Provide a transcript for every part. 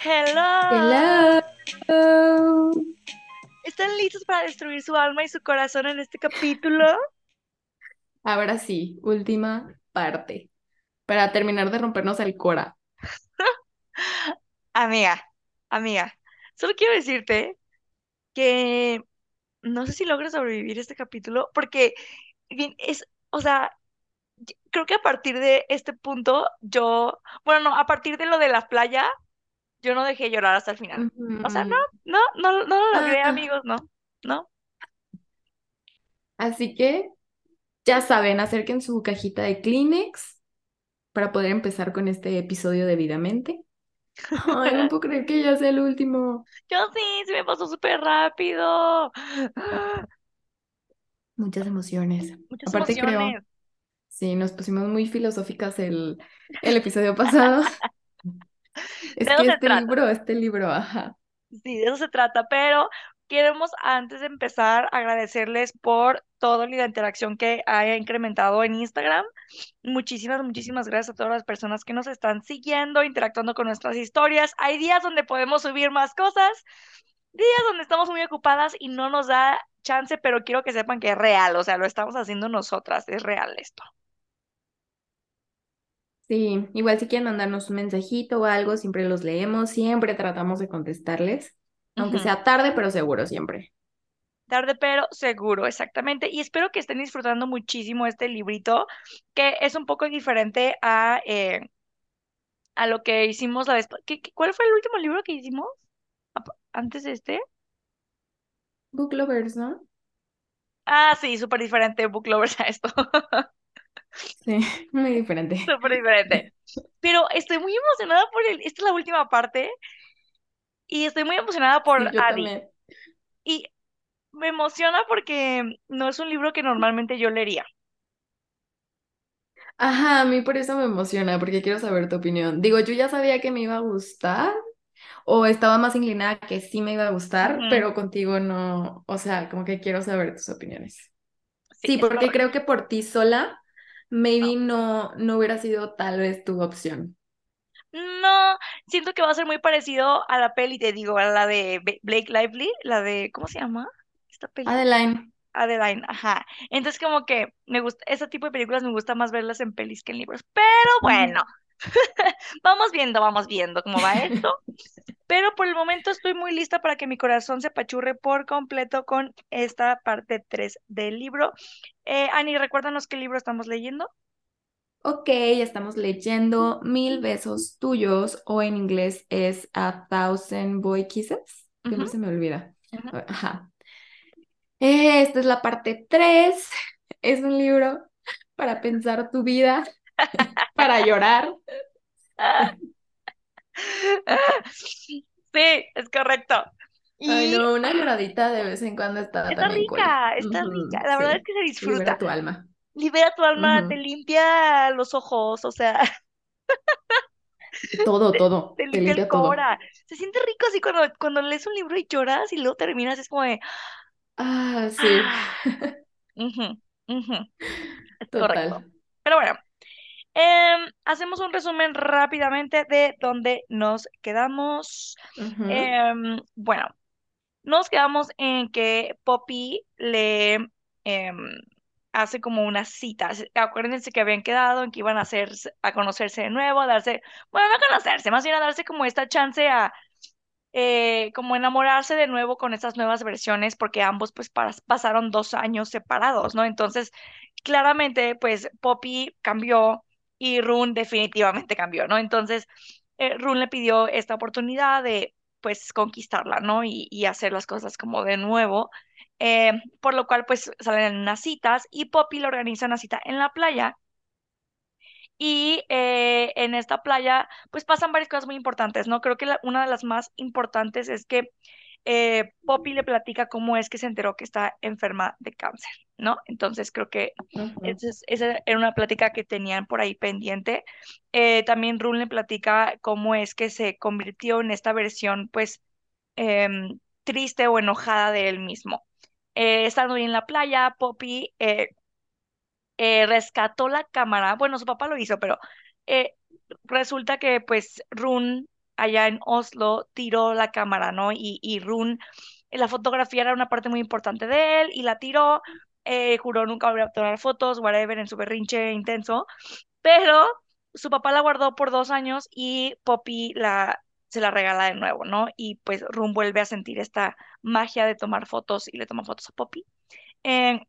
Hello. Hello. ¿Están listos para destruir su alma y su corazón en este capítulo? Ahora sí, última parte. Para terminar de rompernos el cora. Amiga, amiga, solo quiero decirte que no sé si logro sobrevivir este capítulo porque bien es, o sea, creo que a partir de este punto yo, bueno, no, a partir de lo de la playa, yo no dejé llorar hasta el final. O sea, no, no, no, no lo logré, Ah, amigos, no, no. así que ya saben, acerquen su cajita de Kleenex para poder empezar con este episodio debidamente. Ay, no puedo creer que ya sea el último. Yo sí, se me pasó súper rápido. Muchas emociones. Muchas Aparte creo, sí, nos pusimos muy filosóficas el, el episodio pasado. Es que este trata. libro, este libro, ajá. Sí, de eso se trata, pero queremos antes de empezar agradecerles por toda la interacción que haya incrementado en Instagram. Muchísimas, muchísimas gracias a todas las personas que nos están siguiendo, interactuando con nuestras historias. Hay días donde podemos subir más cosas, días donde estamos muy ocupadas y no nos da chance, pero quiero que sepan que es real, o sea, lo estamos haciendo nosotras, es real esto. Sí, igual si quieren mandarnos un mensajito o algo, siempre los leemos, siempre tratamos de contestarles, aunque sea tarde, pero seguro siempre. Tarde, pero seguro, exactamente. Y espero que estén disfrutando muchísimo este librito, que es un poco diferente a, eh, a lo que hicimos la vez. ¿Qué, qué- cuál fue el último libro que hicimos antes de este? Book lovers, ¿no? Ah, sí, súper diferente, Book Lovers a esto. Sí, muy diferente. Súper diferente. Pero estoy muy emocionada por el. Esta es la última parte y estoy muy emocionada por Sí, yo Adi. también. Y me emociona porque no es un libro que normalmente yo leería. Ajá, a mí por eso me emociona, porque quiero saber tu opinión. Digo, yo ya sabía que me iba a gustar, o estaba más inclinada que sí me iba a gustar, pero contigo no, o sea, como que quiero saber tus opiniones. Sí, porque creo que por ti sola, maybe no, no hubiera sido tal vez tu opción. No, siento que va a ser muy parecido a la peli, te digo, a la de Blake Lively, la de, ¿cómo se llama? Esta peli. Adeline. Adeline, ajá. Entonces como que me gusta, ese tipo de películas me gusta más verlas en pelis que en libros. Pero bueno, vamos viendo, vamos viendo cómo va esto. Pero por el momento estoy muy lista para que mi corazón se apachurre por completo con esta parte 3 del libro. Eh, Ani, recuérdanos qué libro estamos leyendo. Ok, estamos leyendo Mil besos tuyos o en inglés es A Thousand Boy Kisses. Siempre Ujú, se me olvida. Ajá. Esta es la parte 3. Es un libro para pensar tu vida, para llorar. Sí, es correcto. Ay, Y no, una lloradita de vez en cuando está está también cool. rica, está rica. La verdad es que se disfruta. libera tu alma. Libera tu alma, te limpia los ojos, o sea, Todo, todo, te te limpia el todo. Se siente rico así cuando, cuando lees un libro y lloras y luego terminas, es como de, Ah, sí, ah, ujú, es correcto. total. Pero bueno, em, hacemos un resumen rápidamente de dónde nos quedamos. Em, bueno. Nos quedamos en que Poppy le em, hace como una cita. Se- Acuérdense que habían quedado en que iban a hacer, a conocerse de nuevo, a darse, bueno, no a conocerse, más bien a darse como esta chance a eh, como enamorarse de nuevo con estas nuevas versiones, porque ambos pues pas- pasaron dos años separados, ¿no? Entonces, claramente, pues Poppy cambió y Rune definitivamente cambió, ¿no? Entonces, eh, Rune le pidió esta oportunidad de pues conquistarla, ¿no? Y, hacer las cosas como de nuevo. eh, por lo cual, pues salen en unas citas y Poppy le organiza una cita en la playa y eh, en esta playa, pues pasan varias cosas muy importantes, ¿no? Creo que una de las más importantes es que eh, Poppy le platica cómo es que se enteró que está enferma de cáncer, ¿no? Entonces creo que esa, es- esa era una plática que tenían por ahí pendiente. Eh, también Rune le platica cómo es que se convirtió en esta versión, pues, em, triste o enojada de él mismo. Eh, estando ahí en la playa, Poppy rescató la cámara. Bueno, su papá lo hizo, pero resulta que pues Run allá en Oslo tiró la cámara, ¿no? Y, Run, la fotografía era una parte muy importante de él y la tiró. eh, juró nunca volver a tomar fotos, whatever, en su berrinche intenso. Pero su papá la guardó por dos años y Poppy la, se la regala de nuevo, ¿no? Y pues Run vuelve a sentir esta magia de tomar fotos y le toma fotos a Poppy. Eh,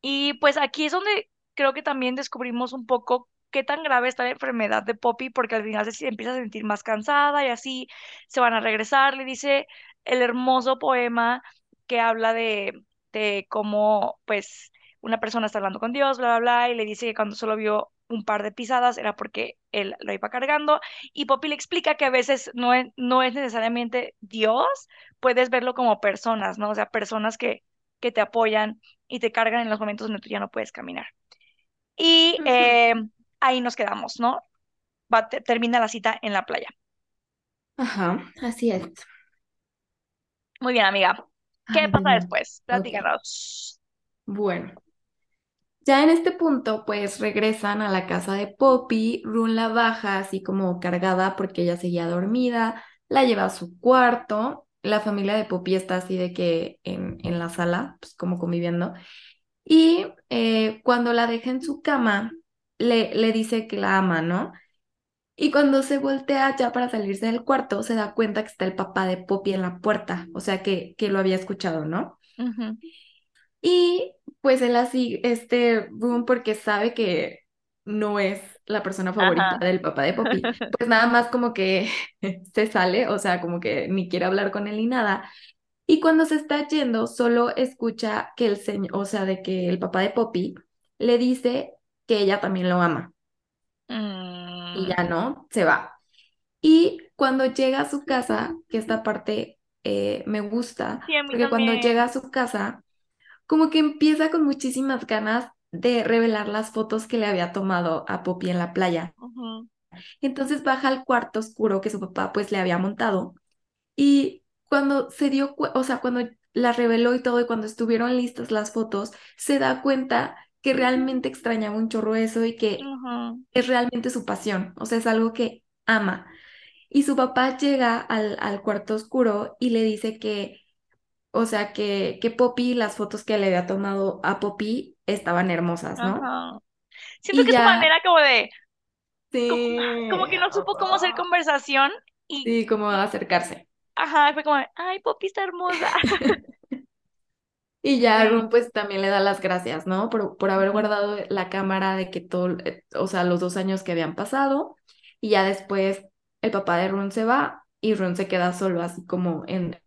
y pues aquí es donde creo que también descubrimos un poco qué tan grave está la enfermedad de Poppy, porque al final se empieza a sentir más cansada y así se van a regresar. Le dice el hermoso poema que habla de, de cómo pues una persona está hablando con Dios, bla, bla, bla, y le dice que cuando solo vio un par de pisadas era porque él lo iba cargando. Y Poppy le explica que a veces no es, no es necesariamente Dios, puedes verlo como personas, ¿no? O sea, personas que, que te apoyan y te cargan en los momentos donde tú ya no puedes caminar. Y eh, ahí nos quedamos, ¿no? Va, te- termina la cita en la playa. Ajá, así es. Muy bien, amiga. ¿Qué Ay, pasa después? Platícanos. bueno. Ya en este punto, pues regresan a la casa de Poppy. Run la baja así como cargada porque ella seguía dormida. La lleva a su cuarto. La familia de Poppy está así de que en, en la sala, pues como conviviendo. Y eh, cuando la deja en su cama, le, le dice que la ama, ¿no? Y cuando se voltea ya para salirse del cuarto, se da cuenta que está el papá de Poppy en la puerta, o sea que, que lo había escuchado, ¿no? Y pues él así, este Boom, porque sabe que no es la persona favorita Ajá. del papá de Poppy, pues nada más como que se sale, o sea, como que ni quiere hablar con él ni nada. Y cuando se está yendo, solo escucha que el señor, o sea, de que el papá de Poppy le dice que ella también lo ama. Y Mm, ya no, se va. Y cuando llega a su casa, que esta parte eh, me gusta, sí, porque cuando llega a su casa, como que empieza con muchísimas ganas de revelar las fotos que le había tomado a Poppy en la playa. Entonces baja al cuarto oscuro que su papá pues le había montado y cuando se dio, o sea, cuando las reveló y todo y cuando estuvieron listas las fotos, se da cuenta que realmente extrañaba un chorro eso y que es realmente su pasión, o sea, es algo que ama. Y su papá llega al, al cuarto oscuro y le dice que, o sea, que, que Poppy, las fotos que le había tomado a Poppy estaban hermosas, ¿no? Siento Y que su ya, manera como de, como, como sí, que no supo cómo hacer conversación y, sí, como acercarse. ajá, fue como, ay, Poppy está hermosa. Y ya Sí. Ron pues también le da las gracias, ¿no? Por, por haber guardado la cámara de que todo, eh, o sea, los dos años que habían pasado. Y ya después el papá de Ron se va y Ron se queda solo, así como en,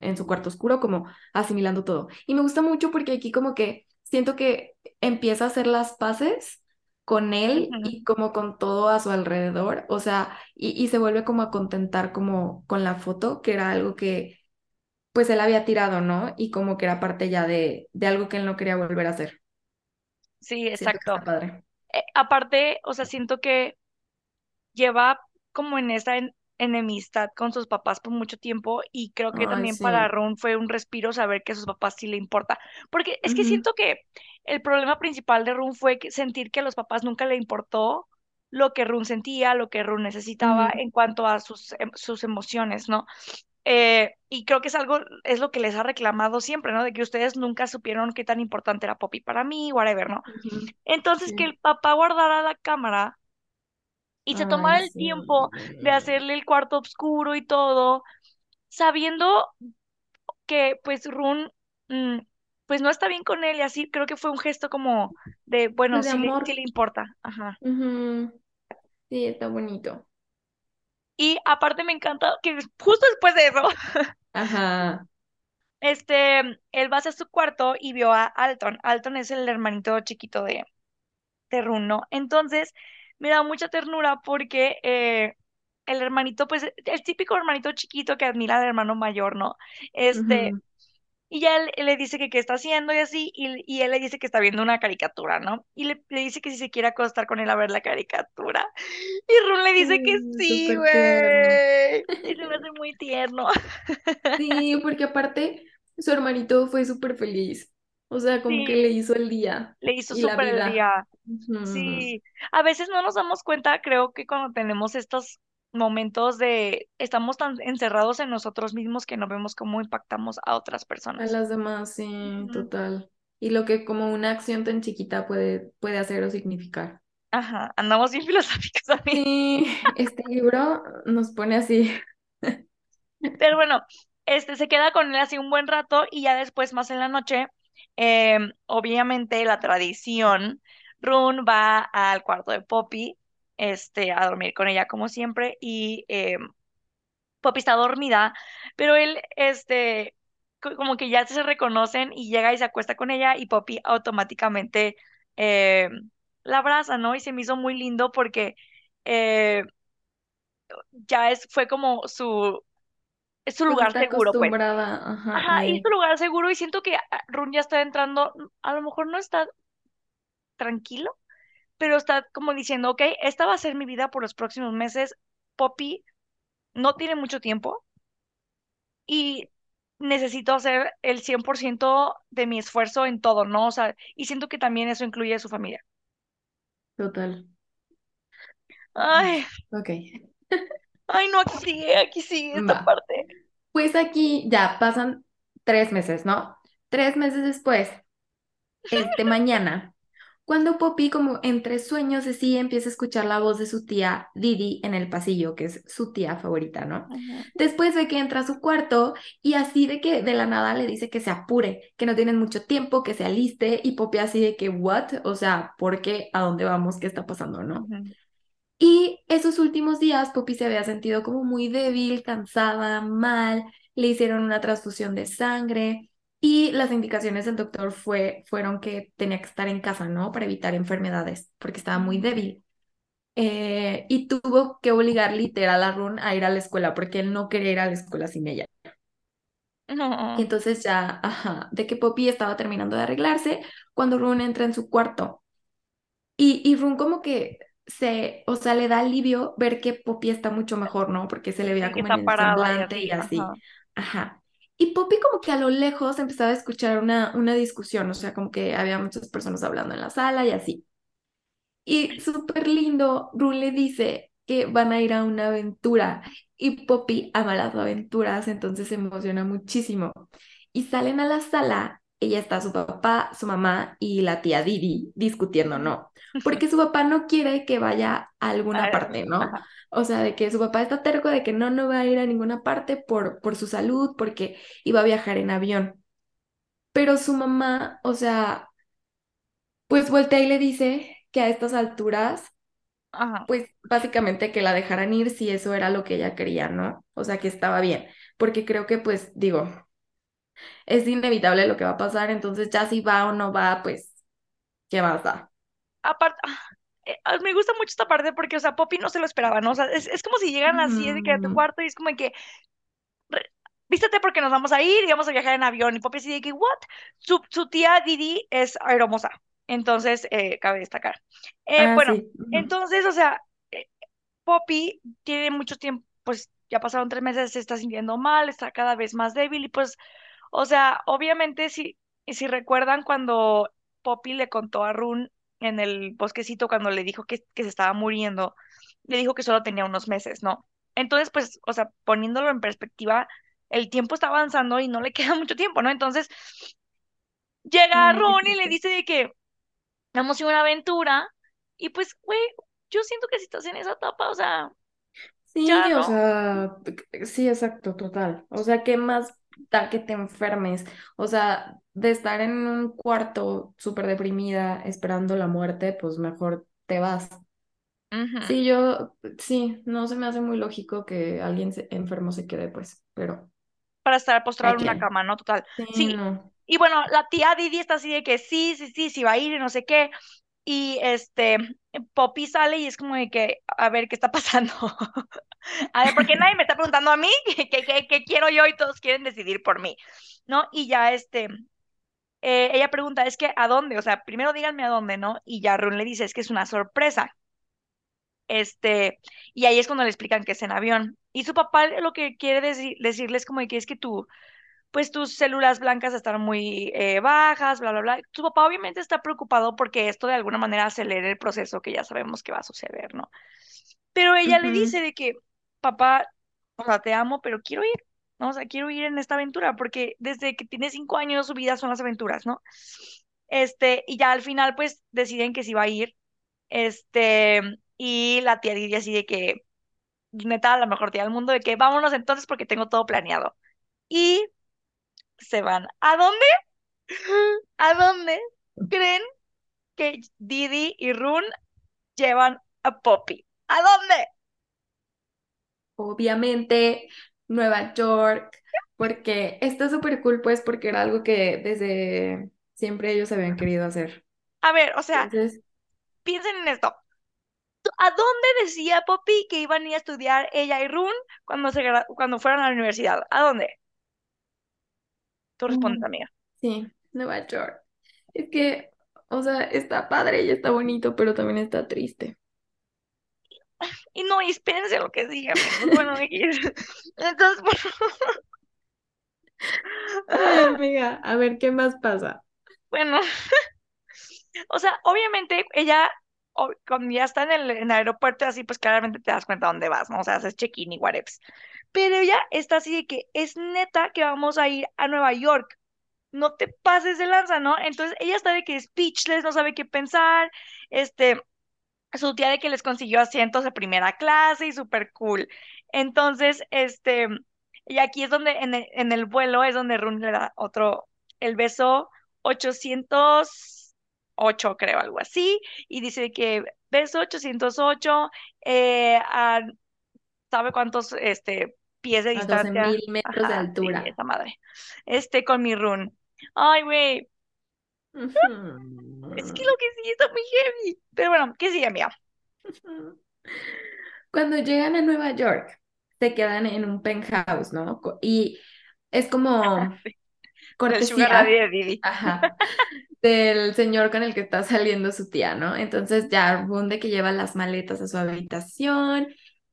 en su cuarto oscuro, como asimilando todo. Y me gusta mucho porque aquí como que siento que empieza a hacer las paces con él y como con todo a su alrededor, o sea, y, y se vuelve como a contentar como con la foto, que era algo que pues él había tirado, ¿no? Y como que era parte ya de, de algo que él no quería volver a hacer. Sí, está exacto. padre. Eh, aparte, o sea, siento que lleva como en esa en- enemistad con sus papás por mucho tiempo y creo que Ay, también sí. para Ron fue un respiro saber que a sus papás sí le importa. Porque es que siento que el problema principal de Ron fue sentir que a los papás nunca le importó lo que Run sentía, lo que Run necesitaba en cuanto a sus, em- sus emociones, ¿no? Eh, y creo que es algo, es lo que les ha reclamado siempre, ¿no? De que ustedes nunca supieron qué tan importante era Poppy para mí, whatever, ¿no? ujú. Entonces que el papá guardara la cámara y se Ay, tomara el sí. tiempo de hacerle el cuarto oscuro y todo, sabiendo que pues Run mm, pues no está bien con él y así creo que fue un gesto como de, bueno, Pues de sí le, sí amor. le importa, ajá. Sí, está bonito. Y aparte me encanta que justo después de eso, Ajá. este, él va hacia su cuarto y vio a Alton. Alton es el hermanito chiquito de, de Run, ¿no? Entonces me da mucha ternura porque eh, el hermanito, pues el típico hermanito chiquito que admira al hermano mayor, ¿no? Este. Y ya él, él le dice que qué está haciendo y así, y, y él le dice que está viendo una caricatura, ¿no? Y le, le dice que si se quiere acostar con él a ver la caricatura. Y Run le dice que sí, güey. Y se me hace muy tierno. Sí, porque aparte su hermanito fue súper feliz. O sea, como que le hizo el día le hizo súper el día. Sí, a veces no nos damos cuenta, creo que cuando tenemos estos momentos de, estamos tan encerrados en nosotros mismos que no vemos cómo impactamos a otras A personas. las demás, sí, total. Y lo que como una acción tan chiquita puede, puede hacer o significar. Ajá, andamos bien filosóficos a mí. Sí, este libro nos pone así. Pero bueno, este se queda con él así un buen rato y ya después, más en la noche, em, obviamente la tradición, Rune va al cuarto de Poppy, este, a dormir con ella como siempre y em, Poppy está dormida, pero él, este, co- como que ya se reconocen y llega y se acuesta con ella y Poppy automáticamente em, la abraza, ¿no? Y se me hizo muy lindo porque eh, ya es, fue como su, es su lugar está seguro, pues. ajá, Ajá, y es su lugar seguro y siento que ah, Run ya está entrando, a lo mejor no está tranquilo, pero está como diciendo, ok, esta va a ser mi vida por los próximos meses. Poppy no tiene mucho tiempo y necesito hacer el 100% de mi esfuerzo en todo, ¿no? O sea, y siento que también eso incluye a su familia. Total. Ay, Ok, ay, no, aquí sigue, aquí sigue esta va. parte. Pues aquí ya pasan tres meses, ¿no? Tres meses después, este mañana, cuando Poppy, como entre sueños, así empieza a escuchar la voz de su tía Didi en el pasillo, que es su tía favorita, ¿no? Después ve que entra a su cuarto y así de que de la nada le dice que se apure, que no tienen mucho tiempo, que se aliste, y Poppy así de que, ¿what? O sea, ¿por qué? ¿A dónde vamos? ¿Qué está pasando, no? Y esos últimos días, Poppy se había sentido como muy débil, cansada, mal, le hicieron una transfusión de sangre y las indicaciones del doctor fue, fueron que tenía que estar en casa, ¿no? Para evitar enfermedades, porque estaba muy débil. Eh, y tuvo que obligar literal a Run a ir a la escuela, porque él no quería ir a la escuela sin ella. Y No, entonces ya, ajá, de que Poppy estaba terminando de arreglarse cuando Run entra en su cuarto. Y, y Run como que se, o sea, le da alivio ver que Poppy está mucho mejor, ¿no? Porque se le veía sí, como en el parada semblante y así, así. ajá. Ajá. Y Poppy como que a lo lejos empezaba a escuchar una, una discusión, o sea, como que había muchas personas hablando en la sala y así. Y súper lindo, Run le dice que van a ir a una aventura y Poppy ama las aventuras, entonces se emociona muchísimo. Y salen a la sala, ella está su papá, su mamá y la tía Didi discutiendo. ¿no? Porque su papá no quiere que vaya a alguna Ah, parte, ¿no? Ajá. O sea, de que su papá está terco de que no, no va a ir a ninguna parte por, por su salud, porque iba a viajar en avión. Pero su mamá, o sea, pues voltea y le dice que a estas alturas Ajá. pues básicamente que la dejaran ir si eso era lo que ella quería, ¿no? O sea, que estaba bien, porque creo que pues digo, es inevitable lo que va a pasar, entonces ya si va o no va, pues, ¿qué más da? Aparte, me gusta mucho esta parte porque, o sea, Poppy no se lo esperaba, ¿no? O sea, es, es como si llegan así de que a tu Mm, cuarto y es como que, vístete porque nos vamos a ir y vamos a viajar en avión. Y Poppy así de que, ¿what? Su, su tía Didi es aeromoza. Entonces, eh, cabe destacar. Eh, ah, bueno, sí. entonces, o sea, eh, Poppy tiene mucho tiempo, pues ya pasaron tres meses, se está sintiendo mal, está cada vez más débil y pues O sea, obviamente si, si recuerdan cuando Poppy le contó a Rune en el bosquecito cuando le dijo que, que se estaba muriendo, le dijo que solo tenía unos meses, ¿no? Entonces, pues, o sea, poniéndolo en perspectiva, el tiempo está avanzando y no le queda mucho tiempo, ¿no? Entonces, llega Ron y le dice de que vamos a ir a una aventura y pues, güey, yo siento que si estás en esa etapa, o sea, ya Sí, o sea, sí, exacto, total. O sea, ¿qué más da que te enfermes? O sea, de estar en un cuarto súper deprimida esperando la muerte, pues mejor te vas. Sí, yo, sí, no se me hace muy lógico que alguien se- enfermo se quede, pues, pero para estar postrado en una cama, ¿no? Total. Sí, Sí. no. Y bueno, la tía Didi está así de que sí, sí, sí, sí va a ir y no sé qué. Y este, Poppy sale y es como de que, a ver, ¿qué está pasando? A ver, ¿por qué nadie me está preguntando a mí qué, qué, qué quiero yo y todos quieren decidir por mí? ¿No? Y ya este, eh, ella pregunta, es que ¿a dónde? O sea, primero díganme a dónde, ¿no? Y ya Ron le dice, es que es una sorpresa. Este, y ahí es cuando le explican que es en avión. Y su papá lo que quiere decir, decirles como que es que tú pues tus células blancas están muy eh, bajas, bla, bla, bla. Tu papá obviamente está preocupado porque esto de alguna manera acelera el proceso que ya sabemos que va a suceder, ¿no? Pero ella le dice de que, papá, o sea, te amo, pero quiero ir, ¿no? O sea, quiero ir en esta aventura porque desde que tiene cinco años su vida son las aventuras, ¿no? Este, y ya al final pues deciden que sí va a ir, este, y la tía Didi así de que, neta, la mejor tía del mundo, de que vámonos entonces porque tengo todo planeado. Y se van. ¿A dónde? ¿A dónde creen que Didi y Run llevan a Poppy? ¿A dónde? Obviamente, Nueva York, porque está súper cool, pues, porque era algo que desde siempre ellos habían querido hacer. A ver, o sea, Entonces, piensen en esto. ¿A dónde decía Poppy que iban a ir a estudiar ella y Run cuando, se, cuando fueron a la universidad? ¿A dónde? Tú respondes, mm, amiga. sí, Nueva York. Es que, o sea, está padre y está bonito, pero también está triste. Y no, y espérense lo que sigue, amigos. Bueno, X. Entonces, Ay, amiga, a ver, ¿qué más pasa? bueno, o sea, obviamente ella, cuando ya está en el, en el aeropuerto, así, pues claramente te das cuenta dónde vas, ¿no? O sea, haces check-in y whatever. Pero ella está así de que es neta que vamos a ir a Nueva York. No te pases de lanza, ¿no? Entonces ella está de que speechless, no sabe qué pensar. Este, su tía de que les consiguió asientos de primera clase y súper cool. Entonces, este, y aquí es donde, en el, en el vuelo, es donde Run le da otro, el beso 808, creo, algo así, y dice que beso 808, eh, a, ¿sabe cuántos, este, pies de A doce mil distancia? metros de Ajá, sí, altura. esa madre. Este, con mi Run. Ay, güey, es que lo que sí está muy heavy. Pero bueno, ¿qué sigue, amiga? Cuando llegan a Nueva York, se quedan en un penthouse, ¿no? Y es como Daddy cortesía, de ajá, del señor con el que está saliendo su tía, ¿no? Entonces ya Bunde que lleva las maletas a su habitación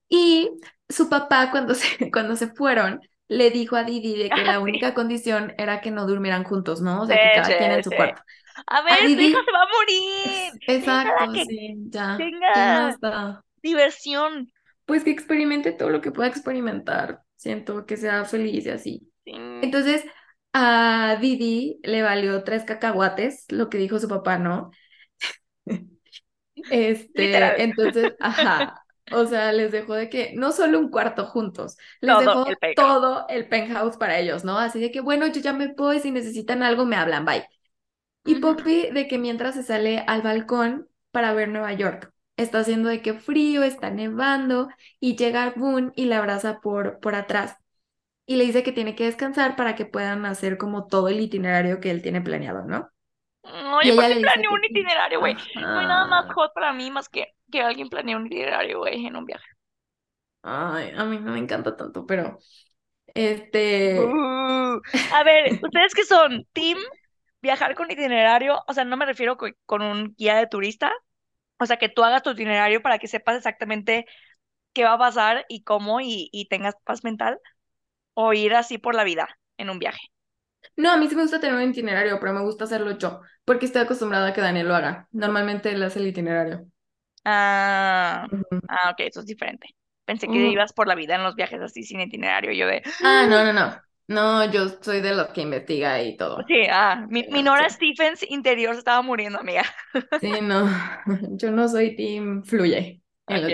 y su papá cuando se, cuando se fueron le dijo a Didi de que la sí. única condición era que no durmieran juntos, ¿no? O Sí, sea, que sí, cada quien en su sí. cuarto. A A ver, hija Didi, se va a morir. Exacto, que sí, ya. ¿Qué tenga más da? diversión. Pues que experimente todo lo que pueda experimentar. Siento que sea feliz y así. Sí, Entonces, a Didi le valió tres cacahuates, lo que dijo su papá, ¿no? literal, Este, entonces, ajá. O sea, les dejó de que no solo un cuarto juntos, les todo dejó todo el penthouse para ellos, ¿no? Así de que, bueno, yo ya me voy, si necesitan algo me hablan, bye. Y. Poppy de que mientras se sale al balcón para ver Nueva York, está haciendo de que frío, está nevando y llega Boone y la abraza por, por atrás y le dice que tiene que descansar para que puedan hacer como todo el itinerario que él tiene planeado, ¿no? No, yo que un itinerario, güey. No hay nada más hot para mí más que que alguien planee un itinerario, güey, en un viaje. Ay, a mí no me encanta tanto, pero este, Buh. A ver, ¿ustedes qué son? ¿Team viajar con itinerario? O sea, no me refiero co- con un guía de turista. O sea, que tú hagas tu itinerario para que sepas exactamente qué va a pasar y cómo y, y tengas paz mental. O ir así por la vida en un viaje. No, a mí sí me gusta tener un itinerario, pero me gusta hacerlo yo, porque estoy acostumbrada a que Daniel lo haga. Normalmente él hace el itinerario. Ah, Ujú. ah, ok, eso es diferente. Pensé que ibas por la vida en los viajes así sin itinerario. Yo de, Ah, no, no, no. No, yo soy de los que investiga y todo. sí, ah, mi, mi sí. Nora Stephens interior se estaba muriendo, amiga. Sí, no. Yo no soy team fluye en Ok, los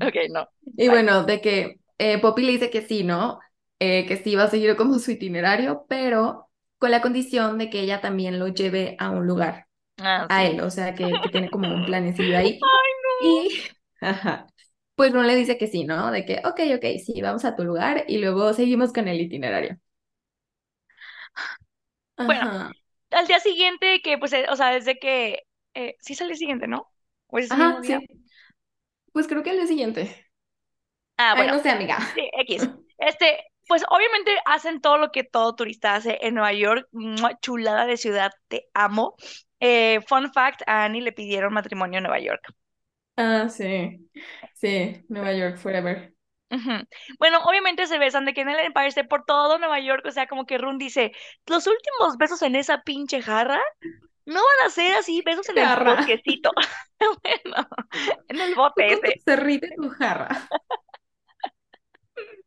ok, no. Y Bye. bueno, de que eh, Poppy le dice que sí, ¿no? Eh, que sí va a seguir como su itinerario, pero con la condición de que ella también lo lleve a un lugar, Ah, a sí. él, o sea, que, que tiene como un planecillo ahí. Ay, no. Y, ajá, pues no le dice que sí, ¿no? De que, ok, ok, sí, vamos a tu lugar y luego seguimos con el itinerario. Bueno, al día siguiente, que pues, eh, o sea, desde que, eh, sí sale el siguiente, ¿no? ¿O es ajá, día? sí. Pues creo que al día siguiente. Ah, Ay, bueno, no sé, amiga. sí, X. Este, pues obviamente hacen todo lo que todo turista hace en Nueva York. Chulada de ciudad, te amo. Eh, fun fact, a Annie le pidieron matrimonio en Nueva York. Ah, sí, sí, Nueva York Forever. Bueno, obviamente se besan de que en el Empire State por todo Nueva York, o sea, como que Run dice, los últimos besos en esa pinche jarra no van a ser así, besos en el bosquecito, bueno, en el bote ese. cerrita y tu jarra.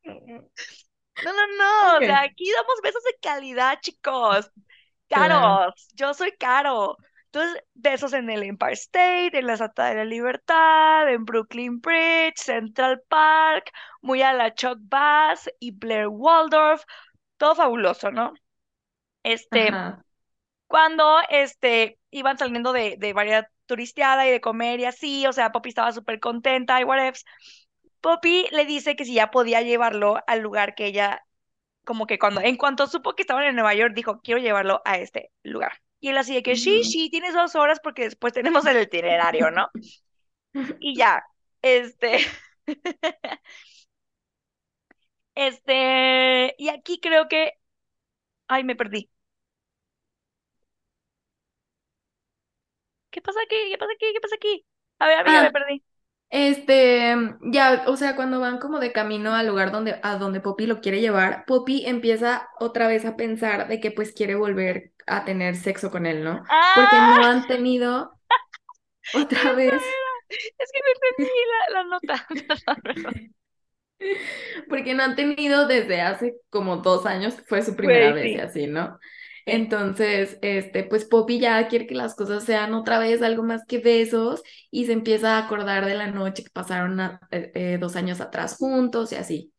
No, no, no, o sea, Ok. aquí damos besos de calidad, chicos, caros, yo soy caro. Entonces, besos en el Empire State, en la Estatua de la Libertad, en Brooklyn Bridge, Central Park, muy a la Chuck Bass y Blair Waldorf, todo fabuloso, ¿no? Este, Ajá. cuando este, iban saliendo de, de varias turisteada y de comer y así, o sea, Poppy estaba súper contenta y whatever. Poppy le dice que si ya podía llevarlo al lugar que ella, como que cuando, en cuanto supo que estaban en Nueva York, dijo, quiero llevarlo a este lugar. Y él así de que, sí, sí, tienes dos horas porque después tenemos el itinerario, ¿no? Y ya, este, este, y aquí creo que, ay, me perdí. ¿Qué pasa aquí? ¿Qué pasa aquí? ¿Qué pasa aquí? A ver, amiga, me Ah, perdí. Este, ya, o sea, cuando van como de camino al lugar donde, a donde Poppy lo quiere llevar, Poppy empieza otra vez a pensar de que pues quiere volver a tener sexo con él, ¿no? Porque ¡Ah! no han tenido otra vez. Es que no entendí la, la nota. Perdón, porque no han tenido desde hace como dos años, fue su primera vez y así, ¿no? Entonces, este, pues Poppy ya quiere que las cosas sean otra vez algo más que besos y se empieza a acordar de la noche que pasaron a- eh, eh, dos años atrás juntos y así.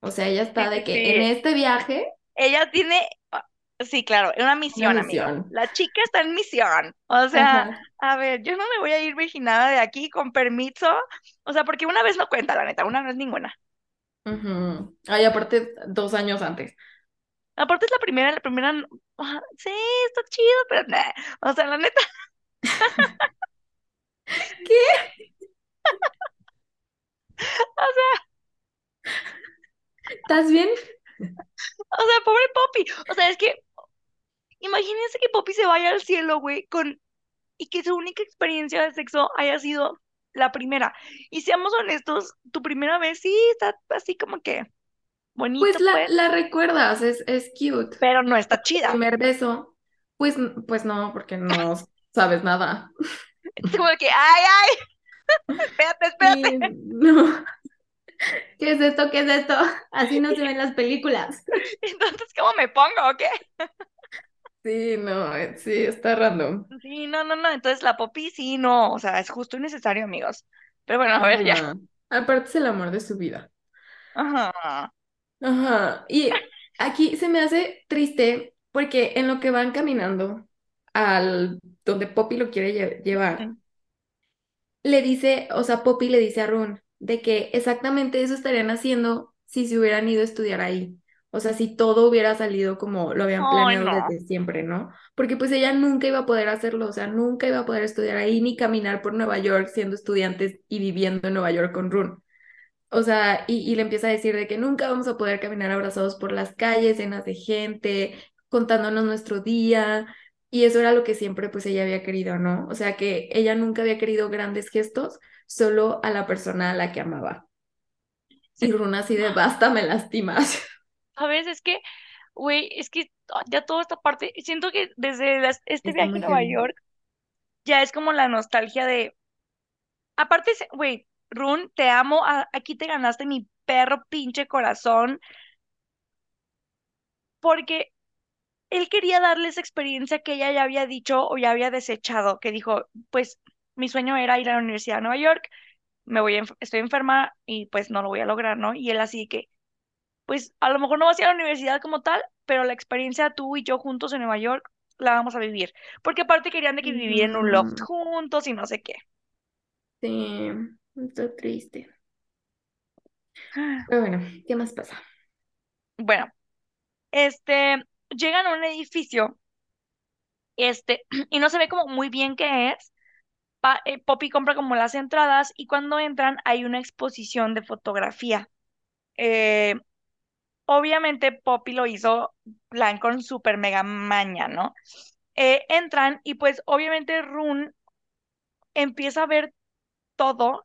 O sea, ella está de que en sí. este viaje, Ella tiene, ah, sí, claro, una una misión, amigo. La chica está en misión. O sea, Ajá. a ver, yo no me voy a ir virginada de aquí con permiso. O sea, porque una vez no cuenta, la neta, una no es ninguna. ujú. Ay, aparte, dos años antes. Aparte es la primera, la primera, sí, está chido, pero nah. O sea, la neta, ¿Qué? o sea, ¿Estás bien? o sea, pobre Poppy. O sea, es que imagínense que Poppy se vaya al cielo, güey, con y que su única experiencia de sexo haya sido la primera. Y seamos honestos, tu primera vez sí está así como que Pues la, pues, la recuerdas, es, es cute. pero no está El chida. primer beso, pues, pues no, porque no sabes nada. Es como que, ay, ay, espérate, espérate. No. ¿Qué es esto? ¿Qué es esto? Así no se ven las películas. Entonces, ¿cómo me pongo o qué? Sí, no, eh, sí, está random. Sí, no, no, no. Entonces la Poppy sí, no, o sea, es justo y necesario, amigos. Pero bueno, a ver, ya. Aparte es el amor de su vida. Ajá. Ajá. Y aquí se me hace triste porque en lo que van caminando al donde Poppy lo quiere lle- llevar, le dice, o sea, Poppy le dice a Ron de que exactamente eso estarían haciendo si se hubieran ido a estudiar ahí. O sea, si todo hubiera salido como lo habían planeado no. desde siempre, ¿no? Porque pues ella nunca iba a poder hacerlo, o sea, nunca iba a poder estudiar ahí ni caminar por Nueva York siendo estudiantes y viviendo en Nueva York con Ron. O sea, y, y le empieza a decir de que nunca vamos a poder caminar abrazados por las calles, llenas de gente, contándonos nuestro día. Y eso era lo que siempre pues ella había querido, ¿no? O sea, que ella nunca había querido grandes gestos, solo a la persona a la que amaba. Sí. Y Runa así de, basta, me lastimas. ¿Sabes? Es que, güey, es que ah, ya toda esta parte, siento que desde las- este viaje a Nueva. York ya es como la nostalgia de, aparte, güey, Run, te amo, aquí te ganaste mi perro pinche corazón, porque él quería darle esa experiencia que ella ya había dicho o ya había desechado, que dijo, pues mi sueño era ir a la Universidad de Nueva York, me voy enf- estoy enferma y pues no lo voy a lograr, ¿no? Y él así que, pues a lo mejor no vas a ir a la universidad como tal, pero la experiencia tú y yo juntos en Nueva York la vamos a vivir, porque aparte querían de que vivir en un loft Ujú. juntos y no sé qué. Sí, está triste. Pero bueno, ¿qué más pasa? Bueno, este, llegan a un edificio, este, y no se ve como muy bien qué es. Pa- eh, Poppy compra como las entradas y cuando entran hay una exposición de fotografía. Eh, obviamente Poppy lo hizo plan con super mega maña, ¿no? Eh, entran y pues obviamente Rune empieza a ver todo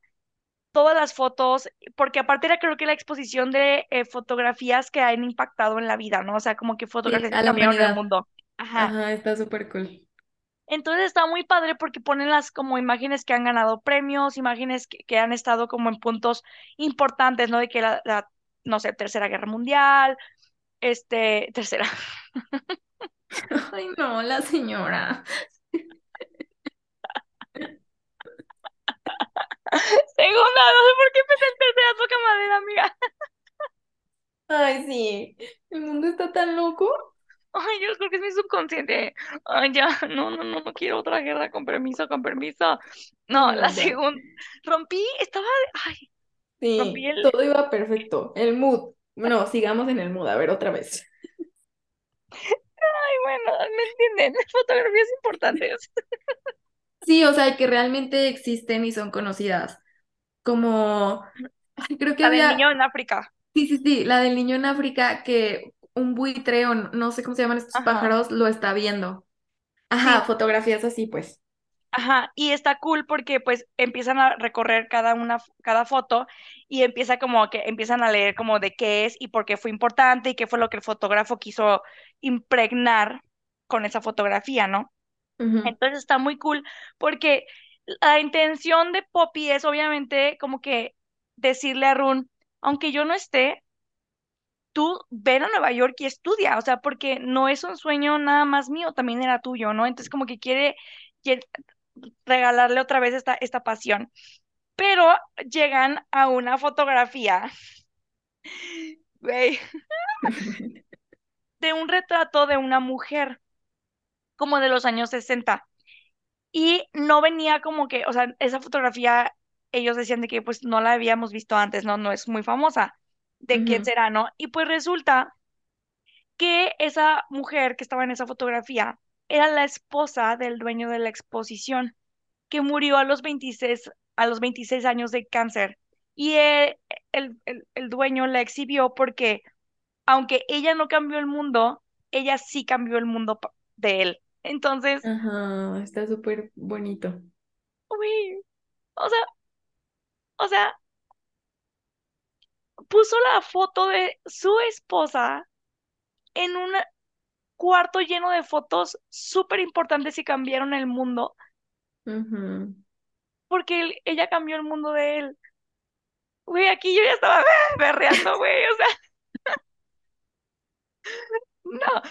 todas las fotos, porque aparte era creo que la exposición de eh, fotografías que han impactado en la vida, ¿no? O sea, como que Sí, fotografías que cambiaron el mundo. Ajá. Ajá, está súper cool. Entonces está muy padre porque ponen las como imágenes que han ganado premios, imágenes que, que han estado como en puntos importantes, ¿no? De que la, la, no sé, Tercera Guerra Mundial, este, tercera, Ay, no, la señora. segunda, no sé por qué pensé en tercera toca madera, amiga. Ay, sí. El mundo está tan loco. Ay, yo creo que es mi subconsciente. Ay, ya, no, no, no, no quiero otra guerra, con permiso, con permiso. No, la segunda, rompí, estaba, ay, rompí Sí, el, todo iba perfecto. El mood. No, sigamos en el mood. A ver, otra vez. ay, bueno, ¿me entienden? Fotografías importantes. Sí, o sea, que realmente existen y son conocidas. Como, creo que La del había, niño en África. sí, sí, sí, la del niño en África que un buitre o no no sé cómo se llaman estos Ajá. pájaros lo está viendo. Ajá, Sí, fotografías así, pues. Ajá, y está cool porque pues empiezan a recorrer cada una, cada foto y empieza como que empiezan a leer como de qué es y por qué fue importante y qué fue lo que el fotógrafo quiso impregnar con esa fotografía, ¿no? Entonces está muy cool porque la intención de Poppy es obviamente como que decirle a Run, aunque yo no esté, tú ven a Nueva York y estudia, o sea, porque no es un sueño nada más mío, también era tuyo, ¿no? Entonces como que quiere, quiere regalarle otra vez esta, esta pasión. Pero llegan a una fotografía, de un retrato de una mujer, como de los años 60. Y no venía como que, o sea, esa fotografía, ellos decían de que pues no la habíamos visto antes, ¿no? No es muy famosa. ¿De quién será, no? Y pues resulta que esa mujer que estaba en esa fotografía era la esposa del dueño de la exposición, que murió a los 26, a los 26 años de cáncer. Y eh, el, el, el dueño la exhibió porque, aunque ella no cambió el mundo, ella sí cambió el mundo de él. Entonces, Ajá, está súper bonito. uy, o sea, o sea, puso la foto de su esposa en un cuarto lleno de fotos súper importantes y cambiaron el mundo, porque él- ella cambió el mundo de él. Güey, aquí yo ya estaba berreando, güey, o sea, no.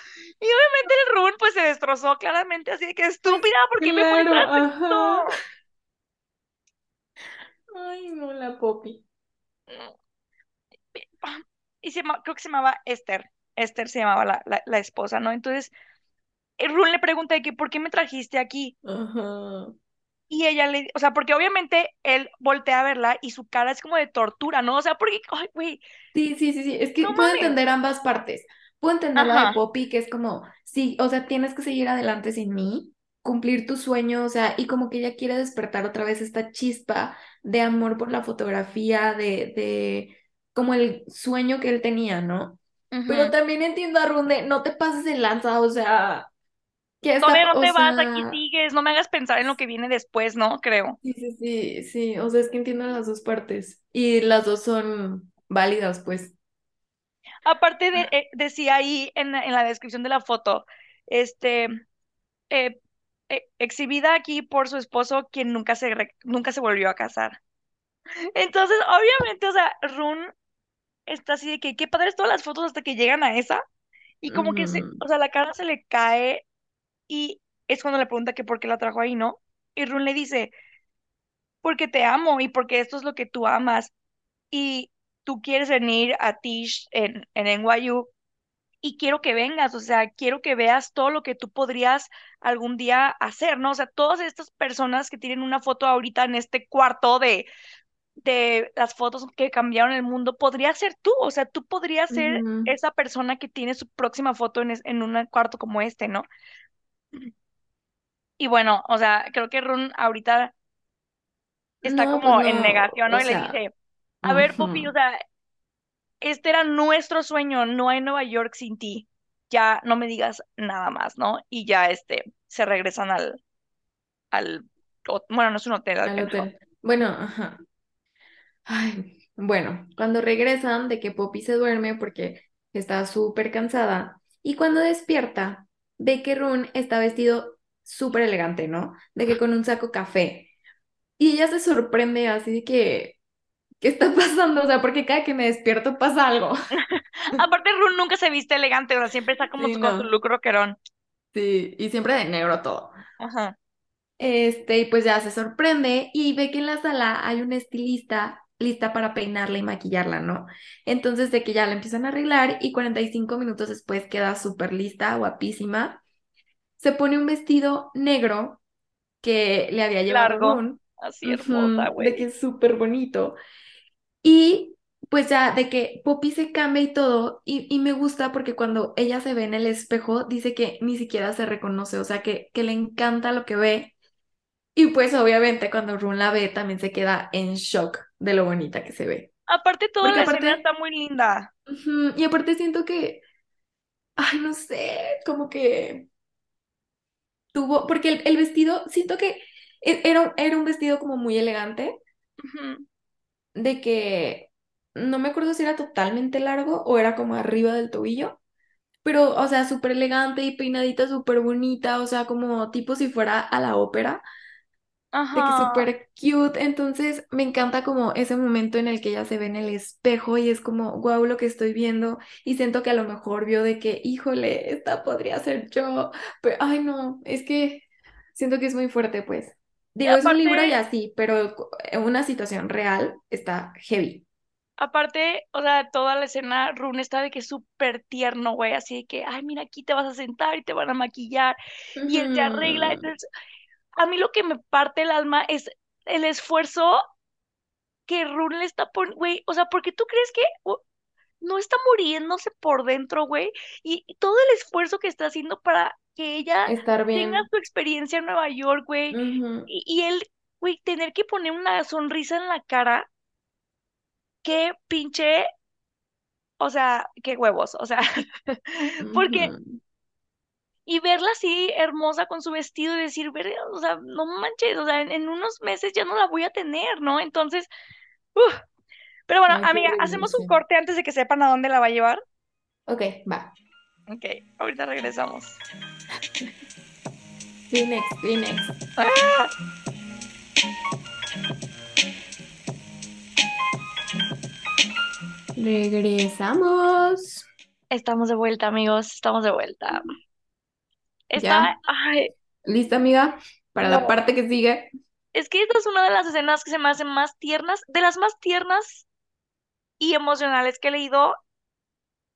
Y obviamente el Run pues se destrozó claramente, así de que estúpida, ¿por qué me ajá. esto? Ay, no, la Poppy. No. Y se creo que se llamaba Esther. Esther se llamaba la, la, la esposa, ¿no? Entonces, el Run le pregunta de que, ¿por qué me trajiste aquí? Ajá. Y ella le, o sea, porque obviamente él voltea a verla y su cara es como de tortura, ¿no? O sea, porque, ay, güey, Sí, sí, sí, sí. Es no que puedo mames. entender ambas partes. Puedo entender la de Ajá, Poppy, que es como, sí, o sea, tienes que seguir adelante sin mí, cumplir tu sueño, o sea, y como que ella quiere despertar otra vez esta chispa de amor por la fotografía, de, de, como el sueño que él tenía, ¿no? Pero también entiendo a Runde, no te pases de lanza, o sea, ¿qué está, Todavía pa- no o te vas, aquí sigues, no me hagas pensar en lo que viene después, ¿no? Creo. sí, sí, sí, sí, o sea, es que entiendo las dos partes y las dos son válidas, pues. Aparte de, eh, decía ahí en, la- en la descripción de la foto, este, eh, eh, exhibida aquí por su esposo, quien nunca se, re- nunca se volvió a casar. Entonces, obviamente, o sea, Run está así de que, qué padres todas las fotos hasta que llegan a esa, y como que se, o sea, la cara se le cae, y es cuando le pregunta que por qué la trajo ahí, ¿no? Y Run le dice, porque te amo, y porque esto es lo que tú amas, y tú quieres venir a Tish en, en NYU y quiero que vengas, o sea, quiero que veas todo lo que tú podrías algún día hacer, ¿no? O sea, todas estas personas que tienen una foto ahorita en este cuarto de, de las fotos que cambiaron el mundo, podría ser tú, o sea, tú podrías ser esa persona que tiene su próxima foto en, es- en un cuarto como este, ¿no? Y bueno, o sea, creo que Run ahorita está No, pues como en negación, ¿no? o Y le dice, a ver, Poppy, o sea, este era nuestro sueño, no hay Nueva York sin ti. Ya no me digas nada más, ¿no? Y ya este se regresan al, al, bueno, no es un hotel, al hotel. Bueno, ajá. Ay, bueno, cuando regresan de que Poppy se duerme porque está súper cansada y cuando despierta ve que Rune está vestido súper elegante, ¿no? De que con un saco café. Y ella se sorprende así de que, ¿qué está pasando? O sea, porque cada que me despierto pasa algo. Aparte, Rune nunca se viste elegante, o sea, siempre está como Sí, con su look rockerón. Sí, y siempre de negro todo. Ajá. Este, y pues ya se sorprende y ve que en la sala hay una estilista lista para peinarla y maquillarla, ¿no? Entonces de que ya la empiezan a arreglar y 45 minutos después queda súper lista, guapísima. Se pone un vestido negro que le había llevado Largo. Rune, Así hermosa, ujú, de que güey. es súper bonito. Y pues ya de que Poppy se cambia y todo, y, y me gusta porque cuando ella se ve en el espejo, dice que ni siquiera se reconoce, o sea, que, que le encanta lo que ve. Y pues obviamente cuando Rune la ve, también se queda en shock de lo bonita que se ve. Aparte, toda Porque la escena aparte, está muy linda. y aparte siento que, ay, no sé, como que tuvo, porque el, el vestido, siento que e- era, un- era un vestido como muy elegante. De que no me acuerdo si era totalmente largo o era como arriba del tobillo, pero, o sea, súper elegante y peinadita súper bonita, o sea, como tipo si fuera a la ópera, de que Ajá. súper cute, entonces me encanta como ese momento en el que ella se ve en el espejo y es como, wow, lo que estoy viendo, y siento que a lo mejor vio de que, híjole, esta podría ser yo, pero, ay, no, es que siento que es muy fuerte, pues. Digo, es un libro y así, pero en una situación real está heavy. aparte, o sea, toda la escena, Rune está de que es súper tierno, güey, así de que, ay, mira, aquí te vas a sentar y te van a maquillar, y él te arregla. Entonces, a mí lo que me parte el alma es el esfuerzo que Rune le está poniendo, güey, o sea, porque tú crees que no está muriéndose por dentro, güey, y, y todo el esfuerzo que está haciendo para que ella Estar tenga su experiencia en Nueva York, güey, y, y él, güey, tener que poner una sonrisa en la cara, qué pinche, o sea, qué huevos, o sea, porque, y verla así hermosa con su vestido y decir, ver, o sea, no manches, o sea, en, en unos meses ya no la voy a tener, ¿no? Entonces, uf. Pero bueno, Ay, amiga, hacemos un corte antes de que sepan a dónde la va a llevar. Ok, va. Ok, ahorita regresamos. Kleenex, Kleenex. ¡Ah! Regresamos. Estamos de vuelta, amigos, estamos de vuelta. Está, ay, ¿Lista, amiga? Para la parte que sigue. es que esta es una de las escenas que se me hacen más tiernas, de las más tiernas y emocionales que he leído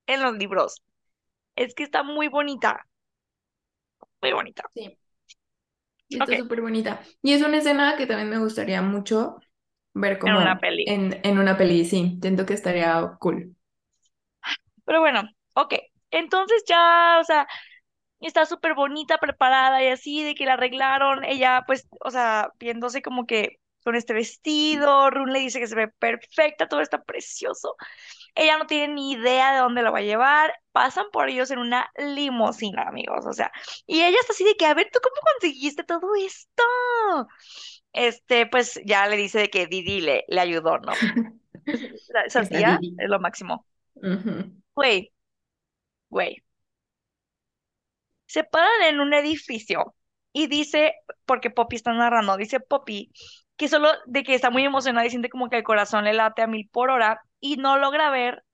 en los libros. Es que está muy bonita, muy bonita. Sí. Está súper bonita. Y es una escena que también me gustaría mucho ver en una como peli. en, en una peli. Sí, siento que estaría cool. Pero bueno, ok. Entonces ya, o sea, está súper bonita, preparada y así, de que la arreglaron. Ella, pues, o sea, viéndose como que con este vestido, Rune le dice que se ve perfecta, todo está precioso. Ella no tiene ni idea de dónde lo va a llevar. Pasan por ellos en una limusina, amigos, o sea. Y ella está así de que, a ver, ¿tú cómo conseguiste todo esto? Este, pues ya le dice de que Didi le, le ayudó, ¿no? Esa tía es lo máximo. Güey, güey. Se paran en un edificio y dice, porque Poppy está narrando, dice Poppy que solo de que está muy emocionada y siente como que el corazón le late a mil por hora y no logra ver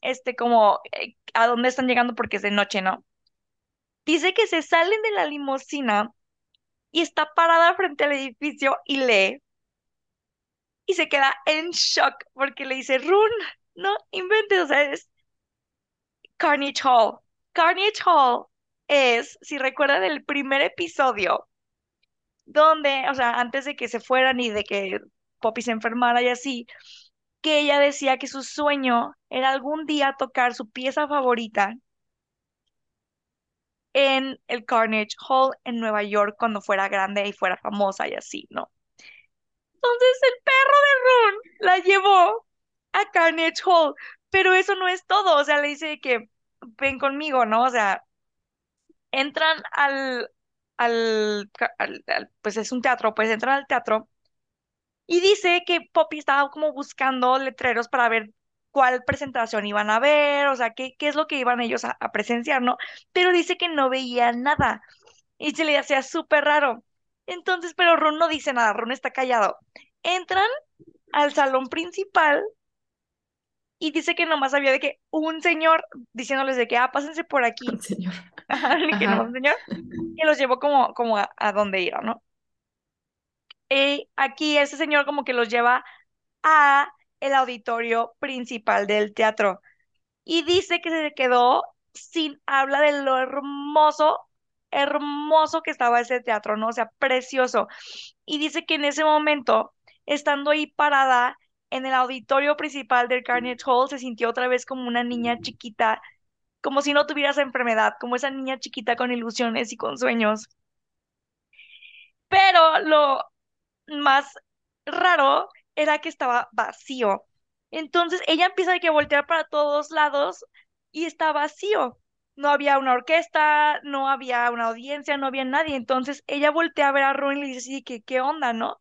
este como eh, a dónde están llegando porque es de noche, ¿no? Dice que se salen de la limusina y está parada frente al edificio y lee y se queda en shock porque le dice, Run, no inventes, o sea, es Carnage Hall. Carnage Hall es, si recuerdan el primer episodio, donde, o sea, antes de que se fueran y de que Poppy se enfermara y así, que ella decía que su sueño era algún día tocar su pieza favorita en el Carnage Hall en Nueva York cuando fuera grande y fuera famosa y así, ¿no? Entonces el perro de Ron la llevó a Carnage Hall, pero eso no es todo, o sea, le dice que ven conmigo, ¿no? O sea, entran al, al, pues es un teatro, pues entran al teatro Y dice que Poppy estaba como buscando letreros para ver cuál presentación iban a ver, o sea, qué, qué es lo que iban ellos a, a presenciar, ¿no? Pero dice que no veía nada y se le hacía súper raro. Entonces, pero Ron no dice nada, Ron está callado. Entran al salón principal y dice que nomás había de que un señor diciéndoles de que, ah, pásense por aquí. Señor. Ajá, que no, un señor. Y los llevó como, como a, a donde ir, ¿no? Eh, aquí ese señor como que los lleva a el auditorio principal del teatro y dice que se quedó sin habla de lo hermoso, hermoso que estaba ese teatro, ¿no? O sea, precioso. Y dice que en ese momento, estando ahí parada en el auditorio principal del Carnegie Hall, se sintió otra vez como una niña chiquita, como si no tuviera esa enfermedad, como esa niña chiquita con ilusiones y con sueños. Pero lo más raro era que estaba vacío. Entonces ella empieza a que voltear para todos lados y está vacío. No había una orquesta, no había una audiencia, no había nadie. Entonces ella voltea a ver a Ron y le dice así que qué onda, ¿no?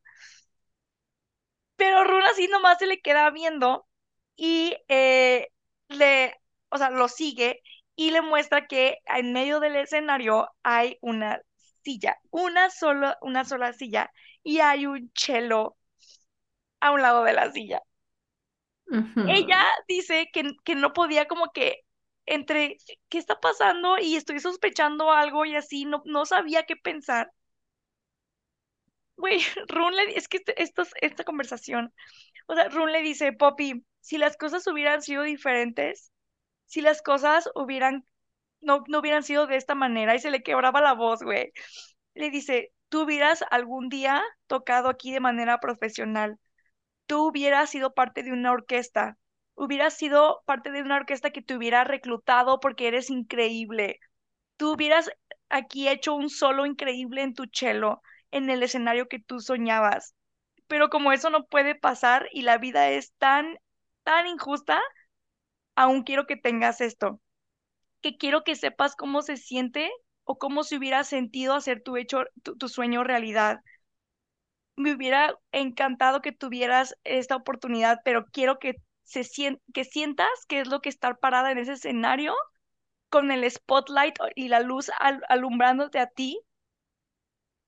Pero Ron así nomás se le queda viendo y eh, le, o sea, lo sigue y le muestra que en medio del escenario hay una silla, una sola, una sola silla y hay un cello a un lado de la silla. Ella dice que, que no podía como que entre qué está pasando y estoy sospechando algo y así, no, no sabía qué pensar. Güey, Run le, es que este- estos- esta conversación, o sea, Run le dice, Poppy, si las cosas hubieran sido diferentes, si las cosas hubieran, no, no hubieran sido de esta manera y se le quebraba la voz, güey. Le dice, tú hubieras algún día tocado aquí de manera profesional. Tú hubieras sido parte de una orquesta, hubieras sido parte de una orquesta que te hubiera reclutado porque eres increíble, tú hubieras aquí hecho un solo increíble en tu cello, en el escenario que tú soñabas. Pero como eso no puede pasar y la vida es tan, tan injusta, aún quiero que tengas esto, que quiero que sepas cómo se siente o cómo se hubiera sentido hacer tu hecho, tu, tu sueño realidad me hubiera encantado que tuvieras esta oportunidad, pero quiero que se sien- que sientas que es lo que estar parada en ese escenario con el spotlight y la luz al- alumbrándote a ti.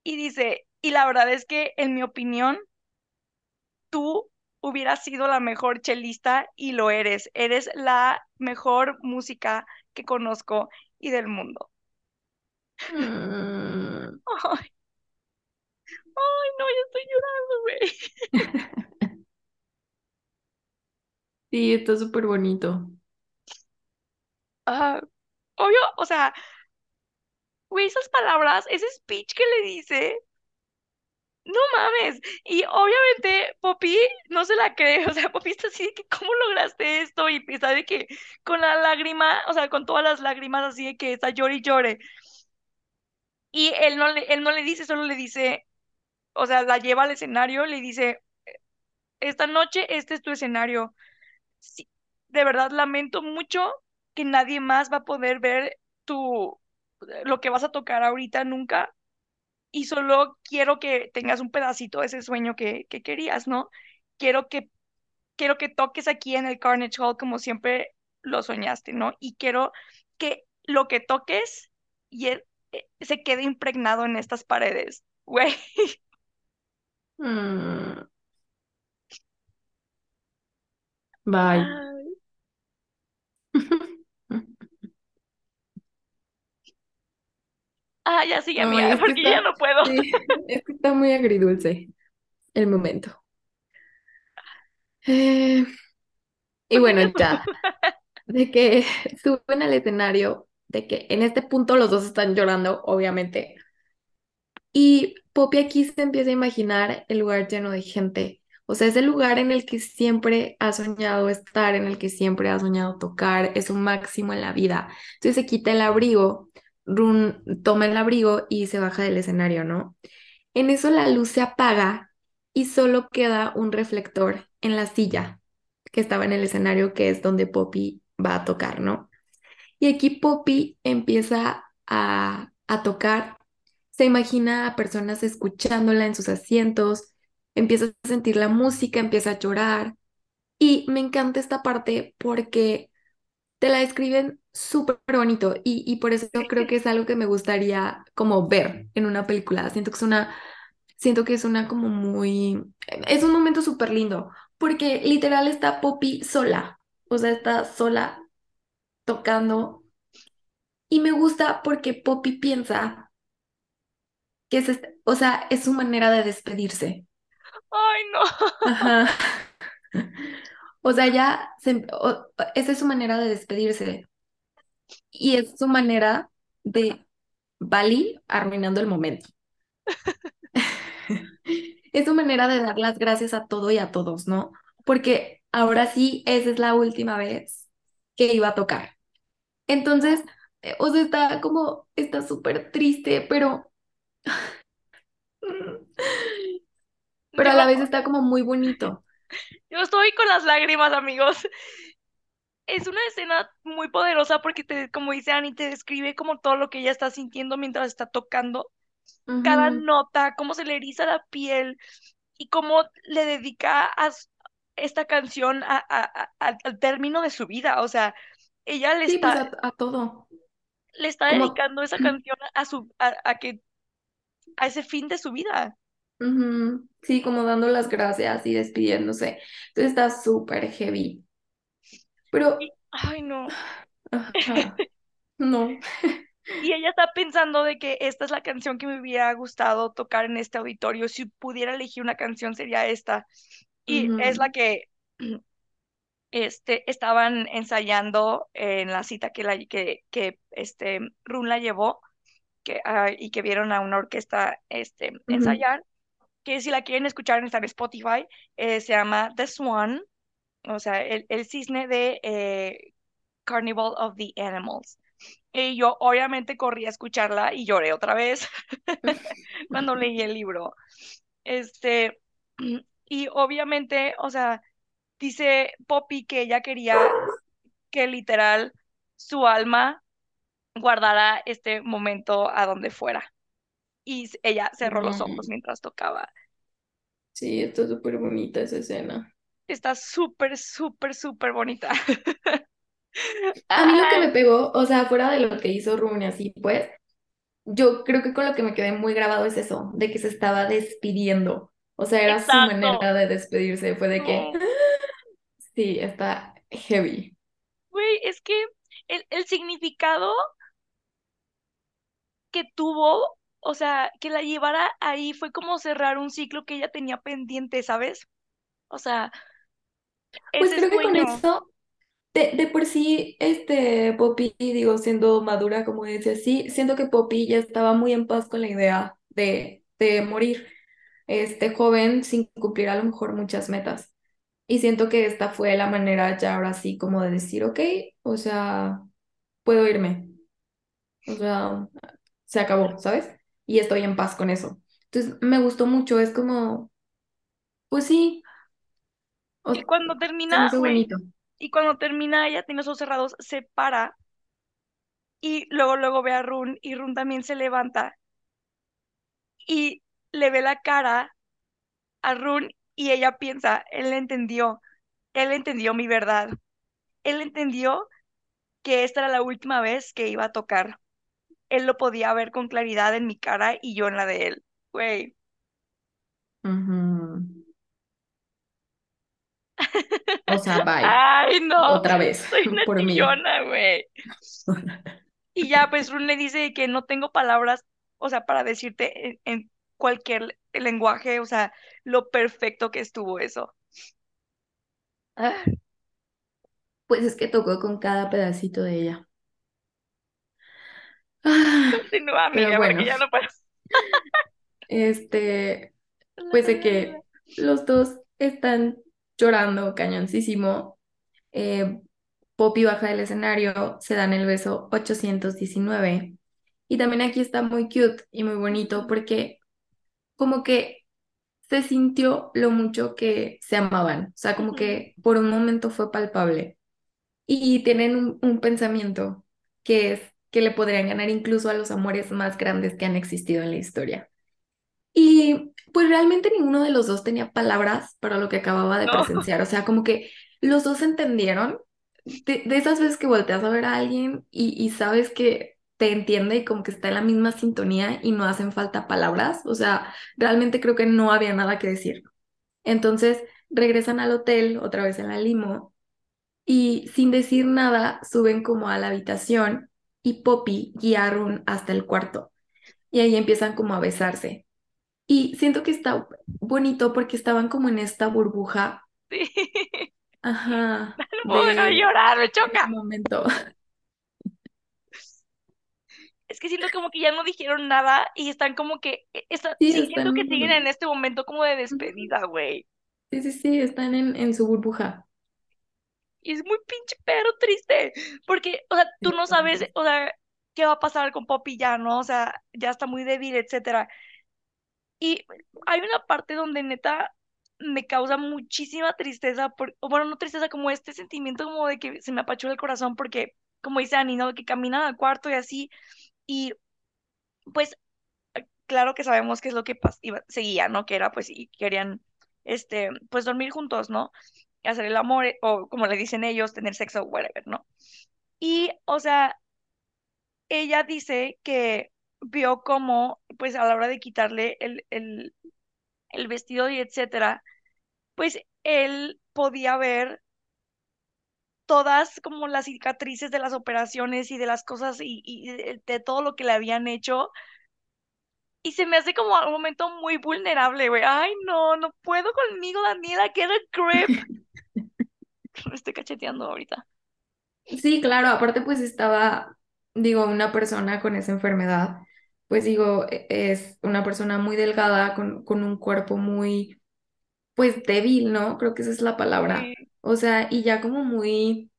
Y dice, y la verdad es que en mi opinión, tú hubieras sido la mejor chelista y lo eres. Eres la mejor música que conozco y del mundo. Mm. Ay, ay, no, ya estoy llorando, güey. Sí, está súper bonito. Ah, obvio, o sea, güey, esas palabras, ese speech que le dice. No mames. Y obviamente Poppy no se la cree. O sea, Poppy está así de que, ¿cómo lograste esto? Y empieza de que con la lágrima, o sea, con todas las lágrimas así de que está llore y llore. Y él no le, él no le dice, solo le dice, o sea, la lleva al escenario, le dice, esta noche este es tu escenario. Sí, de verdad lamento mucho que nadie más va a poder ver tu, lo que vas a tocar ahorita nunca. y solo quiero que tengas un pedacito de ese sueño que, que querías, ¿no? Quiero que, quiero que toques aquí en el Carnage Hall como siempre lo soñaste, ¿no? Y quiero que lo que toques y él, eh, se quede impregnado en estas paredes, güey. Mm. Bye. Ay, ah, ya sigue, es que porque ya no puedo. sí, es que está muy agridulce el momento. Eh, y ¿Por qué bueno, ya, de que suben al escenario, de que en este punto los dos están llorando, obviamente. Y Poppy aquí se empieza a imaginar el lugar lleno de gente. O sea, es el lugar en el que siempre ha soñado estar, en el que siempre ha soñado tocar, es un máximo en la vida. Entonces se quita el abrigo, Run toma el abrigo y se baja del escenario, ¿no? En eso la luz se apaga y solo queda un reflector en la silla que estaba en el escenario, que es donde Poppy va a tocar, ¿no? Y aquí Poppy empieza a, a tocar, se imagina a personas escuchándola en sus asientos, empieza a sentir la música, empieza a llorar. Y me encanta esta parte porque te la describen súper bonito y, y por eso creo que es algo que me gustaría como ver en una película. Siento que es una, siento que es una como muy, es un momento súper lindo porque literal está Poppy sola, o sea, está sola tocando y me gusta porque Poppy piensa que es, este- o sea, es su manera de despedirse. Ay, no. Ajá. O sea, ya, se- o- esa es su manera de despedirse. Y es su manera de Bali arruinando el momento. Es su manera de dar las gracias a todo y a todos, ¿no? Porque ahora sí, esa es la última vez que iba a tocar. Entonces, eh, o sea, está como, está súper triste, pero, pero Yo, a la vez está como muy bonito. Yo estoy con las lágrimas, amigos. Es una escena muy poderosa porque te, como dice Annie, te describe como todo lo que ella está sintiendo mientras está tocando cada nota, cómo se le eriza la piel y cómo le dedica a esta canción a- a- a- al término de su vida. O sea, ella le Sí, pues está, a, a todo. le está dedicando esa canción a su, a, a que, a ese fin de su vida. Sí, como dando las gracias y despidiéndose. Entonces está súper heavy. Pero, ay, no. ajá, no. Y ella está pensando de que esta es la canción que me hubiera gustado tocar en este auditorio. Si pudiera elegir una canción sería esta. Y es la que este, estaban ensayando en la cita que, la, que, que este, Run la llevó que, ah, y que vieron a una orquesta este, ensayar. Que si la quieren escuchar está en Spotify, eh, se llama The Swan, o sea, el, el cisne de eh, Carnival of the Animals. Y yo obviamente corrí a escucharla y lloré otra vez cuando leí el libro. Este, y obviamente, o sea, dice Poppy que ella quería que literal su alma guardara este momento a donde fuera. Y ella cerró los ojos mientras tocaba. Sí, está súper bonita esa escena. Está súper, súper, súper bonita. A mí lo que me pegó, o sea, fuera de lo que hizo Rooney así, pues, yo creo que con lo que me quedé muy grabado es eso, de que se estaba despidiendo. O sea, era su manera de despedirse, fue de que, sí, está heavy. güey, es que el, el significado que tuvo, o sea, que la llevara ahí fue como cerrar un ciclo que ella tenía pendiente, ¿sabes? O sea, Pues creo que con eso De, de por sí, este Poppy, digo, siendo madura, como dice así, siento que Poppy ya estaba muy en paz con la idea de, de morir, este joven, sin cumplir a lo mejor muchas metas. Y siento que esta fue la manera ya ahora sí como de decir, ok, o sea, puedo irme, o sea, se acabó, ¿sabes? Y estoy en paz con eso. Entonces, me gustó mucho, es como, pues sí, Y o- cuando termina, y cuando termina ella tiene los ojos cerrados, se para y luego luego ve a Run y Run también se levanta y le ve la cara a Run y ella piensa, él entendió, él entendió mi verdad, él entendió que esta era la última vez que iba a tocar. Él lo podía ver con claridad en mi cara y yo en la de él. Güey. O sea, bye. Ay, no, Otra vez, soy una por güey. Y ya, pues Run le dice que no tengo palabras, o sea, para decirte en, en cualquier lenguaje, o sea, lo perfecto que estuvo eso. Ah, Pues es que tocó con cada pedacito de ella. Ah, continúa, porque bueno, ya no puedo. este, pues de que los dos están llorando cañoncísimo. Eh, Poppy baja del escenario, se dan el beso 819. Y también aquí está muy cute y muy bonito porque como que se sintió lo mucho que se amaban. O sea, como que por un momento fue palpable. y tienen un, un pensamiento que es que le podrían ganar incluso a los amores más grandes que han existido en la historia. Y Pues realmente ninguno de los dos tenía palabras para lo que acababa de No. presenciar. O sea, como que los dos entendieron. De, de esas veces que volteas a ver a alguien y, y sabes que te entiende y como que está en la misma sintonía y no hacen falta palabras. O sea, realmente creo que no había nada que decir. Entonces regresan al hotel, otra vez en la limo, y sin decir nada suben como a la habitación y Poppy Run hasta el cuarto. Y ahí empiezan como a besarse. Y siento que está bonito porque estaban como en esta burbuja, Sí. ajá, No puedo dejar de llorar, me choca. momento. Es que siento como que ya no dijeron nada y están como que, e, está, Sí, sí, siento que siguen en este momento como de despedida, güey. sí, sí, sí, están en, en su burbuja. Y es muy pinche pero triste, porque, o sea, tú no sabes, o sea, qué va a pasar con Poppy ya, ¿no? O sea, ya está muy débil, etcétera. Y hay una parte donde neta me causa muchísima tristeza, por, bueno, no tristeza, como este sentimiento como de que se me apachura el corazón porque, como dice Annie, ¿no? Que caminan al cuarto y así, y pues claro que sabemos qué es lo que pas- iba- seguía, ¿no? Que era pues y querían, este, pues dormir juntos, ¿no? Hacer el amor, eh, o como le dicen ellos, tener sexo, whatever, ¿no? Y, o sea, ella dice que vio como, pues a la hora de quitarle el, el, el vestido y etcétera, pues él podía ver todas como las cicatrices de las operaciones y de las cosas y, y de, de todo lo que le habían hecho. Y se me hace como un momento muy vulnerable, güey. Ay, no, no puedo conmigo, Daniela, get a grip. Me estoy cacheteando ahorita. Sí, claro, aparte pues estaba, digo, una persona con esa enfermedad, pues digo, e- es una persona muy delgada, con, con un cuerpo muy, pues débil, ¿no? Creo que esa es la palabra. Sí. O sea, y ya como muy,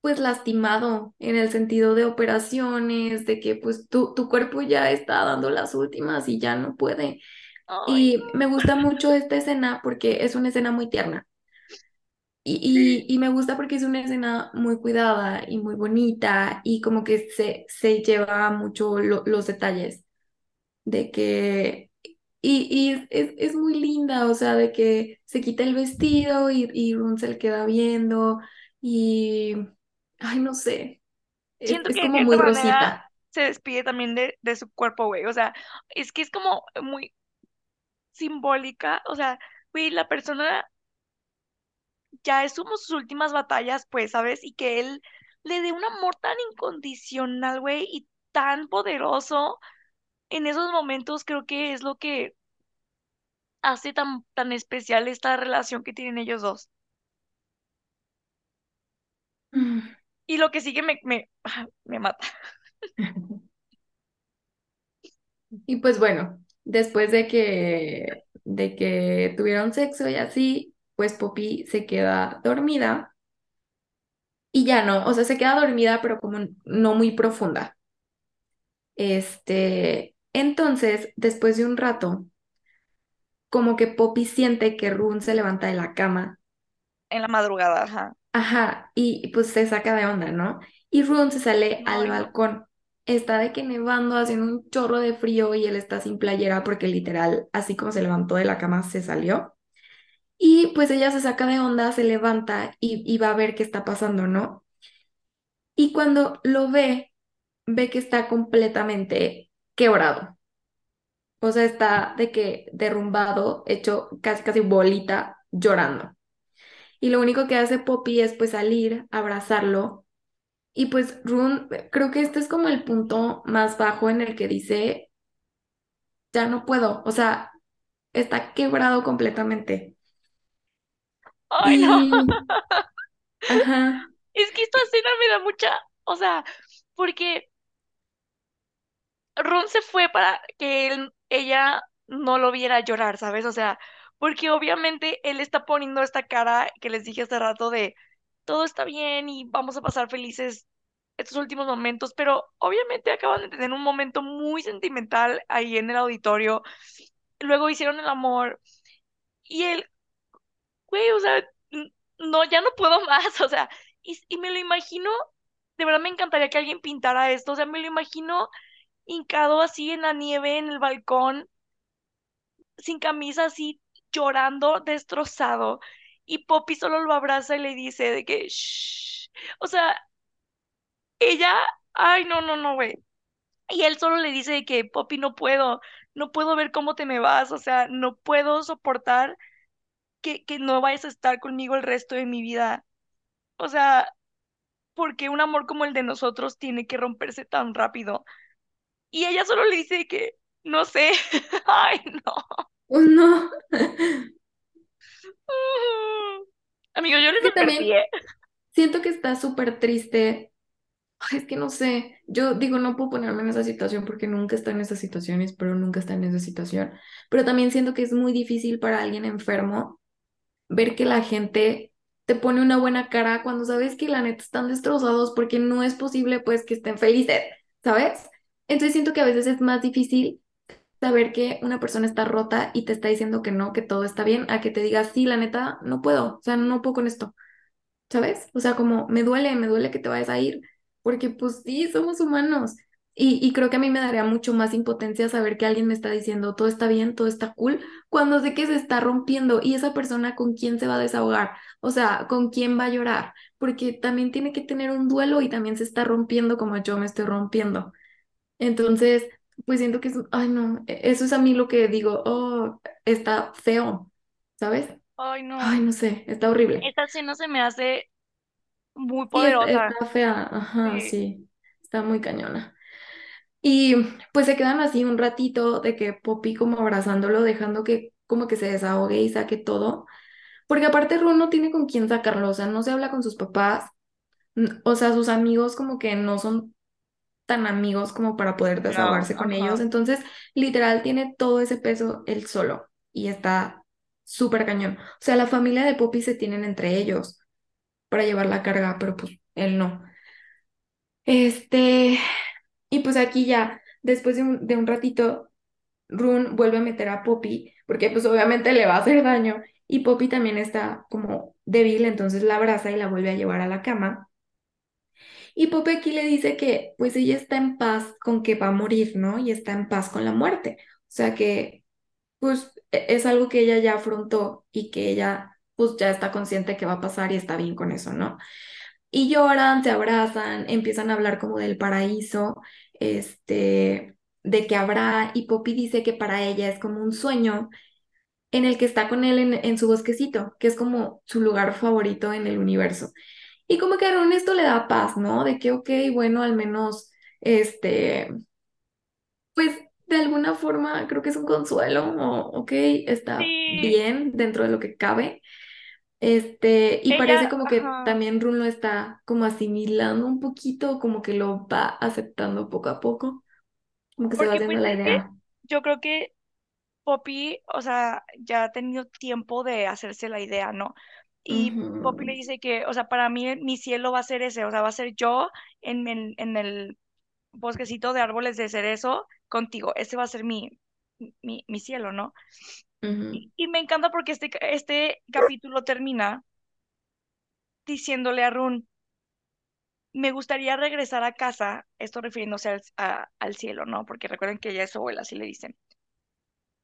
pues lastimado en el sentido de operaciones, de que pues tu, tu cuerpo ya está dando las últimas y ya no puede. Ay, Y me gusta mucho esta escena porque es una escena muy tierna. Y, y, y me gusta porque es una escena muy cuidada y muy bonita y como que se, se lleva mucho lo- los detalles de que... Y, y es, es, es muy linda, o sea, de que se quita el vestido y, y Run se le queda viendo y... Ay, no sé, es, siento es que de como muy rosita. se despide también de, de su cuerpo, güey. O sea, es que es como muy simbólica. O sea, güey, la persona ya es como sus últimas batallas, pues, ¿sabes? Y que él le dé un amor tan incondicional, güey, y tan poderoso en esos momentos, creo que es lo que hace tan, tan especial esta relación que tienen ellos dos. Y lo que sigue me, me, me mata. Y pues bueno, después de que, de que tuvieron sexo y así, pues Poppy se queda dormida y ya no, o sea, se queda dormida pero como no muy profunda. Este, entonces, después de un rato, como que Poppy siente que Rune se levanta de la cama, En la madrugada, ajá. ajá, y pues se saca de onda, ¿no? Y Rune se sale al balcón. Está de que nevando, haciendo un chorro de frío y él está sin playera porque literal, así como se levantó de la cama, se salió. Y pues ella se saca de onda, se levanta y, va a ver qué está pasando, ¿no? Y cuando lo ve, ve que está completamente quebrado. O sea, está de que derrumbado, hecho casi casi bolita, llorando. Y lo único que hace Poppy es pues salir, abrazarlo. Y pues Rune, creo que este es como el punto más bajo en el que dice, ya no puedo. O sea, está quebrado completamente. Ay, no. Ajá. Es que esta escena me da mucha, o sea, porque Ron se fue para que él, ella no lo viera llorar, ¿sabes? O sea, porque obviamente él está poniendo esta cara que les dije hace rato de todo está bien y vamos a pasar felices estos últimos momentos, pero obviamente acaban de tener un momento muy sentimental ahí en el auditorio. Luego hicieron el amor y él, güey, o sea, no, ya no puedo más, o sea, y, y me lo imagino, de verdad me encantaría que alguien pintara esto, o sea, me lo imagino hincado así en la nieve, en el balcón, sin camisa, así llorando, destrozado. Y Poppy solo lo abraza y le dice de que, shh. O sea, ella, ay, no, no, no, güey. Y él solo le dice de que, Poppy, no puedo, no puedo ver cómo te me vas, o sea, no puedo soportar que, que no vayas a estar conmigo el resto de mi vida. O sea, porque un amor como el de nosotros tiene que romperse tan rápido? Y ella solo le dice que, no sé, ay, no. Oh, no. Amigo, yo Es le que también ¿eh? siento que está súper triste. Ay, es que no sé. Yo digo, no puedo ponerme en esa situación porque nunca está en esas situaciones, pero nunca está en esa situación. Pero también siento que es muy difícil para alguien enfermo ver que la gente te pone una buena cara cuando sabes que la neta están destrozados porque no es posible pues que estén felices, ¿sabes? Entonces siento que a veces es más difícil saber que una persona está rota y te está diciendo que no, que todo está bien, a que te diga, sí, la neta, no puedo, o sea, no puedo con esto, ¿sabes? O sea, como me duele, me duele que te vayas a ir, porque pues sí, somos humanos. Y, y creo que a mí me daría mucho más impotencia saber que alguien me está diciendo, todo está bien, todo está cool, cuando sé que se está rompiendo y esa persona con quién se va a desahogar, o sea, con quién va a llorar, porque también tiene que tener un duelo y también se está rompiendo como yo me estoy rompiendo. Entonces, pues siento que es, ay no, e- eso es a mí lo que digo, oh, está feo, ¿sabes? Ay, no. Ay, no sé, está horrible. Esta escena se me hace muy Sí, poderosa. está fea, ajá, Sí, sí, está muy cañona. Y pues se quedan así un ratito de que Poppy como abrazándolo, dejando que como que se desahogue y saque todo, porque aparte Ron no tiene con quién sacarlo, o sea, no se habla con sus papás, o sea, sus amigos como que no son tan amigos como para poder no, desahogarse con ellos. Entonces, literal, tiene todo ese peso él solo y está súper cañón. O sea, la familia de Poppy se tienen entre ellos para llevar la carga, pero pues él no. Este, y pues aquí ya, después de un, de un ratito, Rune vuelve a meter a Poppy, porque pues obviamente le va a hacer daño. Y Poppy también está como débil, entonces la abraza y la vuelve a llevar a la cama. Y Poppy aquí le dice que pues ella está en paz con que va a morir, ¿no? Y está en paz con la muerte. O sea que pues e- es algo que ella ya afrontó y que ella pues ya está consciente que va a pasar y está bien con eso, ¿no? Y lloran, se abrazan, empiezan a hablar como del paraíso, este, de que habrá, y Poppy dice que para ella es como un sueño en el que está con él en, en su bosquecito, que es como su lugar favorito en el universo. Y como que a Ron esto le da paz, ¿no? De que, ok, bueno, al menos, este, pues de alguna forma creo que es un consuelo, o ok, está Sí, bien dentro de lo que cabe. Este, y parece ella, como que ajá. también Run lo está como asimilando un poquito, como que lo va aceptando poco a poco, como que se va Porque haciendo pues la es que idea. yo creo que Poppy, o sea, ya ha tenido tiempo de hacerse la idea, ¿no? Y Poppy le dice que, o sea, para mí mi cielo va a ser ese, o sea, va a ser yo en, el- en el bosquecito de árboles de cerezo contigo. Ese va a ser mi, mi, mi cielo, ¿no? Y, y me encanta porque este, este capítulo termina diciéndole a Run, me gustaría regresar a casa, esto refiriéndose al, a- al cielo, ¿no? Porque recuerden que ella es su abuela, así le dicen.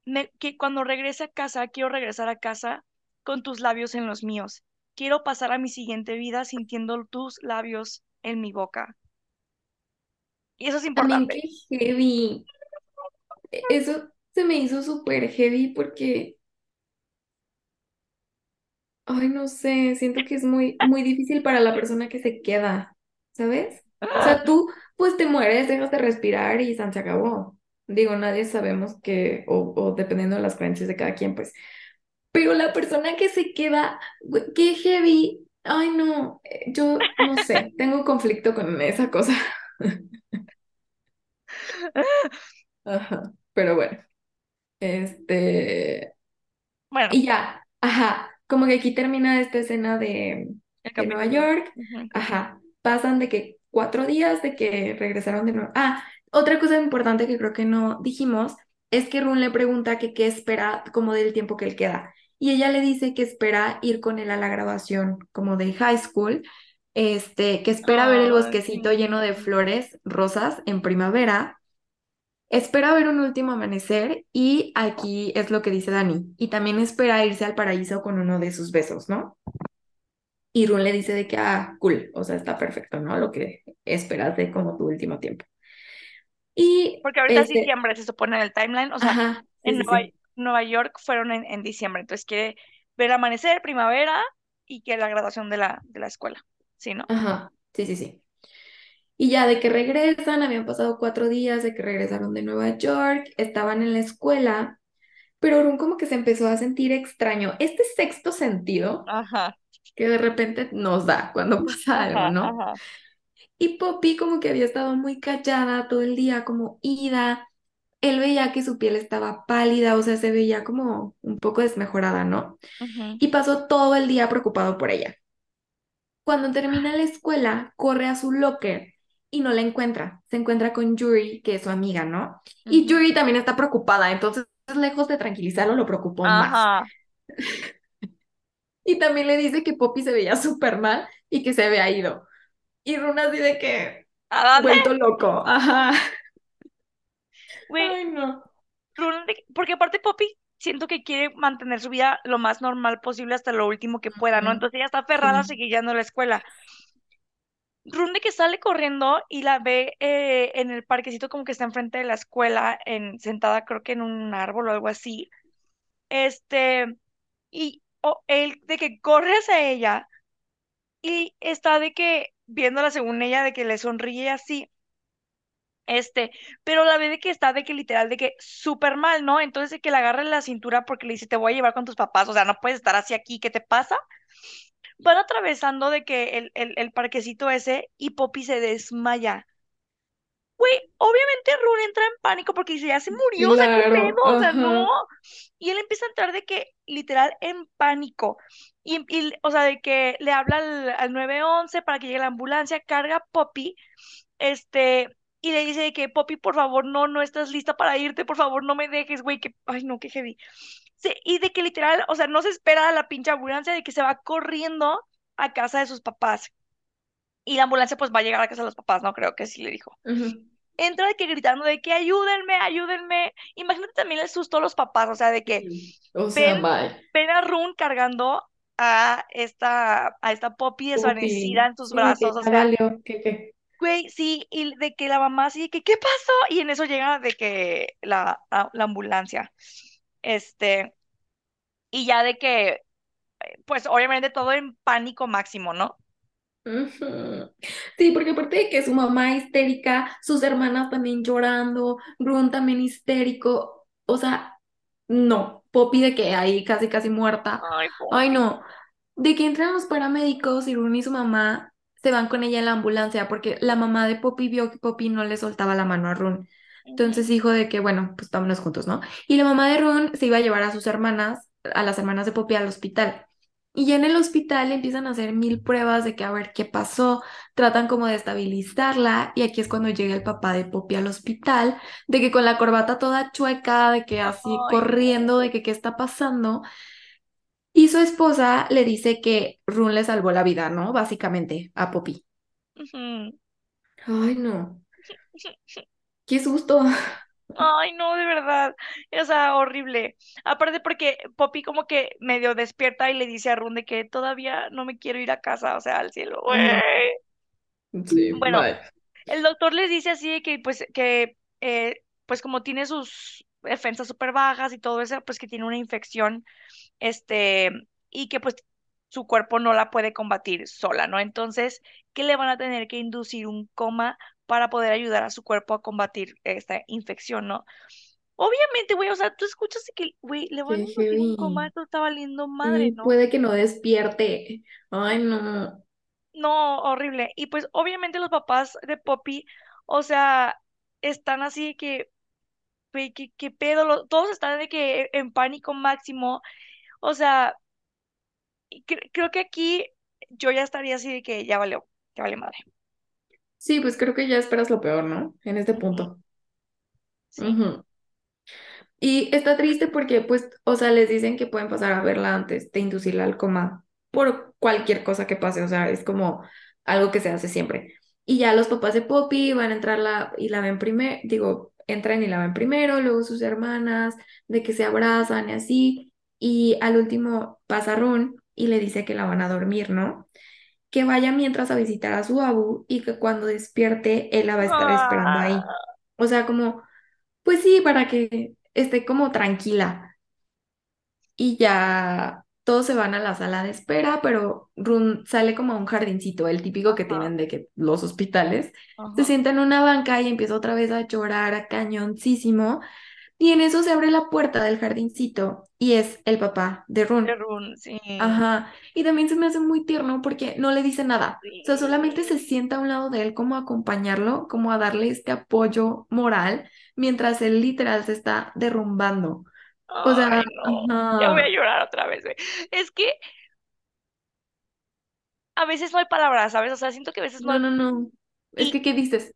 Me- que cuando regrese a casa, quiero regresar a casa con tus labios en los míos. Quiero pasar a mi siguiente vida sintiendo tus labios en mi boca. Y eso es También qué importante. heavy. E- Eso se me hizo súper heavy porque, ay, no sé, siento que es muy, muy difícil para la persona que se queda, ¿sabes? O sea, tú pues te mueres, dejas de respirar y se acabó. Digo, nadie sabemos que, o, o dependiendo de las creencias de cada quien, pues Pero la persona que se queda, qué heavy. Ay, no, eh, yo no sé, tengo conflicto con esa cosa. Ajá, pero bueno, este, Bueno, y ya, ajá, como que aquí termina esta escena de, de Nueva. York, ajá, pasan de que cuatro días de que regresaron de nuevo. Ah, otra cosa importante que creo que no dijimos es que Run le pregunta que qué espera como del tiempo que él queda. Y ella le dice que espera ir con él a la grabación como de high school, este, que espera ver el bosquecito lleno de flores rosas en primavera espera ver un último amanecer y aquí es lo que dice Dani. Y también espera irse al paraíso con uno de sus besos, ¿no? Y Run le dice de que, ah, cool, o sea, está perfecto, ¿no? Lo que esperas de como tu último tiempo. Y Porque ahorita es este, diciembre, se supone en el timeline, o sea, ajá, sí, en sí, Nueva, sí. Nueva York fueron en, en diciembre, entonces quiere ver amanecer, primavera y que la graduación de la, de la escuela, ¿sí, no? Ajá, sí, sí, sí. Y ya de que regresan, habían pasado cuatro días de que regresaron de Nueva York, estaban en la escuela, pero Run como que se empezó a sentir extraño. Este sexto sentido Ajá, que de repente nos da cuando pasa algo, ¿no? ajá. Y Poppy como que había estado muy callada todo el día, como ida. Él veía que su piel estaba pálida, o sea, se veía como un poco desmejorada, ¿no? Y pasó todo el día preocupado por ella. Cuando termina la escuela, corre a su locker y no la encuentra. Se encuentra con Yuri, que es su amiga, ¿no? Y. Yuri también está preocupada, entonces lejos de tranquilizarlo, lo preocupó más. Y también le dice que Poppy se veía súper mal y que se había ido. Y Runa así de que, ¿A dónde? vuelto loco, ajá. Güey, Ay, no. Porque aparte Poppy siento que quiere mantener su vida lo más normal posible hasta lo último que pueda, ¿no? Entonces ella está aferrada a Sí. seguir yendo a la escuela. Run de que sale corriendo y la ve eh, en el parquecito como que está enfrente de la escuela, en, sentada creo que en un árbol o algo así. Este, y o él de que corre hacia ella y está de que viéndola según ella, de que le sonríe así. Este, pero la ve de que está de que literal, de que súper mal, ¿no? Entonces de que le agarra la cintura porque le dice, te voy a llevar con tus papás, o sea, no puedes estar así aquí, ¿qué te pasa? Van atravesando de que el, el, el parquecito ese y Poppy se desmaya. Güey, obviamente Rune entra en pánico porque dice, ya se murió, o sea, ¿qué pedo? Claro, O sea, no. Y él empieza a entrar de que, literal, en pánico. Y, y, o sea, de que le habla al, al 911 para que llegue la ambulancia, carga a Poppy, este, y le dice de que, Poppy, por favor, no, no estás lista para irte, por favor, no me dejes, güey, que, ay, no, qué heavy. Sí, y de que literal, o sea, no se espera la pinche ambulancia, de que se va corriendo a casa de sus papás. Y la ambulancia pues va a llegar a casa de los papás, no creo que sí le dijo entra de que gritando de que ayúdenme, ayúdenme. Imagínate también el susto a los papás, o sea, de que. O sea, ven, bye. ven a Rune cargando a esta, a esta Poppy desvanecida en sus Sí, brazos, o sea, valió. ¿Qué, qué? güey, sí, y de que la mamá así de que, ¿qué pasó? Y en eso llega de que la, la, la ambulancia, este, y ya de que, pues obviamente todo en pánico máximo, ¿no? Sí, porque aparte de que su mamá histérica, sus hermanas también llorando, Run también histérico, o sea, no, Poppy de que ahí casi casi muerta. Ay, no, de que entran los paramédicos y Run y su mamá se van con ella en la ambulancia porque la mamá de Poppy vio que Poppy no le soltaba la mano a Run. Entonces dijo de que, bueno, pues vámonos juntos, ¿no? Y la mamá de Run se iba a llevar a sus hermanas, a las hermanas de Poppy al hospital. Y ya en el hospital empiezan a hacer mil pruebas de que a ver qué pasó, tratan como de estabilizarla y aquí es cuando llega el papá de Poppy al hospital, de que con la corbata toda chueca, de que así Ay, corriendo, de que qué está pasando. Y su esposa le dice que Run le salvó la vida, ¿no? Básicamente, a Poppy. Ujú. Ay, no, qué susto. Ay, no, de verdad. O sea, horrible. Aparte porque Poppy como que medio despierta y le dice a Run de que todavía no me quiero ir a casa, o sea, al cielo. Ujú, Sí, Bueno, bye. el doctor les dice así de que pues que eh, pues como tiene sus defensas súper bajas y todo eso, pues que tiene una infección, este, y que pues su cuerpo no la puede combatir sola, ¿no? Entonces, que le van a tener que inducir un coma para poder ayudar a su cuerpo a combatir esta infección, ¿no? Obviamente, güey, o sea, tú escuchas que, güey, le van a inducir un coma, esto está valiendo madre, ¿no? puede que no despierte. Ay, no. No, horrible. Y pues obviamente los papás de Poppy, o sea, están así de que, güey, ¿qué, qué pedo? Todos están de que en pánico máximo. O sea, cre- creo que aquí yo ya estaría así de que ya valió, ya vale madre. Sí, pues creo que ya esperas lo peor, ¿no? En este punto. Sí. Y está triste porque, pues, o sea, les dicen que pueden pasar a verla antes de inducirla al coma por cualquier cosa que pase, o sea, es como algo que se hace siempre. Y ya los papás de Poppy van a entrar la, y la ven primero, digo, entran y la ven primero, luego sus hermanas, de que se abrazan y así, y al último pasa Ron y le dice que la van a dormir, ¿no? Que vaya mientras a visitar a su abu y que cuando despierte él la va a estar esperando Ah, ahí. O sea, como, pues sí, para que esté como tranquila y ya todos se van a la sala de espera, pero Run sale como a un jardincito, el típico que ajá, tienen de que los hospitales. Se sienta en una banca y empieza otra vez a llorar a cañoncísimo. Y en eso se abre la puerta del jardincito y es el papá de De Run. Run, sí. Ajá. Y también se me hace muy tierno porque no le dice nada. O sea, solamente se sienta a un lado de él como a acompañarlo, como a darle este apoyo moral, mientras él literal se está derrumbando. O sea, Ay, no. Ya voy a llorar otra vez, güey. Es que a veces no hay palabras, ¿sabes? O sea, siento que a veces no No, hay... no, no. Es Y, que, ¿qué dices?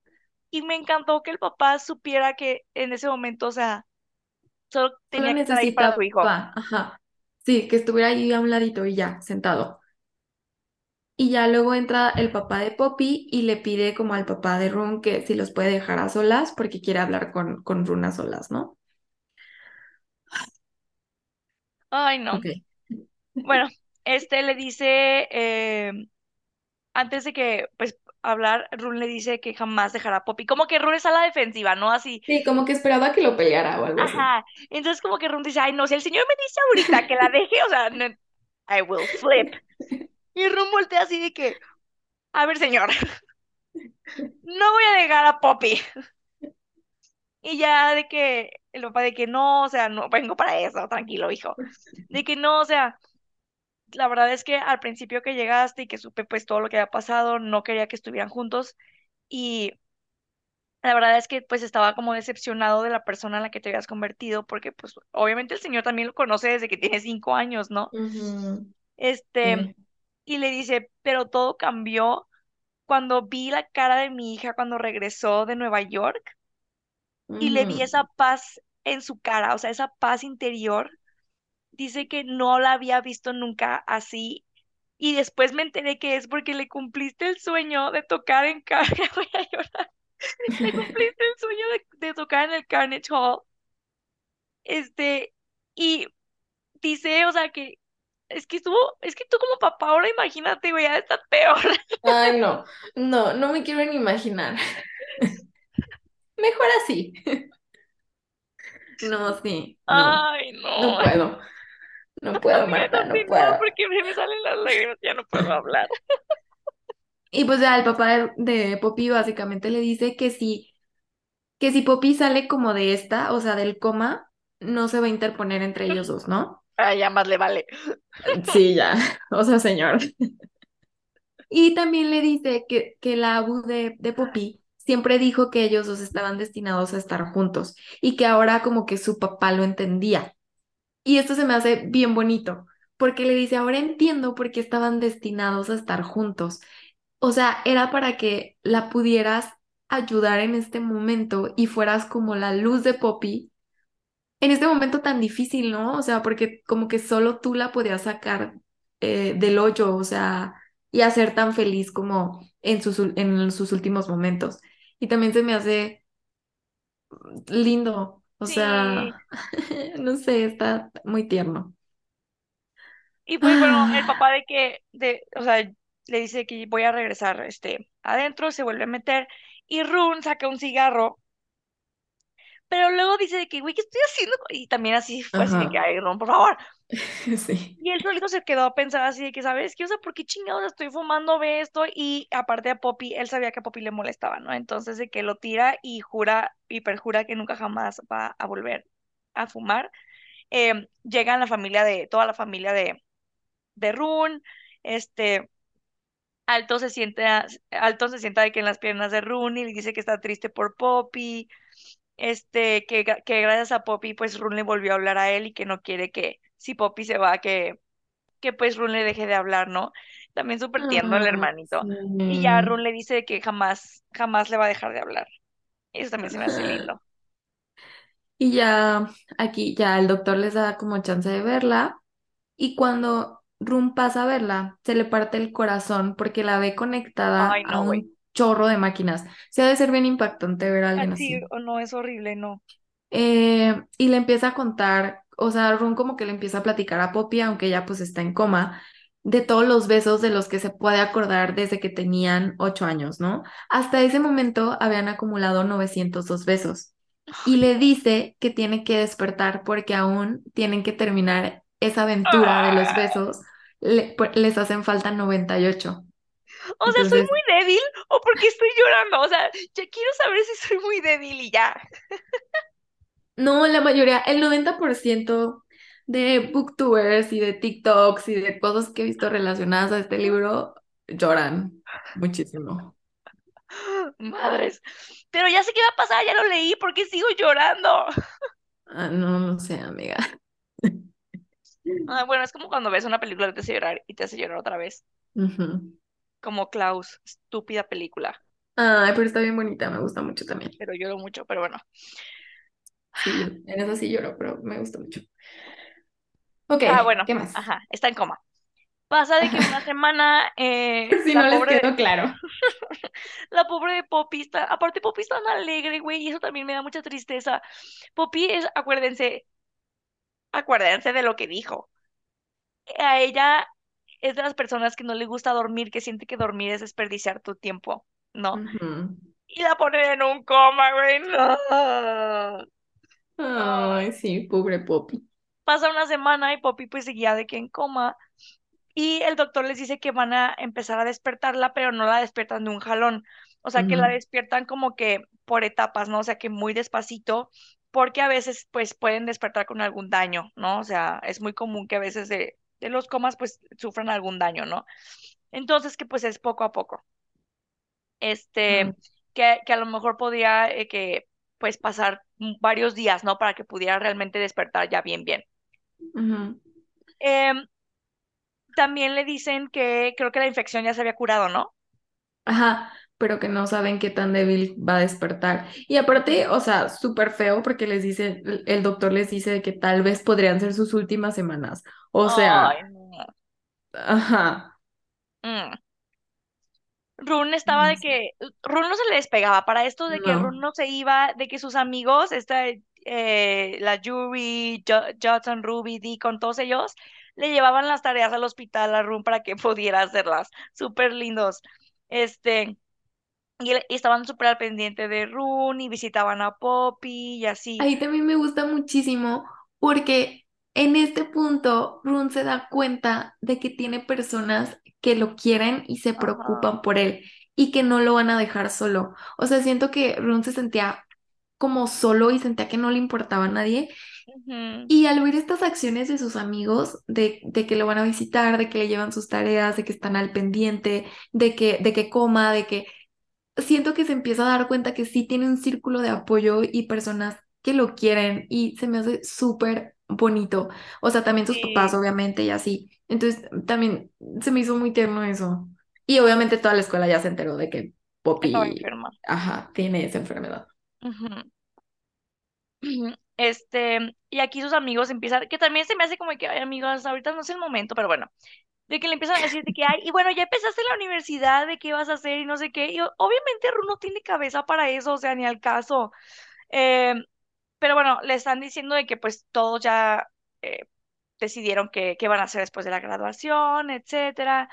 y me encantó que el papá supiera que en ese momento, o sea, solo tenía que estar ahí para necesitaba, su hijo. ajá. Sí, que estuviera ahí a un ladito y ya, sentado. Y ya luego entra el papá de Poppy y le pide como al papá de Run que si los puede dejar a solas porque quiere hablar con, con Run a solas, ¿no? Ay, no. Bueno, este le dice, eh, antes de que, pues, hablar, Run le dice que jamás dejará a Poppy. Como que Run está a la defensiva, ¿no? Así, Sí, como que esperaba que lo peleara o algo así. ajá. Entonces como que Run dice, ay, no, si el señor me dice ahorita que la deje, o sea, no, I will flip. Y Run voltea así de que, a ver, señor, no voy a dejar a Poppy. Y ya de que, el papá de que no, o sea, no vengo para eso, tranquilo, hijo. De que no, o sea, la verdad es que al principio que llegaste y que supe pues todo lo que había pasado, no quería que estuvieran juntos. Y la verdad es que pues estaba como decepcionado de la persona en la que te habías convertido, porque pues obviamente el señor también lo conoce desde que tiene cinco años, ¿no? Este, y le dice, pero todo cambió cuando vi la cara de mi hija cuando regresó de Nueva York y le vi Ujú. esa paz en su cara, o sea, esa paz interior. Dice que no la había visto nunca así. Y después me enteré que es porque le cumpliste el sueño de tocar en Carnage. Voy a llorar. Le cumpliste el sueño de, de tocar en el Carnage Hall. Este, y dice, o sea, que es que estuvo, es que tú como papá ahora imagínate, güey, ya está peor. Ay, no, no, no me quiero ni imaginar. Mejor así. No, sí, no, Ay, no no. puedo, no puedo, Marta, no puedo. porque me salen las lágrimas, ya no puedo hablar. Y pues ya el papá de, de Poppy básicamente le dice que si, que si Poppy sale como de esta, o sea, del coma, no se va a interponer entre ellos dos, ¿no? Ay, ya más le vale. Sí, ya, o sea, señor. Y también le dice que, que la Abu de, de Poppy siempre dijo que ellos dos estaban destinados a estar juntos y que ahora como que su papá lo entendía. Y esto se me hace bien bonito, porque le dice, ahora entiendo por qué estaban destinados a estar juntos. O sea, era para que la pudieras ayudar en este momento y fueras como la luz de Poppy en este momento tan difícil, ¿no? O sea, porque como que solo tú la podías sacar eh, del hoyo, o sea, y hacer tan feliz como en sus, en sus últimos momentos. Y también se me hace lindo, o Sí. sea, no sé, está muy tierno. Y pues bueno, el papá de que, de, o sea, le dice que voy a regresar, este, adentro, se vuelve a meter y Rune saca un cigarro, pero luego dice de que, güey, ¿qué estoy haciendo? Y también así fue así de que, ay, Rune, por favor. Y él solito se quedó a pensar así de que, ¿sabes qué? O sea, ¿por qué chingados estoy fumando, ve esto? Y aparte a Poppy, él sabía que a Poppy le molestaba, ¿no? Entonces de que lo tira y jura y perjura que nunca jamás va a volver a fumar. Em, llega la familia de, toda la familia de, de Rune, este Alto se sienta, Alto se sienta de que en las piernas de Rune y le dice que está triste por Poppy, este, que, que gracias a Poppy, pues Rune le volvió a hablar a él y que no quiere que, si Poppy se va, que, que pues Rune le deje de hablar, ¿no? También súper tierno el Ah, hermanito. Y ya sí. Rune le dice que jamás, jamás le va a dejar de hablar. Eso también se me hace lindo. Y ya aquí, ya el doctor les da como chance de verla. Y cuando Rum pasa a verla, se le parte el corazón porque la ve conectada Ay, a un chorro de máquinas. Se ha de ser bien impactante ver a alguien Así así. o no, es horrible, no. Eh, y le empieza a contar, o sea, Ron como que le empieza a platicar a Poppy, aunque ella pues está en coma, de todos los besos de los que se puede acordar desde que tenían ocho años, ¿no? Hasta ese momento habían acumulado 902 besos. Y le dice que tiene que despertar porque aún tienen que terminar esa aventura de los besos. Le- pues, les hacen falta 98. O sea, ¿soy muy débil o porque estoy llorando? O sea, ya quiero saber si soy muy débil y ya. No, la mayoría, el 90% de booktubers y de TikToks y de cosas que he visto relacionadas a este libro lloran muchísimo. Madres. Pero ya sé qué va a pasar, ya lo leí, ¿por qué sigo llorando? Ah, no, no sé, amiga. Ah, bueno, es como cuando ves una película que te hace llorar y te hace llorar otra vez. Como Klaus, estúpida película. Ay, pero está bien bonita, me gusta mucho también. Pero lloro mucho, pero bueno. Sí, en eso sí lloro, pero me gusta mucho. Ok, Ah, bueno, ¿qué más? ajá, está en coma. Pasa de que una semana eh, si no les quedó claro. la pobre de Poppy está, aparte Poppy es tan alegre, güey, y eso también me da mucha tristeza. Poppy es, acuérdense, acuérdense de lo que dijo. A ella es de las personas que no le gusta dormir, que siente que dormir es desperdiciar tu tiempo, ¿no? Y la ponen en un coma, güey, no. Ay, sí, pobre Poppy. Pasa una semana y Poppy pues seguía de que en coma y el doctor les dice que van a empezar a despertarla, pero no la despiertan de un jalón. O sea, que la despiertan como que por etapas, ¿no? O sea, que muy despacito, porque a veces pues pueden despertar con algún daño, ¿no? O sea, es muy común que a veces de, de los comas pues sufran algún daño, ¿no? Entonces que pues es poco a poco. Este, ujú, que, que a lo mejor podría eh, que pues pasar varios días, ¿no? Para que pudiera realmente despertar ya bien, bien. Em, también le dicen que creo que la infección ya se había curado, ¿no? Ajá, pero que no saben qué tan débil va a despertar. Y aparte, o sea, súper feo porque les dice, el doctor les dice de que tal vez podrían ser sus últimas semanas. O Ay, sea, no. ajá. Mm. Rune estaba de que Rune no se le despegaba para esto de que Rune No. se iba, de que sus amigos, esta, eh, la Yuri, Jo- Judson, Ruby, Deacon, todos ellos, le llevaban las tareas al hospital a Rune para que pudiera hacerlas. Súper lindos. Este, y, estaban súper al pendiente de Rune y visitaban a Poppy y así. Ahí también me gusta muchísimo porque en este punto Run se da cuenta de que tiene personas que lo quieren y se preocupan por él y que no lo van a dejar solo. O sea, siento que Run se sentía como solo y sentía que no le importaba a nadie. Y al ver estas acciones de sus amigos, de, de que lo van a visitar, de que le llevan sus tareas, de que están al pendiente, de que, de que coma, de que siento que se empieza a dar cuenta que sí tiene un círculo de apoyo y personas que lo quieren y se me hace súper bonito. O sea, también sus papás, Sí, obviamente, y así. Entonces, también se me hizo muy tierno eso. Y obviamente toda la escuela ya se enteró de que Poppy, ajá, tiene esa enfermedad. Este, y aquí sus amigos empiezan, que también se me hace como que, ay, amigos, ahorita no es el momento, pero bueno, de que le empiezan a decir de que, ay, y bueno, ya empezaste la universidad, de qué vas a hacer y no sé qué, y obviamente Ru no tiene cabeza para eso, o sea, ni al caso. Eh, pero bueno, le están diciendo de que pues todos ya eh, decidieron qué, qué van a hacer después de la graduación, etcétera.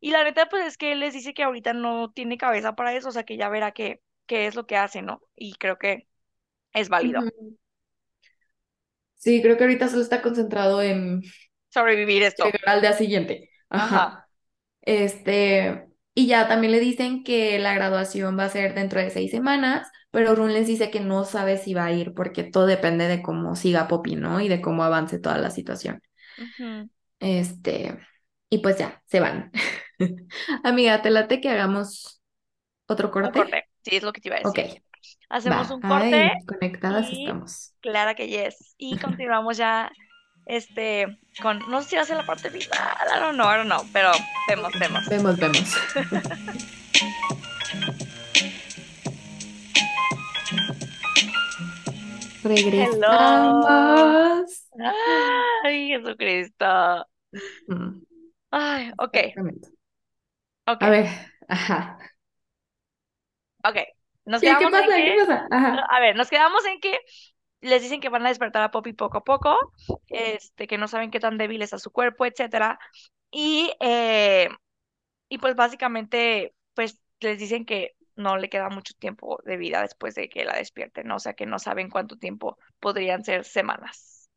Y la neta, pues es que él les dice que ahorita no tiene cabeza para eso, o sea, que ya verá qué, qué es lo que hace, ¿no? Y creo que es válido. Sí, creo que ahorita solo está concentrado en sobrevivir esto. llegar al día siguiente. Ajá. Ajá. Este, y ya también le dicen que la graduación va a ser dentro de seis semanas, pero Run les dice que no sabe si va a ir porque todo depende de cómo siga Poppy, ¿no? Y de cómo avance toda la situación. Este, y pues ya, se van. Amiga, ¿te late que hagamos otro Un corte? corte, sí, es lo que te iba a Ok, decir. Hacemos va. un corte Ay, conectadas y estamos. clara que yes. Y continuamos ya, este, con, no sé si va a ser la parte final, I don't know, I don't know, pero vemos, vemos. Vemos, vemos. Hello. Regresamos. Ay, Jesucristo. Mm, Ay, ok. A ver, ajá. Ok, nos ¿Qué, qué quedamos en pasa? ¿Qué que, pasa? Ajá. a ver, nos quedamos en que les dicen que van a despertar a Poppy poco a poco, este, que no saben qué tan débil está su cuerpo, etcétera. Y, eh, y pues básicamente, pues les dicen que no le queda mucho tiempo de vida después de que la despierten, ¿no? O sea, que no saben cuánto tiempo podrían ser semanas.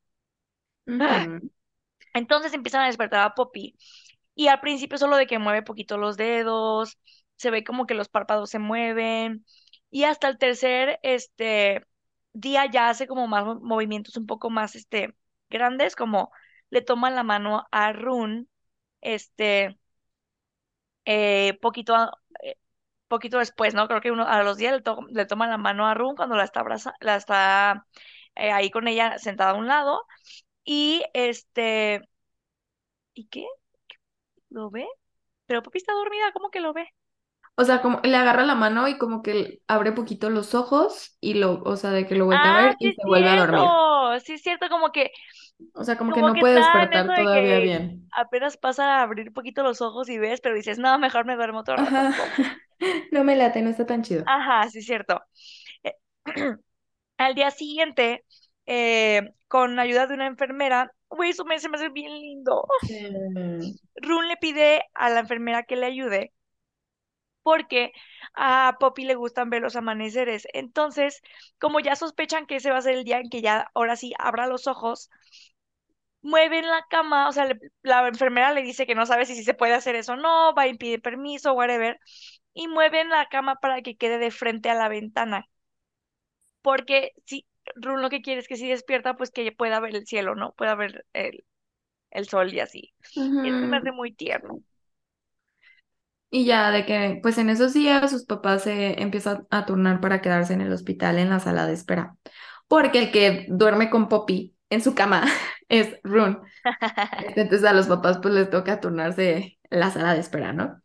Ujú. Entonces empiezan a despertar a Poppy y al principio solo de que mueve poquito los dedos, se ve como que los párpados se mueven y hasta el tercer este día ya hace como más mo- movimientos un poco más este grandes, como le toma la mano a Rune, este eh, poquito a- eh, poquito después, ¿no? Creo que uno a los días le, to- le la mano a Rune cuando la está abraza la está eh, ahí con ella sentada a un lado y este ¿y qué? ¿Lo ve? Pero Poppy está dormida, ¿cómo que lo ve? O sea, como le agarra la mano y como que abre poquito los ojos y lo, o sea, de que lo voltea a Ah, ver sí y se vuelve a dormir. sí es cierto, como que, O sea, como que como no que puede despertar de todavía que bien. apenas pasa a abrir un poquito los ojos y ves, pero dices, no, mejor me duermo otro rato. No me late, no está tan chido. Ajá, sí es cierto. Eh, Al día siguiente, eh, con ayuda de una enfermera, güey, eso me, se me hace bien lindo. Mm, Rune le pide a la enfermera que le ayude porque a Poppy le gustan ver los amaneceres. Entonces, como ya sospechan que ese va a ser el día en que ya ahora sí abra los ojos, mueven la cama, o sea, le- la enfermera le dice que no sabe si, si se puede hacer eso o no, va a impedir permiso, whatever, y mueven la cama para que quede de frente a la ventana, porque si Rune lo que quiere es que si despierta, pues que pueda ver el cielo, ¿no? Pueda ver el, el sol y así. Y eso me hace muy tierno. Y ya de que, pues en esos días sus papás se empiezan a turnar para quedarse en el hospital en la sala de espera. Porque el que duerme con Poppy en su cama es. Este, Entonces a los papás pues les toca turnarse la sala de espera, ¿no?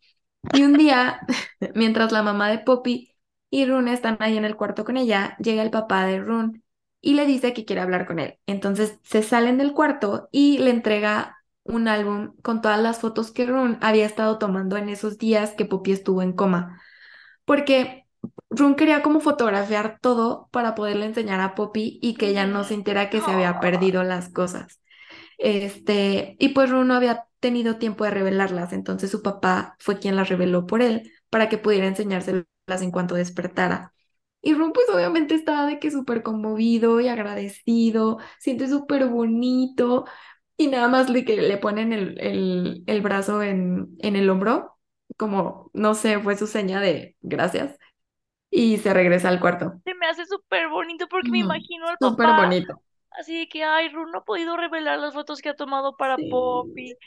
Y un día, mientras la mamá de Poppy y Rune están ahí en el cuarto con ella, llega el papá de Rune y le dice que quiere hablar con él. Entonces se salen del cuarto y le entrega un álbum con todas las fotos que Rune había estado tomando en esos días que Poppy estuvo en coma. Porque Rune quería como fotografiar todo para poderle enseñar a Poppy y que ella no Ujú. sintiera que se había perdido las cosas. Este, y pues Rune no había tenido tiempo de revelarlas, entonces su papá fue quien las reveló por él para que pudiera enseñárselas en cuanto despertara. Y Rune pues obviamente estaba de que súper conmovido y agradecido, siente súper bonito y nada más le, que le ponen el, el, el brazo en, en el hombro, como, no sé, fue su seña de gracias y se regresa al cuarto. se me hace súper bonito porque me imagino al papá bonito. Así de que, ay, Rune no ha podido revelar las fotos que ha tomado para Sí. Poppy.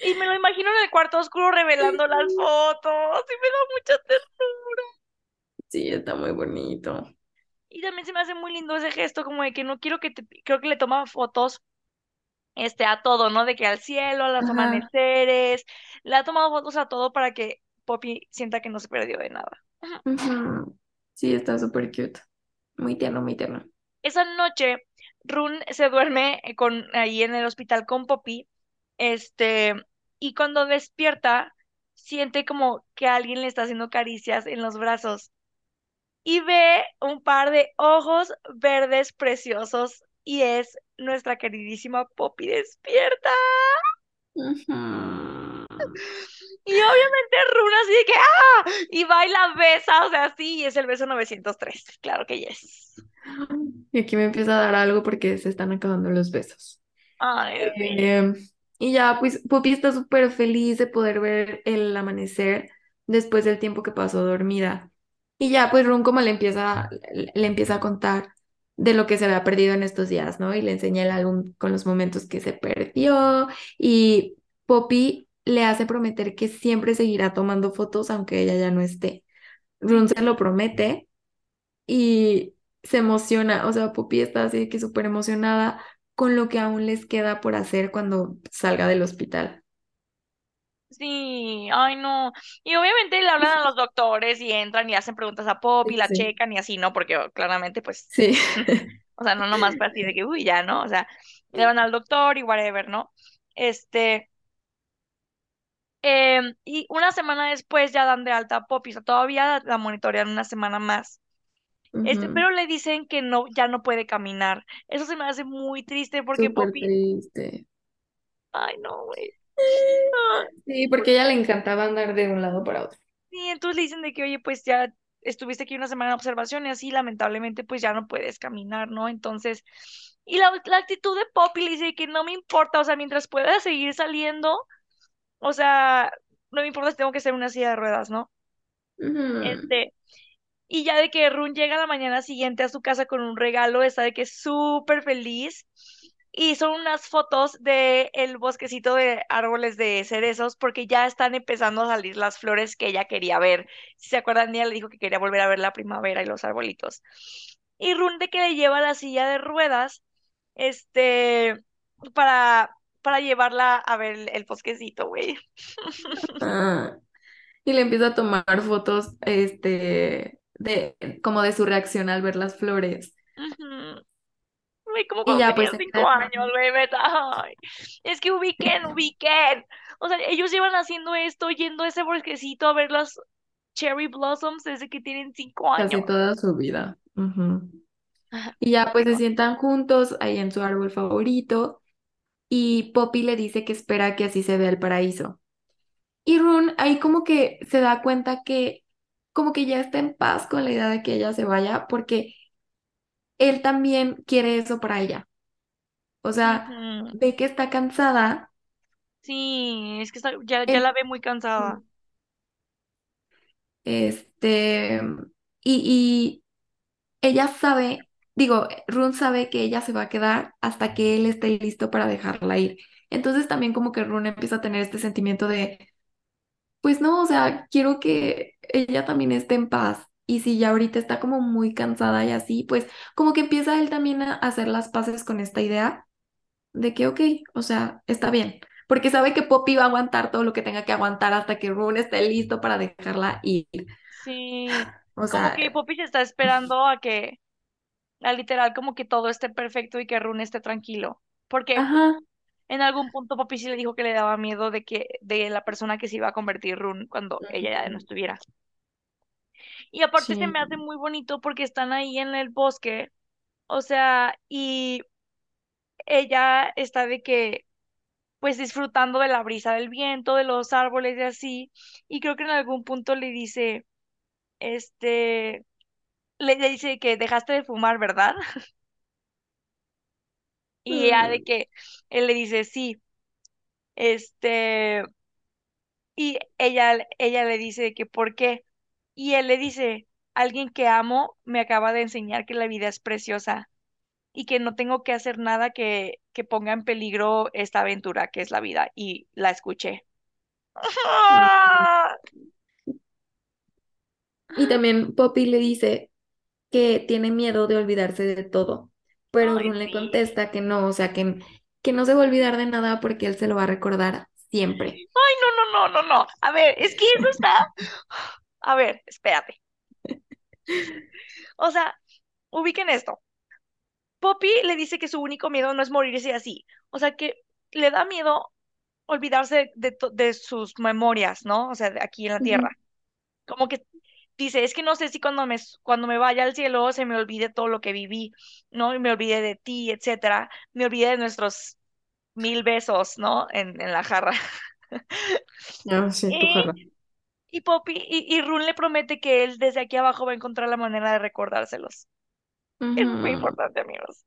Y me lo imagino en el cuarto oscuro revelando las fotos. Y me da mucha ternura. Sí, está muy bonito. Y también se me hace muy lindo ese gesto, como de que no quiero que te... Creo que le toma fotos este, a todo, ¿no? De que al cielo, a los Ajá. amaneceres. Le ha tomado fotos a todo para que Poppy sienta que no se perdió de nada. Sí, está súper cute. Muy tierno, muy tierno. Esa noche, Rune se duerme eh, con, ahí en el hospital con Poppy. Este, y cuando despierta, siente como que alguien le está haciendo caricias en los brazos. y ve un par de ojos verdes preciosos y es nuestra queridísima Poppy despierta. Y obviamente Runa así de que ¡ah! Y va y la besa, o sea, sí, y es el beso 903, claro que yes. Y aquí me empieza a dar algo porque se están acabando los besos. Ay. Eh, y ya, pues Poppy está súper feliz de poder ver el amanecer después del tiempo que pasó dormida. Y ya, pues Ron como le empieza, le empieza a contar de lo que se había perdido en estos días, ¿no? Y le enseña el álbum con los momentos que se perdió. Y Poppy le hace prometer que siempre seguirá tomando fotos aunque ella ya no esté. Ron se lo promete y se emociona, o sea, Poppy está así de que súper emocionada con lo que aún les queda por hacer cuando salga del hospital. Sí, ay no. Y obviamente le hablan a los doctores y entran y hacen preguntas a Poppy, la Sí. checan y así, ¿no? Porque oh, claramente, pues, Sí. o sea, no nomás fue así de que, uy, ya, ¿no? O sea, le van al doctor y whatever, ¿no? Este. Em, y una semana después ya dan de alta a Poppy, o sea, todavía la monitorean una semana más. Este, pero le dicen que no, ya no puede caminar. Eso se me hace muy triste porque Súper Poppy, triste. ay no, güey. Sí, porque a ella le encantaba andar de un lado para otro. Y entonces le dicen de que, oye, pues ya estuviste aquí una semana en observación y así, lamentablemente, pues ya no puedes caminar, ¿no? Entonces, y la, la actitud de Poppy le dice que no me importa, o sea, mientras pueda seguir saliendo, o sea, no me importa si tengo que hacer una silla de ruedas, ¿no? Este, Y ya de que Run llega la mañana siguiente a su casa con un regalo, está de que súper feliz. Y son unas fotos de el bosquecito de árboles de cerezos porque ya están empezando a salir las flores que ella quería ver. Si se acuerdan, ella le dijo que quería volver a ver la primavera y los arbolitos. Y Run de que le lleva la silla de ruedas, este, para, para llevarla a ver el, el bosquecito, güey. Ah, y le empieza a tomar fotos, este, de, como de su reacción al ver las flores. Como Y cuando ya tenía pues cinco años. Ay, es que ubiquen, ubiquen. O sea, ellos llevan haciendo esto, yendo a ese bosquecito a ver las cherry blossoms desde que tienen cinco años. casi toda su vida. Y ya pues se sientan juntos ahí en su árbol favorito y Poppy le dice que espera que así se vea el paraíso. Y Rune ahí como que se da cuenta que como que ya está en paz con la idea de que ella se vaya porque él también quiere eso para ella. O sea, ve que está cansada. Sí, es que está- ya, ya la ve muy cansada. Este, y, y ella sabe, digo, Rune sabe que ella se va a quedar hasta que él esté listo para dejarla ir. Entonces también como que Rune empieza a tener este sentimiento de, pues no, o sea, quiero que ella también esté en paz. Y si ya ahorita está como muy cansada y así, pues como que empieza él también a hacer las paces con esta idea de que, ok, o sea, está bien. Porque sabe que Poppy va a aguantar todo lo que tenga que aguantar hasta que Rune esté listo para dejarla ir. Sí, O como sea, que Poppy se está esperando a que, a literal, como que todo esté perfecto y que Rune esté tranquilo. Porque ajá, en algún punto Poppy sí le dijo que le daba miedo de que, de la persona que se iba a convertir Rune cuando ella ya no estuviera. Y aparte se me hace muy bonito porque están ahí en el bosque, o sea, y ella está de que, pues disfrutando de la brisa del viento, de los árboles y así, y creo que en algún punto le dice, este, le dice que dejaste de fumar, ¿verdad? Y ya de Mm, que él le dice, sí, este, y ella, ella le dice que por qué, y él le dice, alguien que amo me acaba de enseñar que la vida es preciosa y que no tengo que hacer nada que, que ponga en peligro esta aventura que es la vida. Y la escuché. ¡Ah! Y también Poppy le dice que tiene miedo de olvidarse de todo, pero Ay, le contesta que no, o sea, que, que no se va a olvidar de nada porque él se lo va a recordar siempre. Ay, no, no, no, no, no. A ver, es que eso está. A ver, espérate. O sea, ubiquen esto. Poppy le dice que su único miedo no es morirse así. O sea, que le da miedo olvidarse de, de sus memorias, ¿no? O sea, de aquí en la tierra. Como que dice, es que no sé si cuando me, cuando me vaya al cielo se me olvide todo lo que viví, ¿no? Y me olvide de ti, etcétera. Me olvide de nuestros mil besos, ¿no? En, en la jarra. Ah, sí, tu Y, jarra. y Poppy, y, y Rune le promete que él desde aquí abajo va a encontrar la manera de recordárselos. Es muy importante, amigos.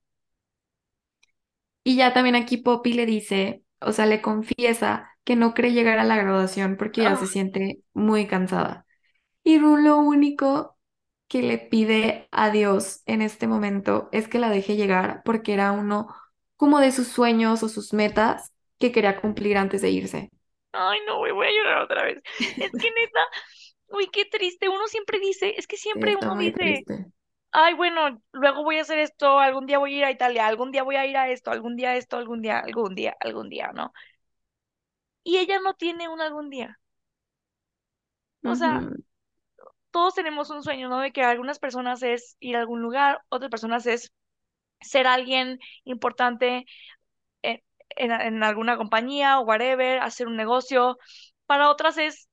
Y ya también aquí Poppy le dice, o sea, le confiesa que no cree llegar a la graduación porque ya Ah, se siente muy cansada. Y Rue lo único que le pide a Dios en este momento es que la deje llegar porque era uno como de sus sueños o sus metas que quería cumplir antes de irse. ay, no, güey, voy a llorar otra vez. Es que neta, uy, qué triste. Uno siempre dice, es que siempre está uno dice, triste. ay, bueno, luego voy a hacer esto, algún día voy a ir a Italia, algún día voy a ir a esto, algún día esto, algún día, algún día, algún día, ¿no? Y ella no tiene un algún día. O sea, todos tenemos un sueño, ¿no? De que algunas personas es ir a algún lugar, otras personas es ser alguien importante en, en, alguna compañía o whatever, hacer un negocio. para otras es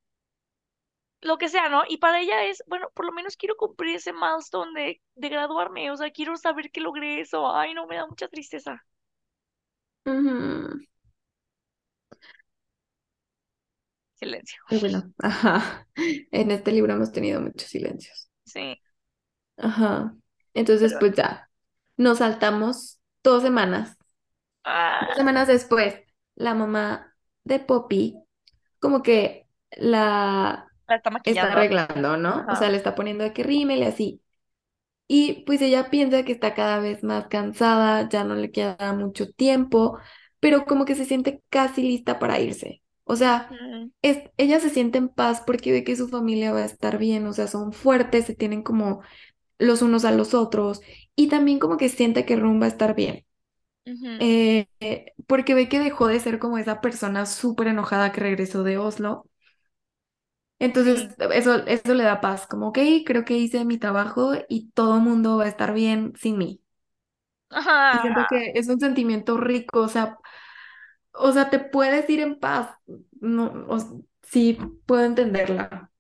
lo que sea, ¿no? Y para ella es, bueno, por lo menos quiero cumplir ese milestone de, de graduarme, o sea, quiero saber que logré eso. Ay, no, me da mucha tristeza. Silencio. Bueno, ajá. En este libro hemos tenido muchos silencios. Sí, Ajá. Entonces, pero... pues ya, nos saltamos dos semanas. Dos Ah, semanas después, la mamá de Poppy como que la la está está arreglando, ¿no? O sea, le está poniendo de que rímel y así. Y pues ella piensa que está cada vez más cansada, ya no le queda mucho tiempo, pero como que se siente casi lista para irse. O sea, es, ella se siente en paz porque ve que su familia va a estar bien, o sea, son fuertes, se tienen como los unos a los otros y también como que siente que Rum va a estar bien. Eh, eh, porque ve que dejó de ser como esa persona súper enojada que regresó de Oslo. Entonces, Sí. eso, eso le da paz, como, ok, creo que hice mi trabajo y todo el mundo va a estar bien sin mí. Y siento Ajá. que es un sentimiento rico, o sea, o sea, te puedes ir en paz. No, o sí, puedo entenderla.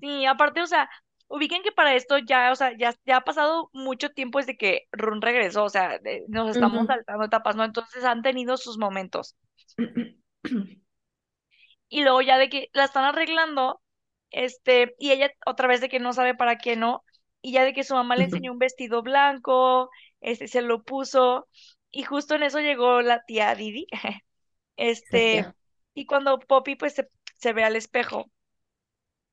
Sí, aparte, o sea, ubiquen que para esto ya, o sea, ya, ya ha pasado mucho tiempo desde que Run regresó, o sea, de- nos estamos saltando etapas, ¿no? Entonces han tenido sus momentos. Y luego ya de que la están arreglando, este, y ella otra vez de que no sabe para qué no, y ya de que su mamá le enseñó un vestido blanco, este, se lo puso, y justo en eso llegó la tía Didi, este, y cuando Poppy pues se, se ve al espejo,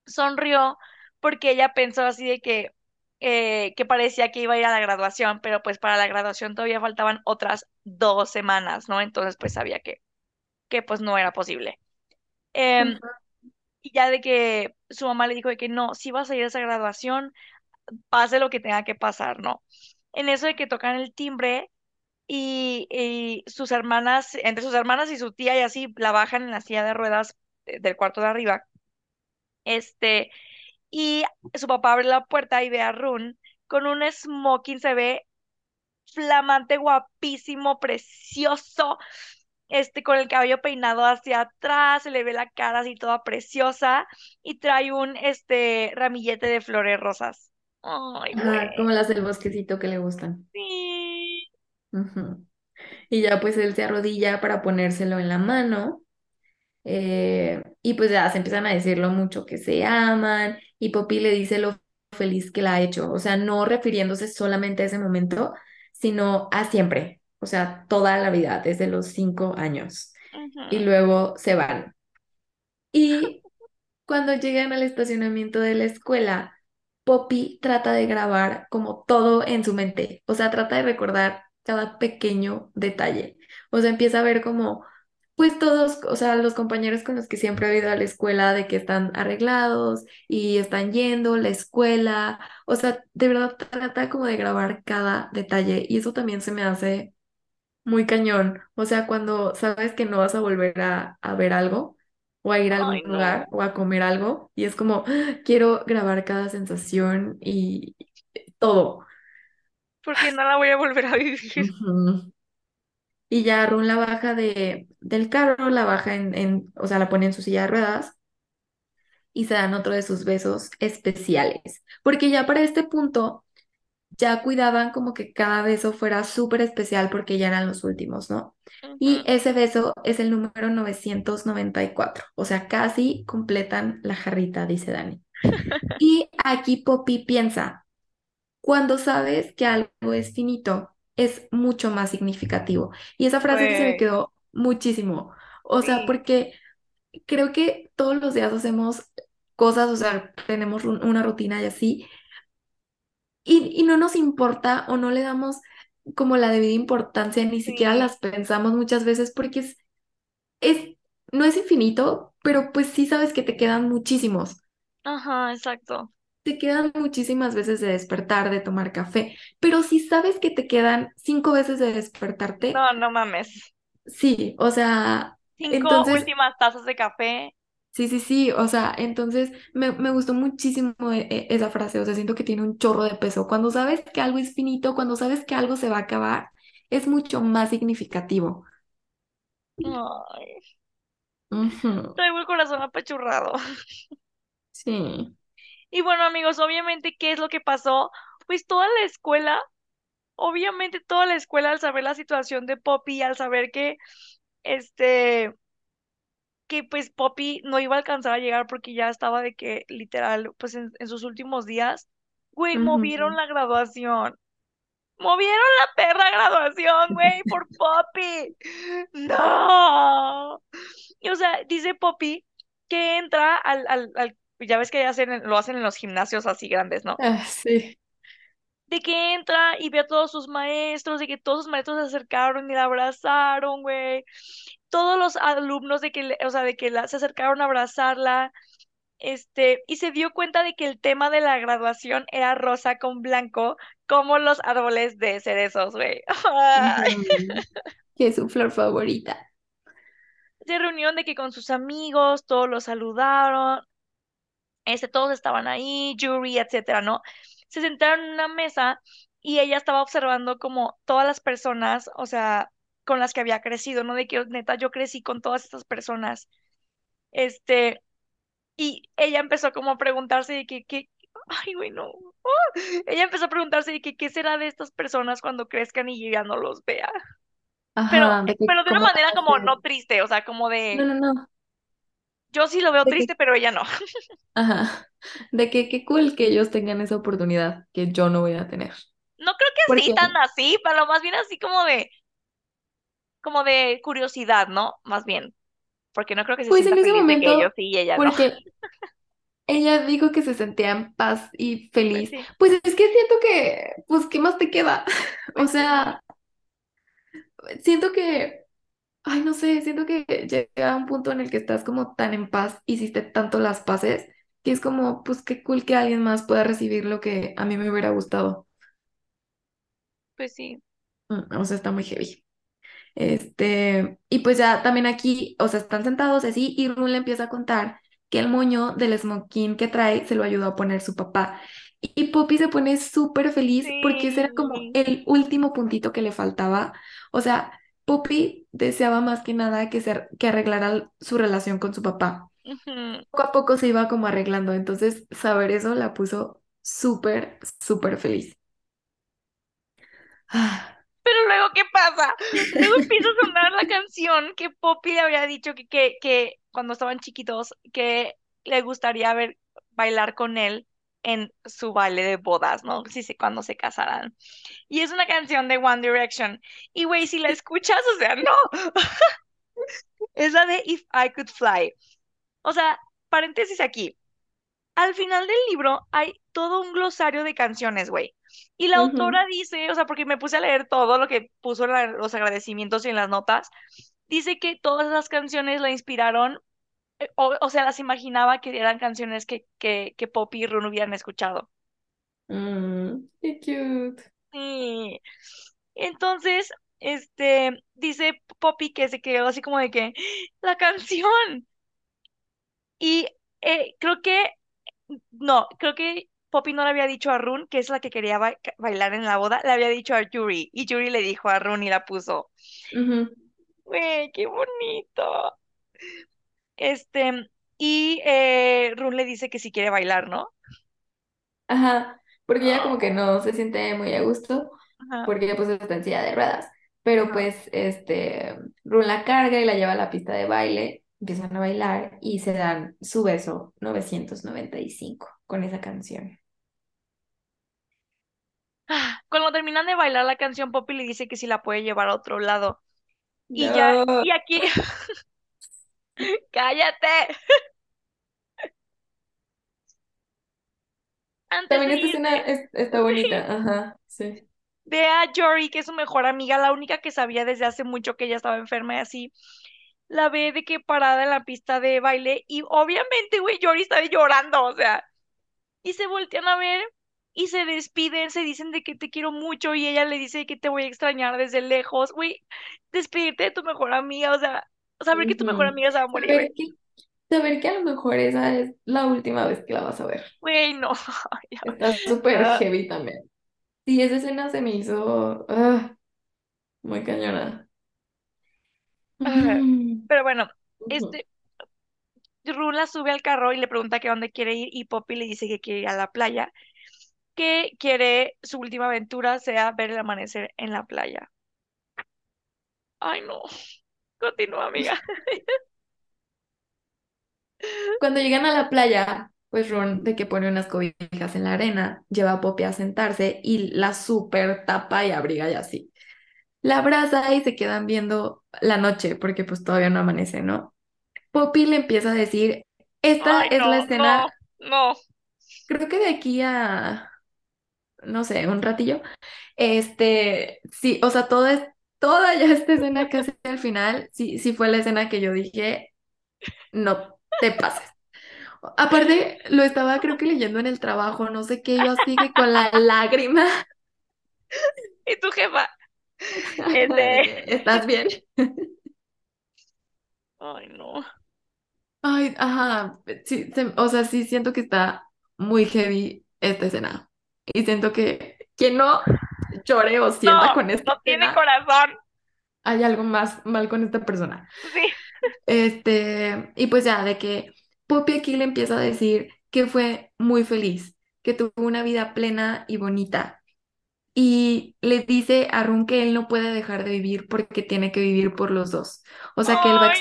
sonrió porque ella pensó así de que, eh, que parecía que iba a ir a la graduación, pero pues para la graduación todavía faltaban otras dos semanas, ¿no? Entonces pues sabía que, que pues no era posible. Em, y ya de que su mamá le dijo de que no, si vas a ir a esa graduación, pase lo que tenga que pasar, ¿no? En eso de que tocan el timbre y, y sus hermanas, entre sus hermanas y su tía y así, la bajan en la silla de ruedas eh, del cuarto de arriba. Este, y su papá abre la puerta y ve a Run con un smoking, se ve flamante, guapísimo, precioso, este, con el cabello peinado hacia atrás, se le ve la cara así toda preciosa y trae un, este, ramillete de flores rosas. Ay, como las del bosquecito que le gustan. Sí. Y ya pues él se arrodilla para ponérselo en la mano. eh, y pues ya se empiezan a decir lo mucho que se aman. Y Poppy le dice lo feliz que la ha hecho. O sea, no refiriéndose solamente a ese momento, sino a siempre. O sea, toda la vida, desde los cinco años. Y luego se van. Y cuando llegan al estacionamiento de la escuela, Poppy trata de grabar como todo en su mente, o sea, trata de recordar cada pequeño detalle. O sea, empieza a ver como, pues todos, o sea, los compañeros con los que siempre ha ido a la escuela, de que están arreglados y están yendo, la escuela, o sea, de verdad trata como de grabar cada detalle y eso también se me hace muy cañón. O sea, cuando sabes que no vas a volver a, a ver algo o a ir a Ay, algún no, lugar o a comer algo y es como, "Ah, quiero grabar cada sensación y todo. Porque no la voy a volver a vivir. Y ya Run la baja de, del carro, la baja en, en, o sea, la pone en su silla de ruedas y se dan otro de sus besos especiales. Porque ya para este punto ya cuidaban como que cada beso fuera súper especial porque ya eran los últimos, ¿no? Y ese beso es el número 994, o sea, casi completan la jarrita, dice Dani. Y aquí Poppy piensa, cuando sabes que algo es finito, es mucho más significativo. Y esa frase se me Güey, quedó muchísimo, o sea, porque creo que todos los días hacemos cosas, o sea, tenemos un- una rutina y así y, y no nos importa o no le damos como la debida importancia, ni siquiera las pensamos muchas veces porque es, es, no es infinito, pero pues sí sabes que te quedan muchísimos. ajá, exacto. Te quedan muchísimas veces de despertar, de tomar café, pero si sabes que te quedan cinco veces de despertarte, No, no mames. sí, o sea, Cinco entonces últimas tazas de café. Sí, sí, sí, o sea, entonces me, me gustó muchísimo e- e- esa frase, o sea, siento que tiene un chorro de peso. Cuando sabes que algo es finito, cuando sabes que algo se va a acabar, es mucho más significativo. Ay. Traigo el corazón apachurrado. Sí. Y bueno, amigos, obviamente, ¿qué es lo que pasó? Pues toda la escuela, obviamente toda la escuela al saber la situación de Poppy, al saber que, este, que pues Poppy no iba a alcanzar a llegar porque ya estaba de que, literal, pues en, en sus últimos días, güey, movieron la graduación. Movieron la perra graduación, güey, por Poppy. No. Y, o sea, dice Poppy que entra al, al, al, ya ves que hacen, lo hacen en los gimnasios así grandes, ¿no? Ah, sí. De que entra y ve a todos sus maestros, de que todos sus maestros se acercaron y la abrazaron, güey. Todos los alumnos de que, o sea, de que la, se acercaron a abrazarla, este, y se dio cuenta de que el tema de la graduación era rosa con blanco, como los árboles de cerezos, güey. Que es su flor favorita. Se reunieron de que con sus amigos, todos los saludaron, este, todos estaban ahí, Yuri, etcétera, ¿no? Se sentaron en una mesa y ella estaba observando como todas las personas, o sea, con las que había crecido, ¿no? De que neta yo crecí con todas estas personas. Este, y ella empezó como a preguntarse de que, que, ay, güey, no. Ella empezó a preguntarse de que qué será de estas personas cuando crezcan y yo ya no los vea. Pero, de pero de una manera como no triste, o sea, como No, de, no, no. Yo sí lo veo De que, triste, pero ella no. ajá. De que qué cool que ellos tengan esa oportunidad que yo no voy a tener. No creo que así, tan así, pero más bien así como de, como de curiosidad, ¿no? Más bien, porque no creo que se pues en ese ellos momento, sí y ella no. porque ella dijo que se sentía en paz y Pues feliz, sí, pues es que siento que, pues, ¿qué más te queda? O pues sea, siento que, ay, no sé, siento que llega a un punto en el que estás como tan en paz, hiciste tanto las paces, que es como, pues, qué cool que alguien más pueda recibir lo que a mí me hubiera gustado. Pues sí. Mm, O sea, está muy heavy. Este, y pues ya también aquí, o sea, están sentados así y Run le empieza a contar que el moño del smoking que trae se lo ayudó a poner su papá. Y Poppy se pone súper feliz porque ese era como el último puntito que le faltaba. O sea, Poppy deseaba más que nada que, se, que arreglara su relación con su papá. Poco a poco se iba como arreglando, entonces saber eso la puso súper, súper feliz. Ah, Pero luego, ¿qué pasa? Luego empieza a sonar la canción que Poppy le había dicho que, que, que cuando estaban chiquitos, que le gustaría ver bailar con él en su baile de bodas, ¿no? Sí, sí, cuando se casaran. Y es una canción de One Direction. Y güey, si la escuchas, o sea, no, es la de If I Could Fly. O sea, paréntesis aquí. Al final del libro hay todo un glosario de canciones, güey. Y la autora dice, o sea, porque me puse a leer todo lo que puso en la- los agradecimientos y en las notas, dice que todas esas canciones la inspiraron, o, o sea, las imaginaba que eran canciones que, que, que Poppy y Run hubieran escuchado. mm, qué cute. Sí. Entonces, este, dice Poppy que se quedó así como de que, la canción. Y eh, creo que No, creo que Poppy no le había dicho a Run, que es la que quería ba- bailar en la boda, le había dicho a Yuri, y Yuri le dijo a Run y la puso. ¡Güey, qué bonito! Este, y eh, Run le dice que si quiere bailar, ¿no? Ajá, porque ella como que Oh, no se siente muy a gusto, ajá, porque ella pues está en silla de ruedas, pero pues este, Run la carga y la lleva a la pista de baile, empiezan a bailar y se dan su beso 995 con esa canción. Ah, Cuando terminan de bailar la canción, Poppy le dice que si la puede llevar a otro lado. Y ya, y aquí, cállate. Antes También esta escena es- está bonita, ajá, sí. ve a Jory, que es su mejor amiga, la única que sabía desde hace mucho que ella estaba enferma y así. la ve de que parada en la pista de baile y obviamente, güey, Yori está llorando, o sea, y se voltean a ver y se despiden, se dicen de que te quiero mucho y ella le dice que te voy a extrañar desde lejos, güey, despedirte de tu mejor amiga, o sea, saber que tu mejor amiga se va a morir, Saber que, saber que a lo mejor esa es la última vez que la vas a ver. güey, no. Está súper Ah, heavy también. Sí, esa escena se me hizo ah, muy cañona. Ujú. Pero bueno, este, Run la sube al carro y le pregunta que dónde quiere ir y Poppy le dice que quiere ir a la playa, que quiere su última aventura sea ver el amanecer en la playa. Ay, no. Continúa, amiga. Cuando llegan a la playa, pues Ron, de que pone unas cobijas en la arena, lleva a Poppy a sentarse y la super tapa y abriga y así. La abraza y se quedan viendo la noche, porque pues todavía no amanece, ¿no? Poppy le empieza a decir, esta Ay, es la escena, no, no. creo que de aquí a, no sé, un ratillo, este, sí, o sea, toda, es- toda ya esta escena casi al final, sí, sí fue la escena que yo dije, no te pases. Aparte, lo estaba creo que leyendo en el trabajo, no sé qué, yo así que con la lágrima Y tu jefa, este. ¿estás bien? Ay, no. Ay, ajá, sí, se- o sea, sí siento que está muy heavy esta escena. Y siento que quien no llore o sienta No, con esta no tiene corazón. hay algo más mal con esta persona. Sí. Este, y pues ya, de que Poppy aquí le empieza a decir que fue muy feliz, que tuvo una vida plena y bonita. Y le dice a Run que él no puede dejar de vivir porque tiene que vivir por los dos. O sea, que él va a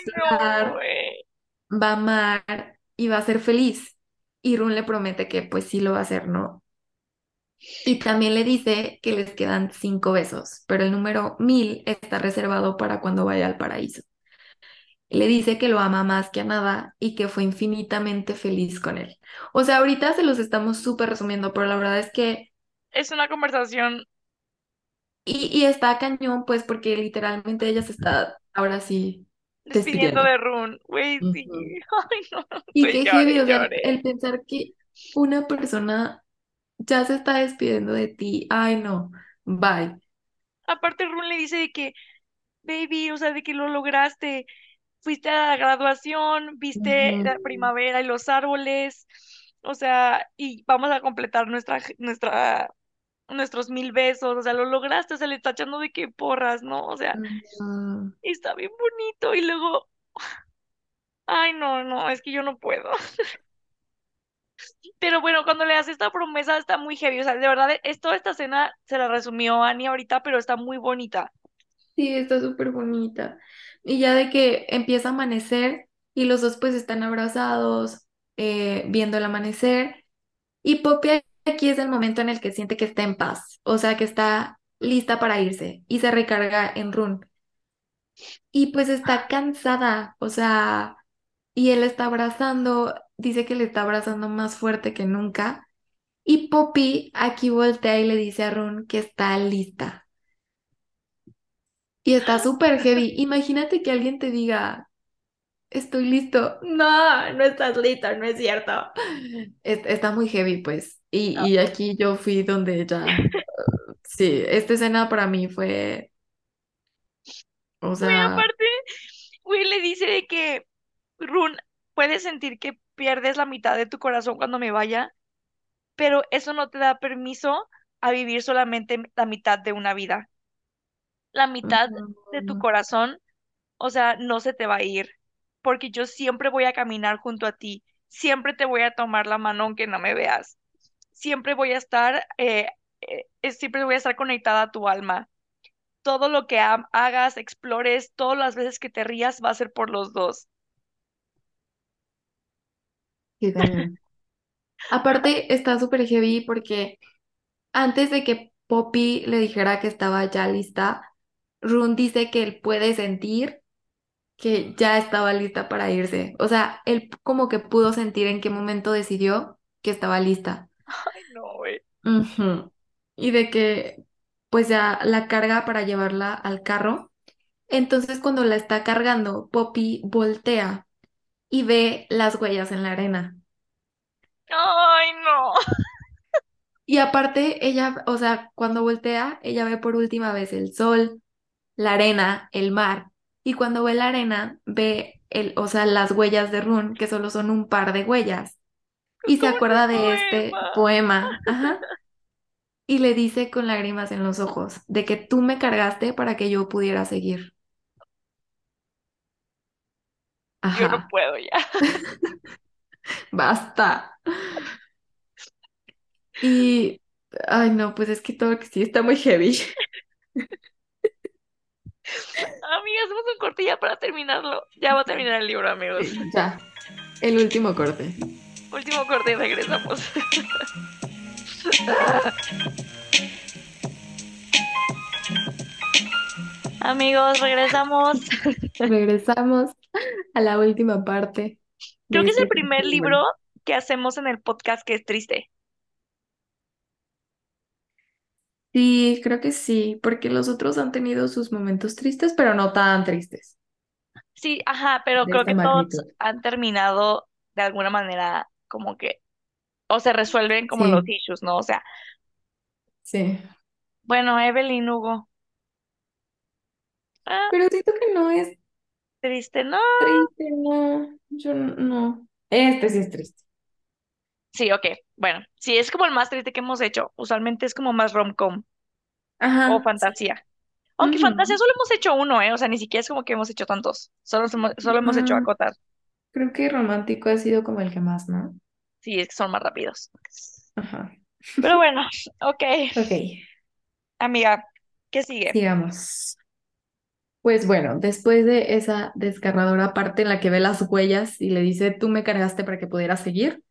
no, güey. va a amar y va a ser feliz. Y Run le promete que pues sí lo va a hacer, ¿no? Y también le dice que les quedan cinco besos, pero el número mil está reservado para cuando vaya al paraíso. Le dice que lo ama más que a nada y que fue infinitamente feliz con él. O sea, ahorita se los estamos súper resumiendo, pero la verdad es que, Es una conversación y, y está cañón, pues porque literalmente ella se está ahora sí despidiendo de Run. Güey, sí. Ay, no, Y qué heavy, o sea, el pensar que una persona ya se está despidiendo de ti. Ay, no, bye. Aparte, Run le dice de que, baby, o sea, de que lo lograste. Fuiste a la graduación, viste la primavera y los árboles. O sea, y vamos a completar nuestra, nuestra, nuestros mil besos. O sea, lo lograste. O sea, le está echando de que porras, ¿no? O sea, está bien bonito. Y luego, ay, no, no, es que yo no puedo. Pero bueno, cuando le hace esta promesa está muy heavy. O sea, de verdad, es toda esta escena se la resumió Annie ahorita, pero está muy bonita. Sí, está súper bonita. Y ya de que empieza a amanecer y los dos pues están abrazados, eh, viendo el amanecer. Y Poppy aquí es el momento en el que siente que está en paz, o sea, que está lista para irse y se recarga en Run. Y pues está cansada, o sea, y él está abrazando, dice que le está abrazando más fuerte que nunca. Y Poppy aquí voltea y le dice a Run que está lista. Y está súper heavy. Imagínate que alguien te diga, estoy listo. No, no estás listo, no es cierto. Es- Está muy heavy, pues. Y, y aquí yo fui donde ya, sí, esta escena para mí fue, o sea, aparte, güey, le dice de que, Run, puedes sentir que pierdes la mitad de tu corazón cuando me vaya, pero eso no te da permiso a vivir solamente la mitad de una vida. La mitad de tu corazón, o sea, no se te va a ir, porque yo siempre voy a caminar junto a ti, siempre te voy a tomar la mano aunque no me veas, siempre voy a estar, eh, eh, siempre voy a estar conectada a tu alma. Todo lo que ha- hagas, explores, todas las veces que te rías, va a ser por los dos. Qué cañón. Aparte, está súper heavy porque antes de que Poppy le dijera que estaba ya lista, Run dice que él puede sentir que ya estaba lista para irse. O sea, él como que pudo sentir en qué momento decidió que estaba lista. Ay, no, güey. Y de que pues ya la carga para llevarla al carro. Entonces cuando la está cargando, Poppy voltea y ve las huellas en la arena. Ay, no. Y aparte, ella, o sea, cuando voltea, ella ve por última vez el sol, la arena, el mar. Y cuando ve la arena, ve el, o sea, las huellas de Run, que solo son un par de huellas. Y se acuerda de este poema. poema, ajá, y le dice con lágrimas en los ojos, de que tú me cargaste para que yo pudiera seguir. Yo no puedo ya. basta. Y, ay no, pues es que todo que sí está muy heavy. Amigas, hacemos un corte ya para terminarlo. Ya va a terminar el libro, amigos. Ya, el último corte. Último corte y regresamos. Amigos, regresamos. Regresamos a la última parte Creo que es el primer libro que hacemos en el podcast que es triste. Sí, creo que sí, porque los otros han tenido sus momentos tristes, pero no tan tristes, Sí, ajá, pero de creo que todos han terminado de alguna manera como que, o se resuelven como los issues, ¿no? O sea, sí. bueno, Evelyn, Hugo. Ah, Pero siento que no es triste, no. triste, no. Yo no. Este sí es triste. Sí, ok. Bueno, sí, es como el más triste que hemos hecho. Usualmente es como más rom-com o Ajá, sí. fantasía. Aunque fantasía solo hemos hecho uno, ¿eh? O sea, ni siquiera es como que hemos hecho tantos. Solo solo hemos hecho acotar. creo que romántico ha sido como el que más, ¿no? Sí, es que son más rápidos. Ajá. Pero bueno, ok. Ok, Amiga, ¿qué sigue? sigamos. Pues bueno, después de esa desgarradora parte en la que ve las huellas y le dice, tú me cargaste para que pudiera seguir,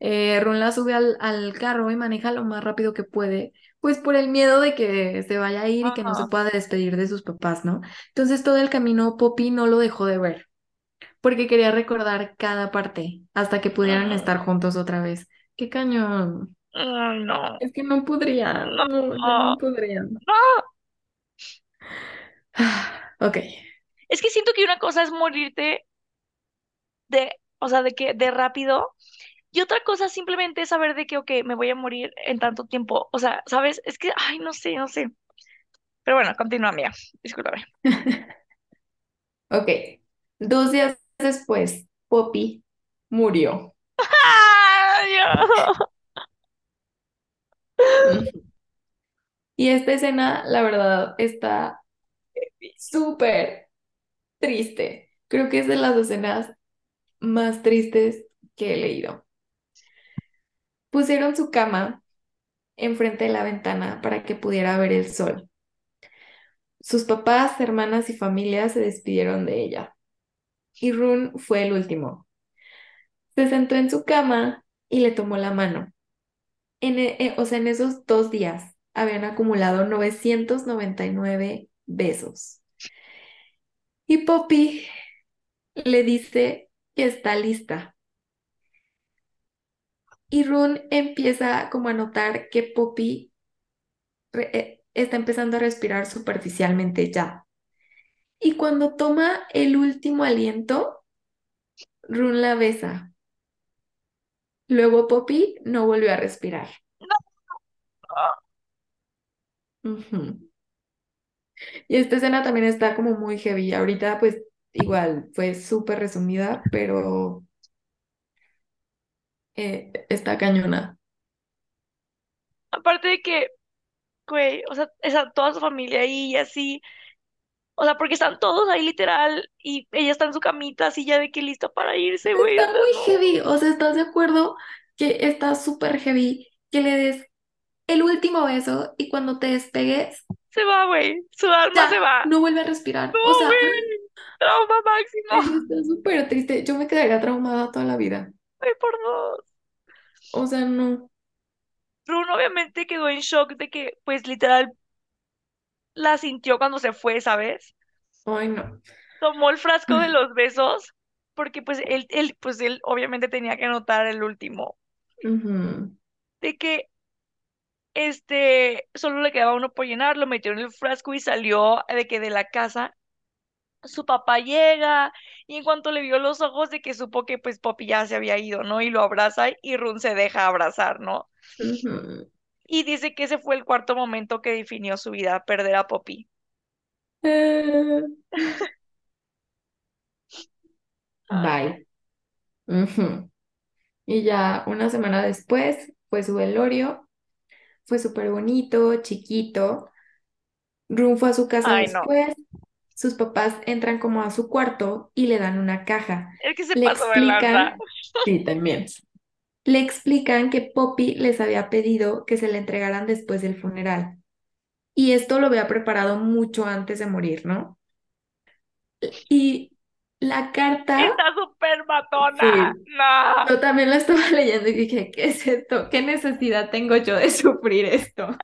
eh, la sube al, al carro y maneja lo más rápido que puede, pues por el miedo de que se vaya a ir y que no se pueda despedir de sus papás, ¿no? Entonces todo el camino Poppy no lo dejó de ver, porque quería recordar cada parte hasta que pudieran estar juntos otra vez. ¡Qué cañón! No. Es que no podrían, No. no, no podrían. No. Ok. Es que siento que una cosa es morirte de, o sea, de que de rápido. Y otra cosa simplemente es saber de que, ok, me voy a morir en tanto tiempo. O sea, ¿sabes? Es que, ay, no sé, no sé. Pero bueno, continúa, mía. Discúlpame. Ok. Dos días después, Poppy murió. Y esta escena, la verdad, está súper triste. Creo que es de las escenas más tristes que he leído. Pusieron su cama enfrente de la ventana para que pudiera ver el sol. Sus papás, hermanas y familia se despidieron de ella. Y Rune fue el último. Se sentó en su cama y le tomó la mano. En, e- eh, o sea, en esos dos días habían acumulado 999 besos. Y Poppy le dice que está lista. Y Rune empieza como a notar que Poppy eh, está empezando a respirar superficialmente ya. Y cuando toma el último aliento, Rune la besa. Luego Poppy no volvió a respirar. Ujú. Y esta escena también está como muy heavy. Ahorita pues igual fue súper resumida, pero eh, está cañona. Aparte de que, güey, o sea, esa, toda su familia ahí y así. O sea, porque están todos ahí literal y ella está en su camita así ya de que lista para irse, güey. Está muy no. heavy. O sea, ¿estás de acuerdo que está súper heavy que le des el último beso y cuando te despegues, Se va, güey. Su alma se va. no vuelve a respirar? No, O sea, güey. Trauma máximo. está súper triste. Yo me quedaría traumada toda la vida. Ay, por dos. O sea, no. Rune obviamente quedó en shock de que, pues, literal, la sintió cuando se fue, ¿sabes? Ay, no. Tomó el frasco de los besos, porque, pues, él, él, pues, él obviamente tenía que anotar el último. De que, este, solo le quedaba uno por llenar, lo metió en el frasco y salió de que de la casa. Su papá llega y en cuanto le vio los ojos de que supo que, pues, Poppy ya se había ido, ¿no? Y lo abraza y Rune se deja abrazar, ¿no? Y dice que ese fue el cuarto momento que definió su vida, perder a Poppy. Bye. Y ya una semana después fue su velorio. Fue súper bonito, chiquito. Rum fue a su casa Ay, no. después sus papás entran como a su cuarto y le dan una caja. Que se Le pasó explican, sí, también. Le explican que Poppy les había pedido que se le entregaran después del funeral. Y esto lo había preparado mucho antes de morir, ¿no? Y la carta, Está súper matona. Sí. No. yo también la estaba leyendo y dije, ¿qué es esto? ¿Qué necesidad tengo yo de sufrir esto?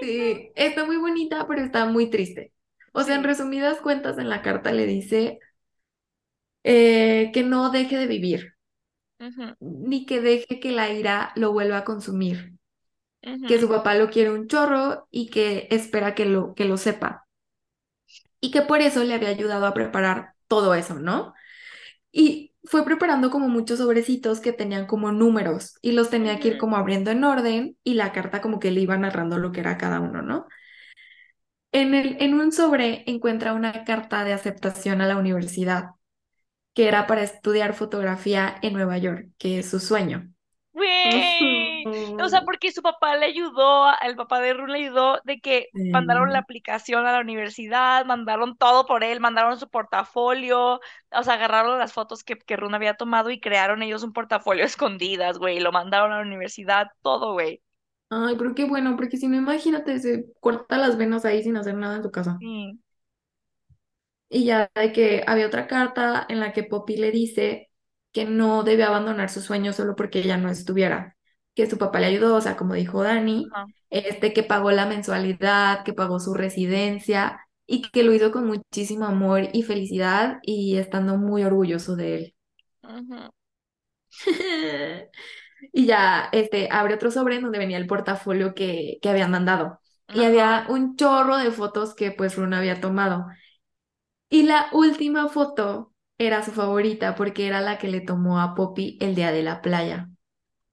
Sí, está muy bonita, pero está muy triste. O sea, en resumidas cuentas, en la carta le dice eh, que no deje de vivir, ni que deje que la ira lo vuelva a consumir, que su papá lo quiere un chorro y que espera que lo, que lo sepa. Y que por eso le había ayudado a preparar todo eso, ¿no? Y fue preparando como muchos sobrecitos que tenían como números y los tenía que ir como abriendo en orden y la carta como que le iba narrando lo que era cada uno, ¿no? En el, en un sobre encuentra una carta de aceptación a la universidad, que era para estudiar fotografía en Nueva York, que es su sueño. O sea, porque su papá le ayudó, el papá de Run le ayudó de que mandaron la aplicación a la universidad, mandaron todo por él, mandaron su portafolio, o sea, agarraron las fotos que, que Run había tomado y crearon ellos un portafolio escondidas, güey, lo mandaron a la universidad, todo, güey. Ay, pero qué bueno, porque si no, imagínate, se corta las venas ahí sin hacer nada en su casa. Sí. Y ya de que había otra carta en la que Poppy le dice que no debe abandonar su sueño solo porque ella no estuviera, que su papá le ayudó, o sea, como dijo Dani, Ajá. este que pagó la mensualidad, que pagó su residencia y que lo hizo con muchísimo amor y felicidad y estando muy orgulloso de él. Y ya este, abre otro sobre en donde venía el portafolio que, que habían mandado. Y había un chorro de fotos que pues Runa había tomado. Y la última foto era su favorita porque era la que le tomó a Poppy el día de la playa.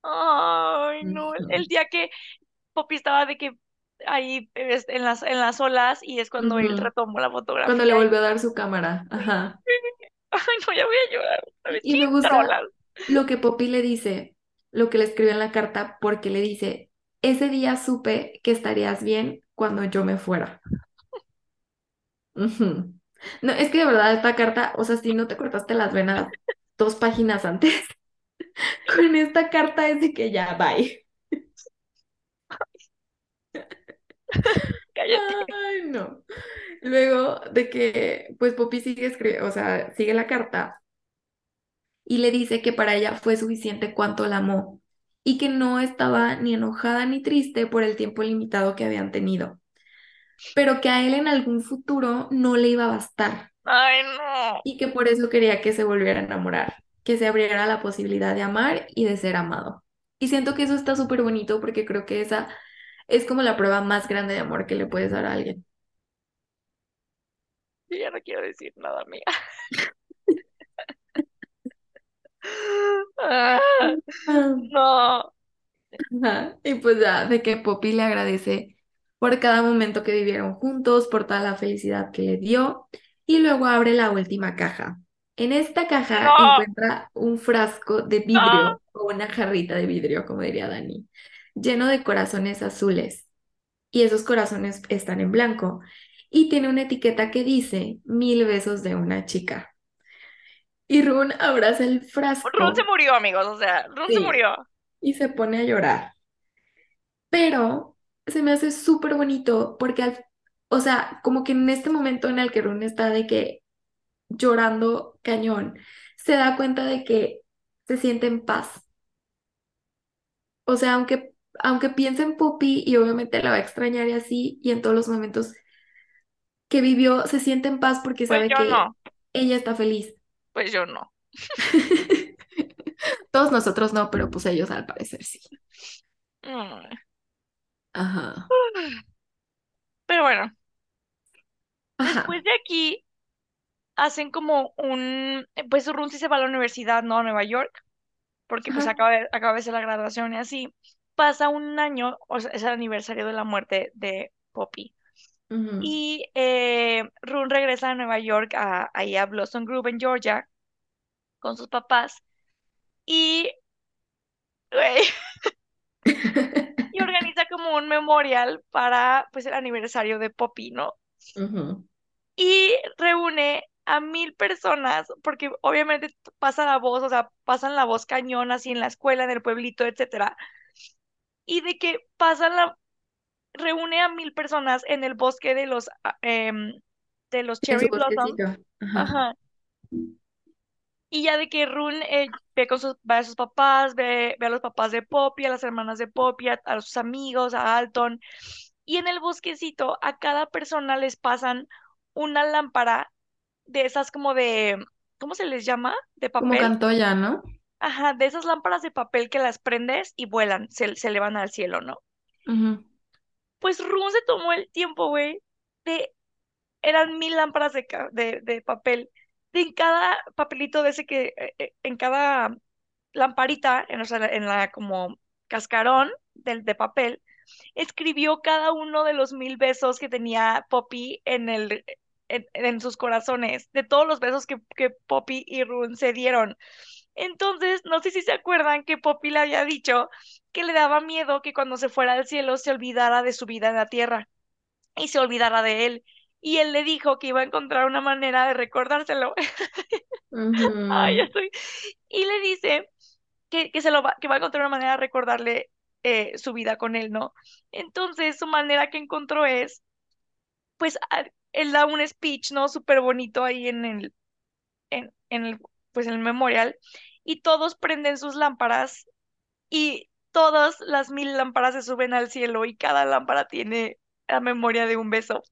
Ay, no, el, día que Poppy estaba de que ahí en las, en las olas y es cuando él retomó la Cuando le fotografía. volvió a dar su cámara. Ajá. Ay, no, ya voy a llorar. Y me gusta trolas. lo que Poppy le dice, lo que le escribió en la carta, porque le dice, ese día supe que estarías bien cuando yo me fuera. Ujú. No, es que de verdad esta carta, o sea, si no te cortaste las venas dos páginas antes, con esta carta es de que ya, bye. Cállate. Ay, no. Luego de que, pues Poppy sigue o sea, sigue la carta y le dice que para ella fue suficiente cuánto la amó y que no estaba ni enojada ni triste por el tiempo limitado que habían tenido, pero que a él en algún futuro no le iba a bastar Ay, no. y que por eso quería que se volviera a enamorar, que se abriera la posibilidad de amar y de ser amado. Y siento que eso está súper bonito porque creo que esa es como la prueba más grande de amor que le puedes dar a alguien. Yo ya no quiero decir nada, amiga. Ah, Ah. no. Ajá. Y pues ya, de que Poppy le agradece por cada momento que vivieron juntos, por toda la felicidad que le dio, y luego abre la última caja. En esta caja No. encuentra un frasco de vidrio o una jarrita de vidrio, como diría Dani, lleno de corazones azules. Y esos corazones están en blanco. Y tiene una etiqueta que dice mil besos de una chica. Y Run abraza el Run se frasco murió, amigos. O sea, Run se Sí. murió. y se pone a llorar. Pero se me hace súper bonito porque, al, o sea, como que en este momento en el que Rune está de que llorando cañón, se da cuenta de que se siente en paz. O sea, aunque, aunque piense en Poppy y obviamente la va a extrañar y así, y en todos los momentos que vivió, se siente en paz porque Pues sabe que no. ella está feliz. Pues yo no. Todos nosotros no, pero pues ellos al parecer sí. Mm. Ajá. Pero bueno, Ajá. después de aquí hacen como un, pues Run sí se va a la universidad, ¿no? A Nueva York, porque pues acaba de, acaba de ser la graduación y así. Pasa un año, o sea, es el aniversario de la muerte de Poppy. Y eh, Run regresa a Nueva York, a, ahí a Blossom Grove en Georgia, con sus papás. Y, y organiza como un memorial para pues el aniversario de Poppy, ¿no? Y reúne a mil personas, porque obviamente pasa la voz, o sea, pasan la voz cañón así en la escuela, en el pueblito, etcétera. Y de que pasan la, reúne a mil personas en el bosque de los, ah, em, de los Cherry Blossoms. Ajá. Ajá. Y ya de que Rune eh, ve, con sus, ve a sus papás, ve, ve a los papás de Poppy, a las hermanas de Poppy, a, a sus amigos, a Alton. Y en el bosquecito a cada persona les pasan una lámpara de esas como de, ¿cómo se les llama? De Como papel. Cantoya, ¿no? Ajá, de esas lámparas de papel que las prendes y vuelan, se, se elevan al cielo, ¿no? Pues Rune se tomó el tiempo, güey, de, eran mil lámparas de, de, de papel. De en cada papelito de ese que, eh, eh, en cada lamparita, en, o sea, en la como cascarón del de papel, escribió cada uno de los mil besos que tenía Poppy en el, en, en sus corazones, de todos los besos que, que Poppy y Rune se dieron. Entonces, no sé si se acuerdan que Poppy le había dicho que le daba miedo que cuando se fuera al cielo se olvidara de su vida en la tierra y se olvidara de él. Y él le dijo que iba a encontrar una manera de recordárselo. Ay, ya estoy. Y le dice que, que se lo va, que va a encontrar una manera de recordarle eh, su vida con él, ¿no? Entonces, su manera que encontró es, pues, él da un speech, ¿no? Súper bonito ahí en el, en, en el, pues, en el memorial, y todos prenden sus lámparas y todas las mil lámparas se suben al cielo y cada lámpara tiene la memoria de un beso.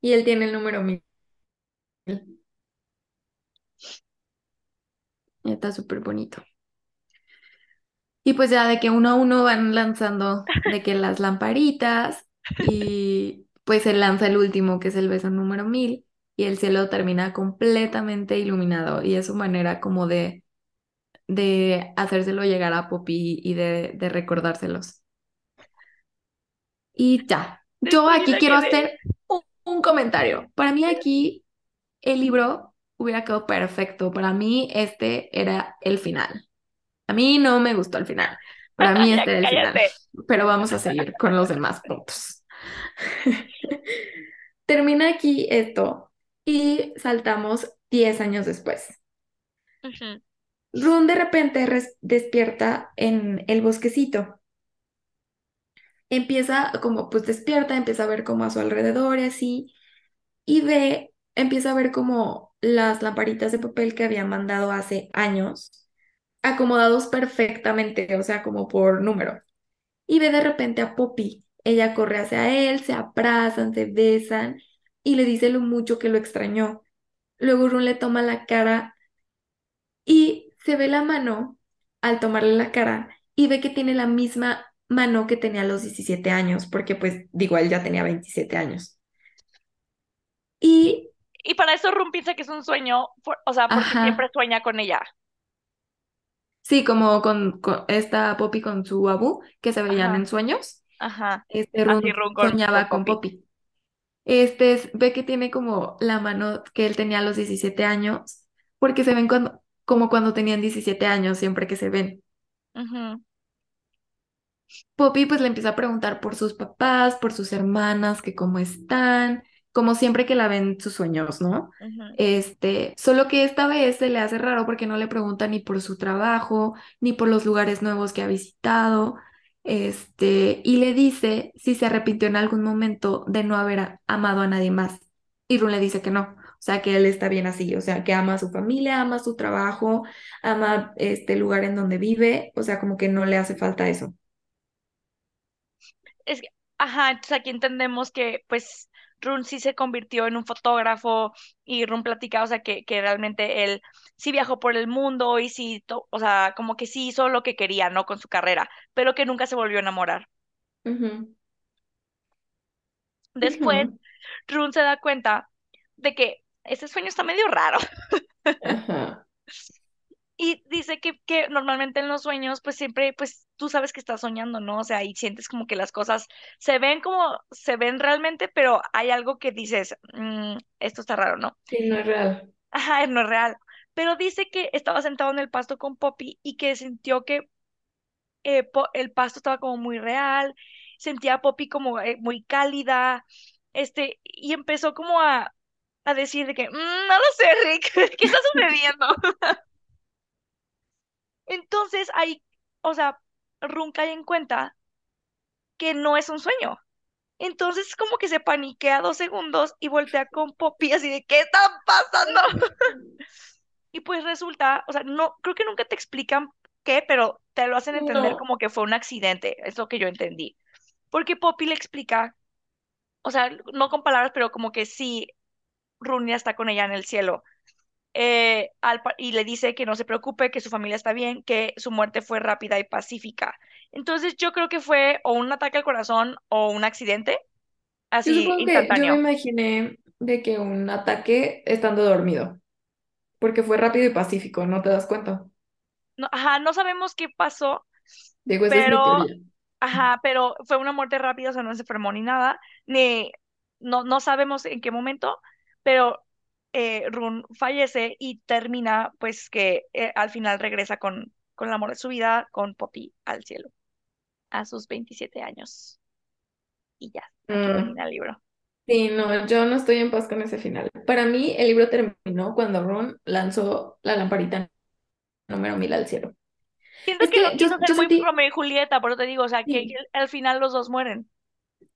Y él tiene el número mil. Está súper bonito. Y pues ya de que uno a uno van lanzando de que las lamparitas y pues se lanza el último que es el beso número mil y el cielo termina completamente iluminado y es su manera como de, de hacérselo llegar a Poppy y de, de recordárselos. Y ya, yo aquí quiero hacer un, un comentario. Para mí aquí el libro hubiera quedado perfecto. Para mí este era el final. A mí no me gustó el final. Para mí Ya este era el final. Pero vamos a seguir con los demás puntos. Termina aquí esto y saltamos 10 años después. Rune de repente despierta en el bosquecito. Empieza como pues despierta, empieza a ver como a su alrededor y así, y ve, empieza a ver como las lamparitas de papel que había mandado hace años, acomodados perfectamente, o sea, como por número. Y ve de repente a Poppy. Ella corre hacia él, se abrazan, se besan y le dice lo mucho que lo extrañó. Luego Rune le toma la cara y se ve la mano al tomarle la cara y ve que tiene la misma mano que tenía a los 17 años, porque pues digo, él ya tenía 27 años. Y, Y para eso Rum piensa que es un sueño, por- o sea, porque siempre sueña con ella. sí, como con, con esta Poppy con su abu, que se veían Ajá, en sueños, ajá. este Rune Rum con, con soñaba con Poppy. Poppy. Este es- ve que tiene como la mano que él tenía a los 17 años, porque se ven cuando, como cuando tenían 17 años, siempre que se ven. Ujú, Poppy pues le empieza a preguntar por sus papás, por sus hermanas, que cómo están, como siempre que la ven sus sueños, ¿no? Este, solo que esta vez se le hace raro porque no le pregunta ni por su trabajo, ni por los lugares nuevos que ha visitado, este, y le dice si se arrepintió en algún momento de no haber amado a nadie más. Y Rune le dice que no, o sea, que él está bien así, o sea, que ama a su familia, ama su trabajo, ama este lugar en donde vive, o sea, como que no le hace falta eso. Es que, ajá, entonces aquí entendemos que, pues, Run sí se convirtió en un fotógrafo y Run platica, o sea, que, que realmente él sí viajó por el mundo y sí, to- o sea, como que sí hizo lo que quería, ¿no? Con su carrera, pero que nunca se volvió a enamorar. Después, Run se da cuenta de que ese sueño está medio raro. Ajá. Y dice que, que normalmente en los sueños, pues siempre, pues tú sabes que estás soñando, ¿no? O sea, y sientes como que las cosas se ven como se ven realmente, pero hay algo que dices, "Mm, esto está raro, ¿no? Sí, no es real. Ajá, no es real. Pero dice que estaba sentado en el pasto con Poppy y que sintió que eh, po- el pasto estaba como muy real, sentía a Poppy como eh, muy cálida, este, y empezó como a, a decir de que, "Mm, no lo sé, Rick, ¿qué está sucediendo? Entonces ahí, o sea, Run cae en cuenta que no es un sueño. Entonces como que se paniquea dos segundos y voltea con Poppy así de, ¿qué está pasando? Y pues resulta, o sea, no, creo que nunca te explican qué, pero te lo hacen entender No, como que fue un accidente, es lo que yo entendí. Porque Poppy le explica, o sea, no con palabras, pero como que sí, Runia está con ella en el cielo. Eh, al y le dice que no se preocupe, que su familia está bien, que su muerte fue rápida y pacífica. Entonces yo creo que fue o un ataque al corazón o un accidente, yo así supongo que yo me instantáneo. imaginé de que un ataque estando dormido, porque fue rápido y pacífico, ¿no te das cuenta? No, ajá, no sabemos qué pasó, Digo, es pero. Ajá, pero fue una muerte rápida, o sea, no se enfermó ni nada, ni no, no sabemos en qué momento, pero eh, Run fallece y termina, pues que eh, al final regresa con, con el amor de su vida, con Poppy al cielo, a sus 27 años. Y ya, aquí Mm, termina el libro. sí, no, yo no estoy en paz con ese final. Para mí, el libro terminó cuando Ron lanzó la lamparita número mil al cielo. Siento Es que que yo, yo muy sentí, Romeo y Julieta, por eso te digo, o sea, que, que sí, al final los dos mueren.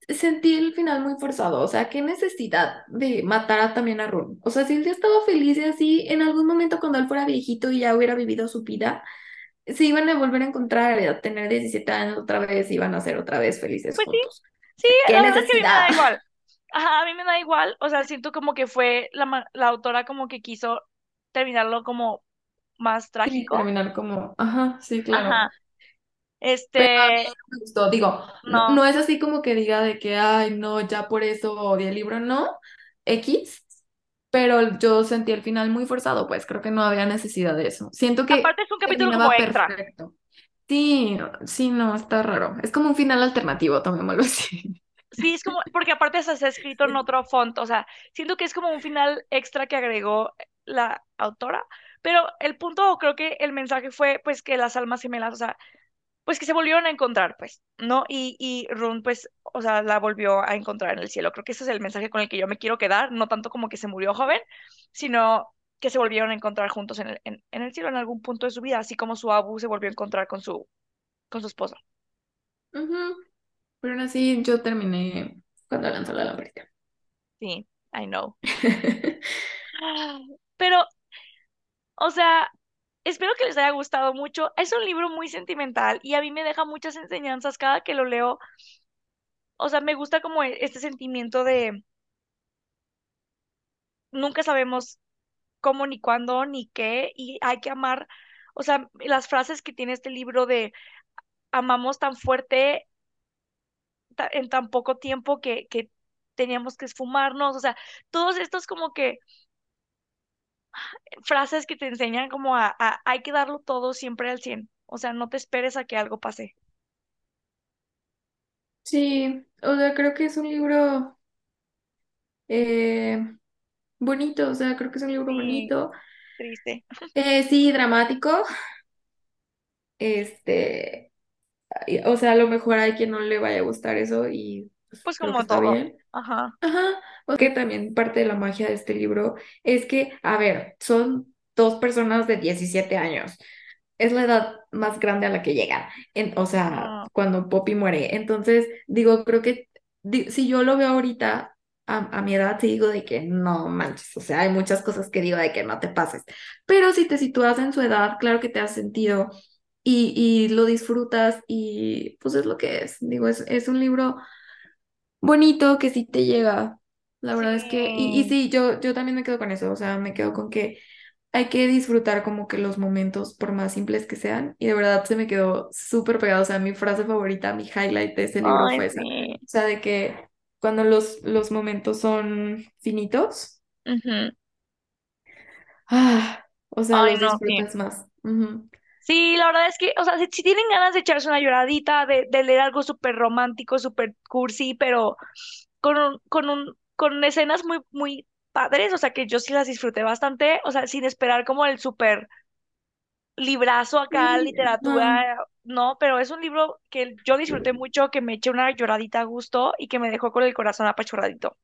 Sentí el final muy forzado. O sea, qué necesidad de matar a- también a Ron. O sea, si él ya estaba feliz y así, en algún momento cuando él fuera viejito y ya hubiera vivido su vida, se iban a volver a encontrar, a tener 17 años otra vez, y iban a ser otra vez felices Pues sí, juntos. Sí, qué la verdad es que a mí me necesidad. da igual. Ajá, a mí me da igual, o sea, siento como que fue la, la autora como que quiso terminarlo como más Sí, trágico. terminar como, ajá, sí, claro. Ajá, este, me gustó. Digo, no, no, es así como que diga de que, ay, no, ya por eso odié el libro, no, X, pero yo sentí el final muy forzado, pues creo que no había necesidad de eso. Siento que aparte es un capítulo como extra. perfecto. Sí, sí, no, está raro. Es como un final alternativo, tomémoslo así. Sí, es como, porque aparte se ha escrito en otro font, o sea, siento que es como un final extra que agregó la autora, pero el punto, creo que el mensaje fue, pues, que las almas gemelas, o sea, pues que se volvieron a encontrar, pues, ¿no? Y, y Rune, pues, o sea, la volvió a encontrar en el cielo. Creo que ese es el mensaje con el que yo me quiero quedar, no tanto como que se murió joven, sino que se volvieron a encontrar juntos en el, en, en el cielo en algún punto de su vida, así como su abu se volvió a encontrar con su, con su esposa. Ujú, Pero aún así yo terminé cuando lanzó la lamparita. Sí, I know. Pero, o sea, espero que les haya gustado mucho. Es un libro muy sentimental y a mí me deja muchas enseñanzas cada que lo leo. O sea, me gusta como e- este sentimiento de nunca sabemos cómo, ni cuándo, ni qué, y hay que amar, o sea, las frases que tiene este libro de amamos tan fuerte en tan poco tiempo que, que teníamos que esfumarnos, o sea, todos estos como que frases que te enseñan como a, a hay que darlo todo siempre al cien o sea, no te esperes a que algo pase. Sí, o sea, creo que es un libro eh, bonito, o sea, creo que es un libro Sí, bonito. triste. Eh, sí, dramático. Este, o sea, a lo mejor hay quien no le vaya a gustar eso y pues, creo como todo. bien. Ajá. Ajá, porque también parte de la magia de este libro es que, a ver, son dos personas de 17 años. Es la edad más grande a la que llegan, en, o sea, Ah, cuando Poppy muere. Entonces, digo, creo que di- si yo lo veo ahorita a, a mi edad, sí digo de que no manches, o sea, hay muchas cosas que digo de que no te pases. Pero si te sitúas en su edad, claro que te has sentido y, y lo disfrutas y pues es lo que es. Digo, es, es un libro bonito que sí te llega. La sí. verdad es que, y, y sí, yo, yo también me quedo con eso, o sea, me quedo con que hay que disfrutar como que los momentos, por más simples que sean, y de verdad se me quedó súper pegado, o sea, mi frase favorita, mi highlight de ese libro Ay, fue esa, sí. o sea, de que cuando los, los momentos son finitos, Ujú. ah, o sea, Ay, los no, sí. disfrutas más. Ujú. Sí, la verdad es que, o sea, si, si tienen ganas de echarse una lloradita, de, de leer algo súper romántico, súper cursi, pero con un, con un, con escenas muy, muy padres, o sea, que yo sí las disfruté bastante, o sea, sin esperar como el súper, librazo acá, Sí, literatura, no, pero es un libro que yo disfruté mucho, que me eché una lloradita a gusto y que me dejó con el corazón apachurradito.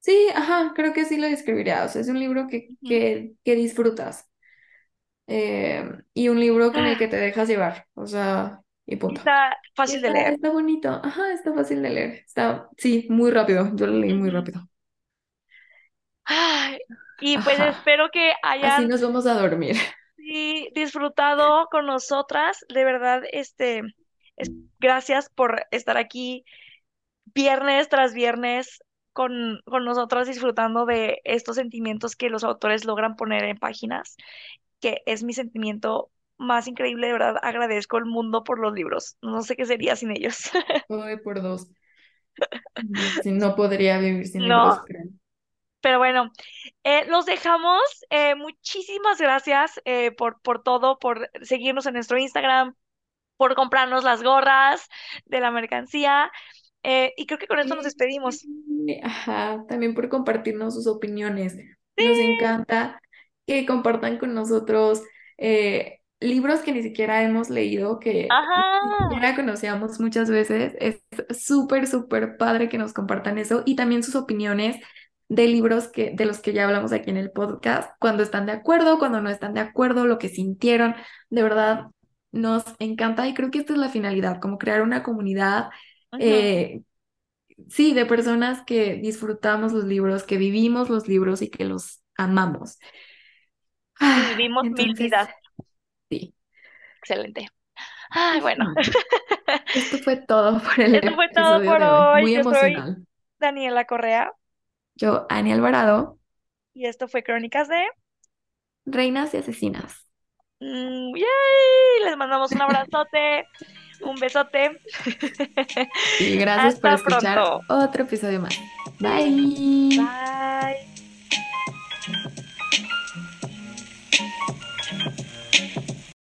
Sí, ajá, creo que sí lo describiría. O sea, es un libro que, que, que disfrutas eh, y un libro con el que te dejas llevar. O sea, y punto. está fácil de leer. está bonito. Ajá, está fácil de leer. Está, sí, muy rápido. Yo lo leí muy rápido. Ay, y pues Ajá. espero que Así hayan nos vamos a dormir. sí, disfrutado con nosotras. De verdad, este, es- gracias por estar aquí viernes tras viernes con, con nosotras disfrutando de estos sentimientos que los autores logran poner en páginas, que es mi sentimiento más increíble. De verdad, agradezco el mundo por los libros. No sé qué sería sin ellos. Voy por dos. No, podría vivir sin libros, No, creo. pero bueno. Eh, los dejamos. Eh, muchísimas gracias eh, por, por todo, por seguirnos en nuestro Instagram, por comprarnos las gorras de la mercancía. Y creo que con esto nos despedimos. Ajá, también por compartirnos sus opiniones. Sí, Nos encanta que compartan con nosotros eh, libros que ni siquiera hemos leído, que ni siquiera conocíamos muchas veces. Es súper, súper padre que nos compartan eso y también sus opiniones de libros que, de los que ya hablamos aquí en el podcast, cuando están de acuerdo, cuando no están de acuerdo, lo que sintieron. De verdad, nos encanta y creo que esta es la finalidad, como crear una comunidad. Eh, Sí, de personas que disfrutamos los libros, que vivimos los libros y que los amamos. Y vivimos mil vidas. sí. Excelente. Ay, bueno. Esto fue todo por el Eso fue todo por hoy. Muy Yo soy emocional. Daniela Correa Yo, Ani Alvarado, y esto fue Crónicas de... Reinas y Asesinas. Mm, ¡yay! Les mandamos un abrazote, un besote. Y gracias por escuchar pronto. otro episodio más. Bye. Bye.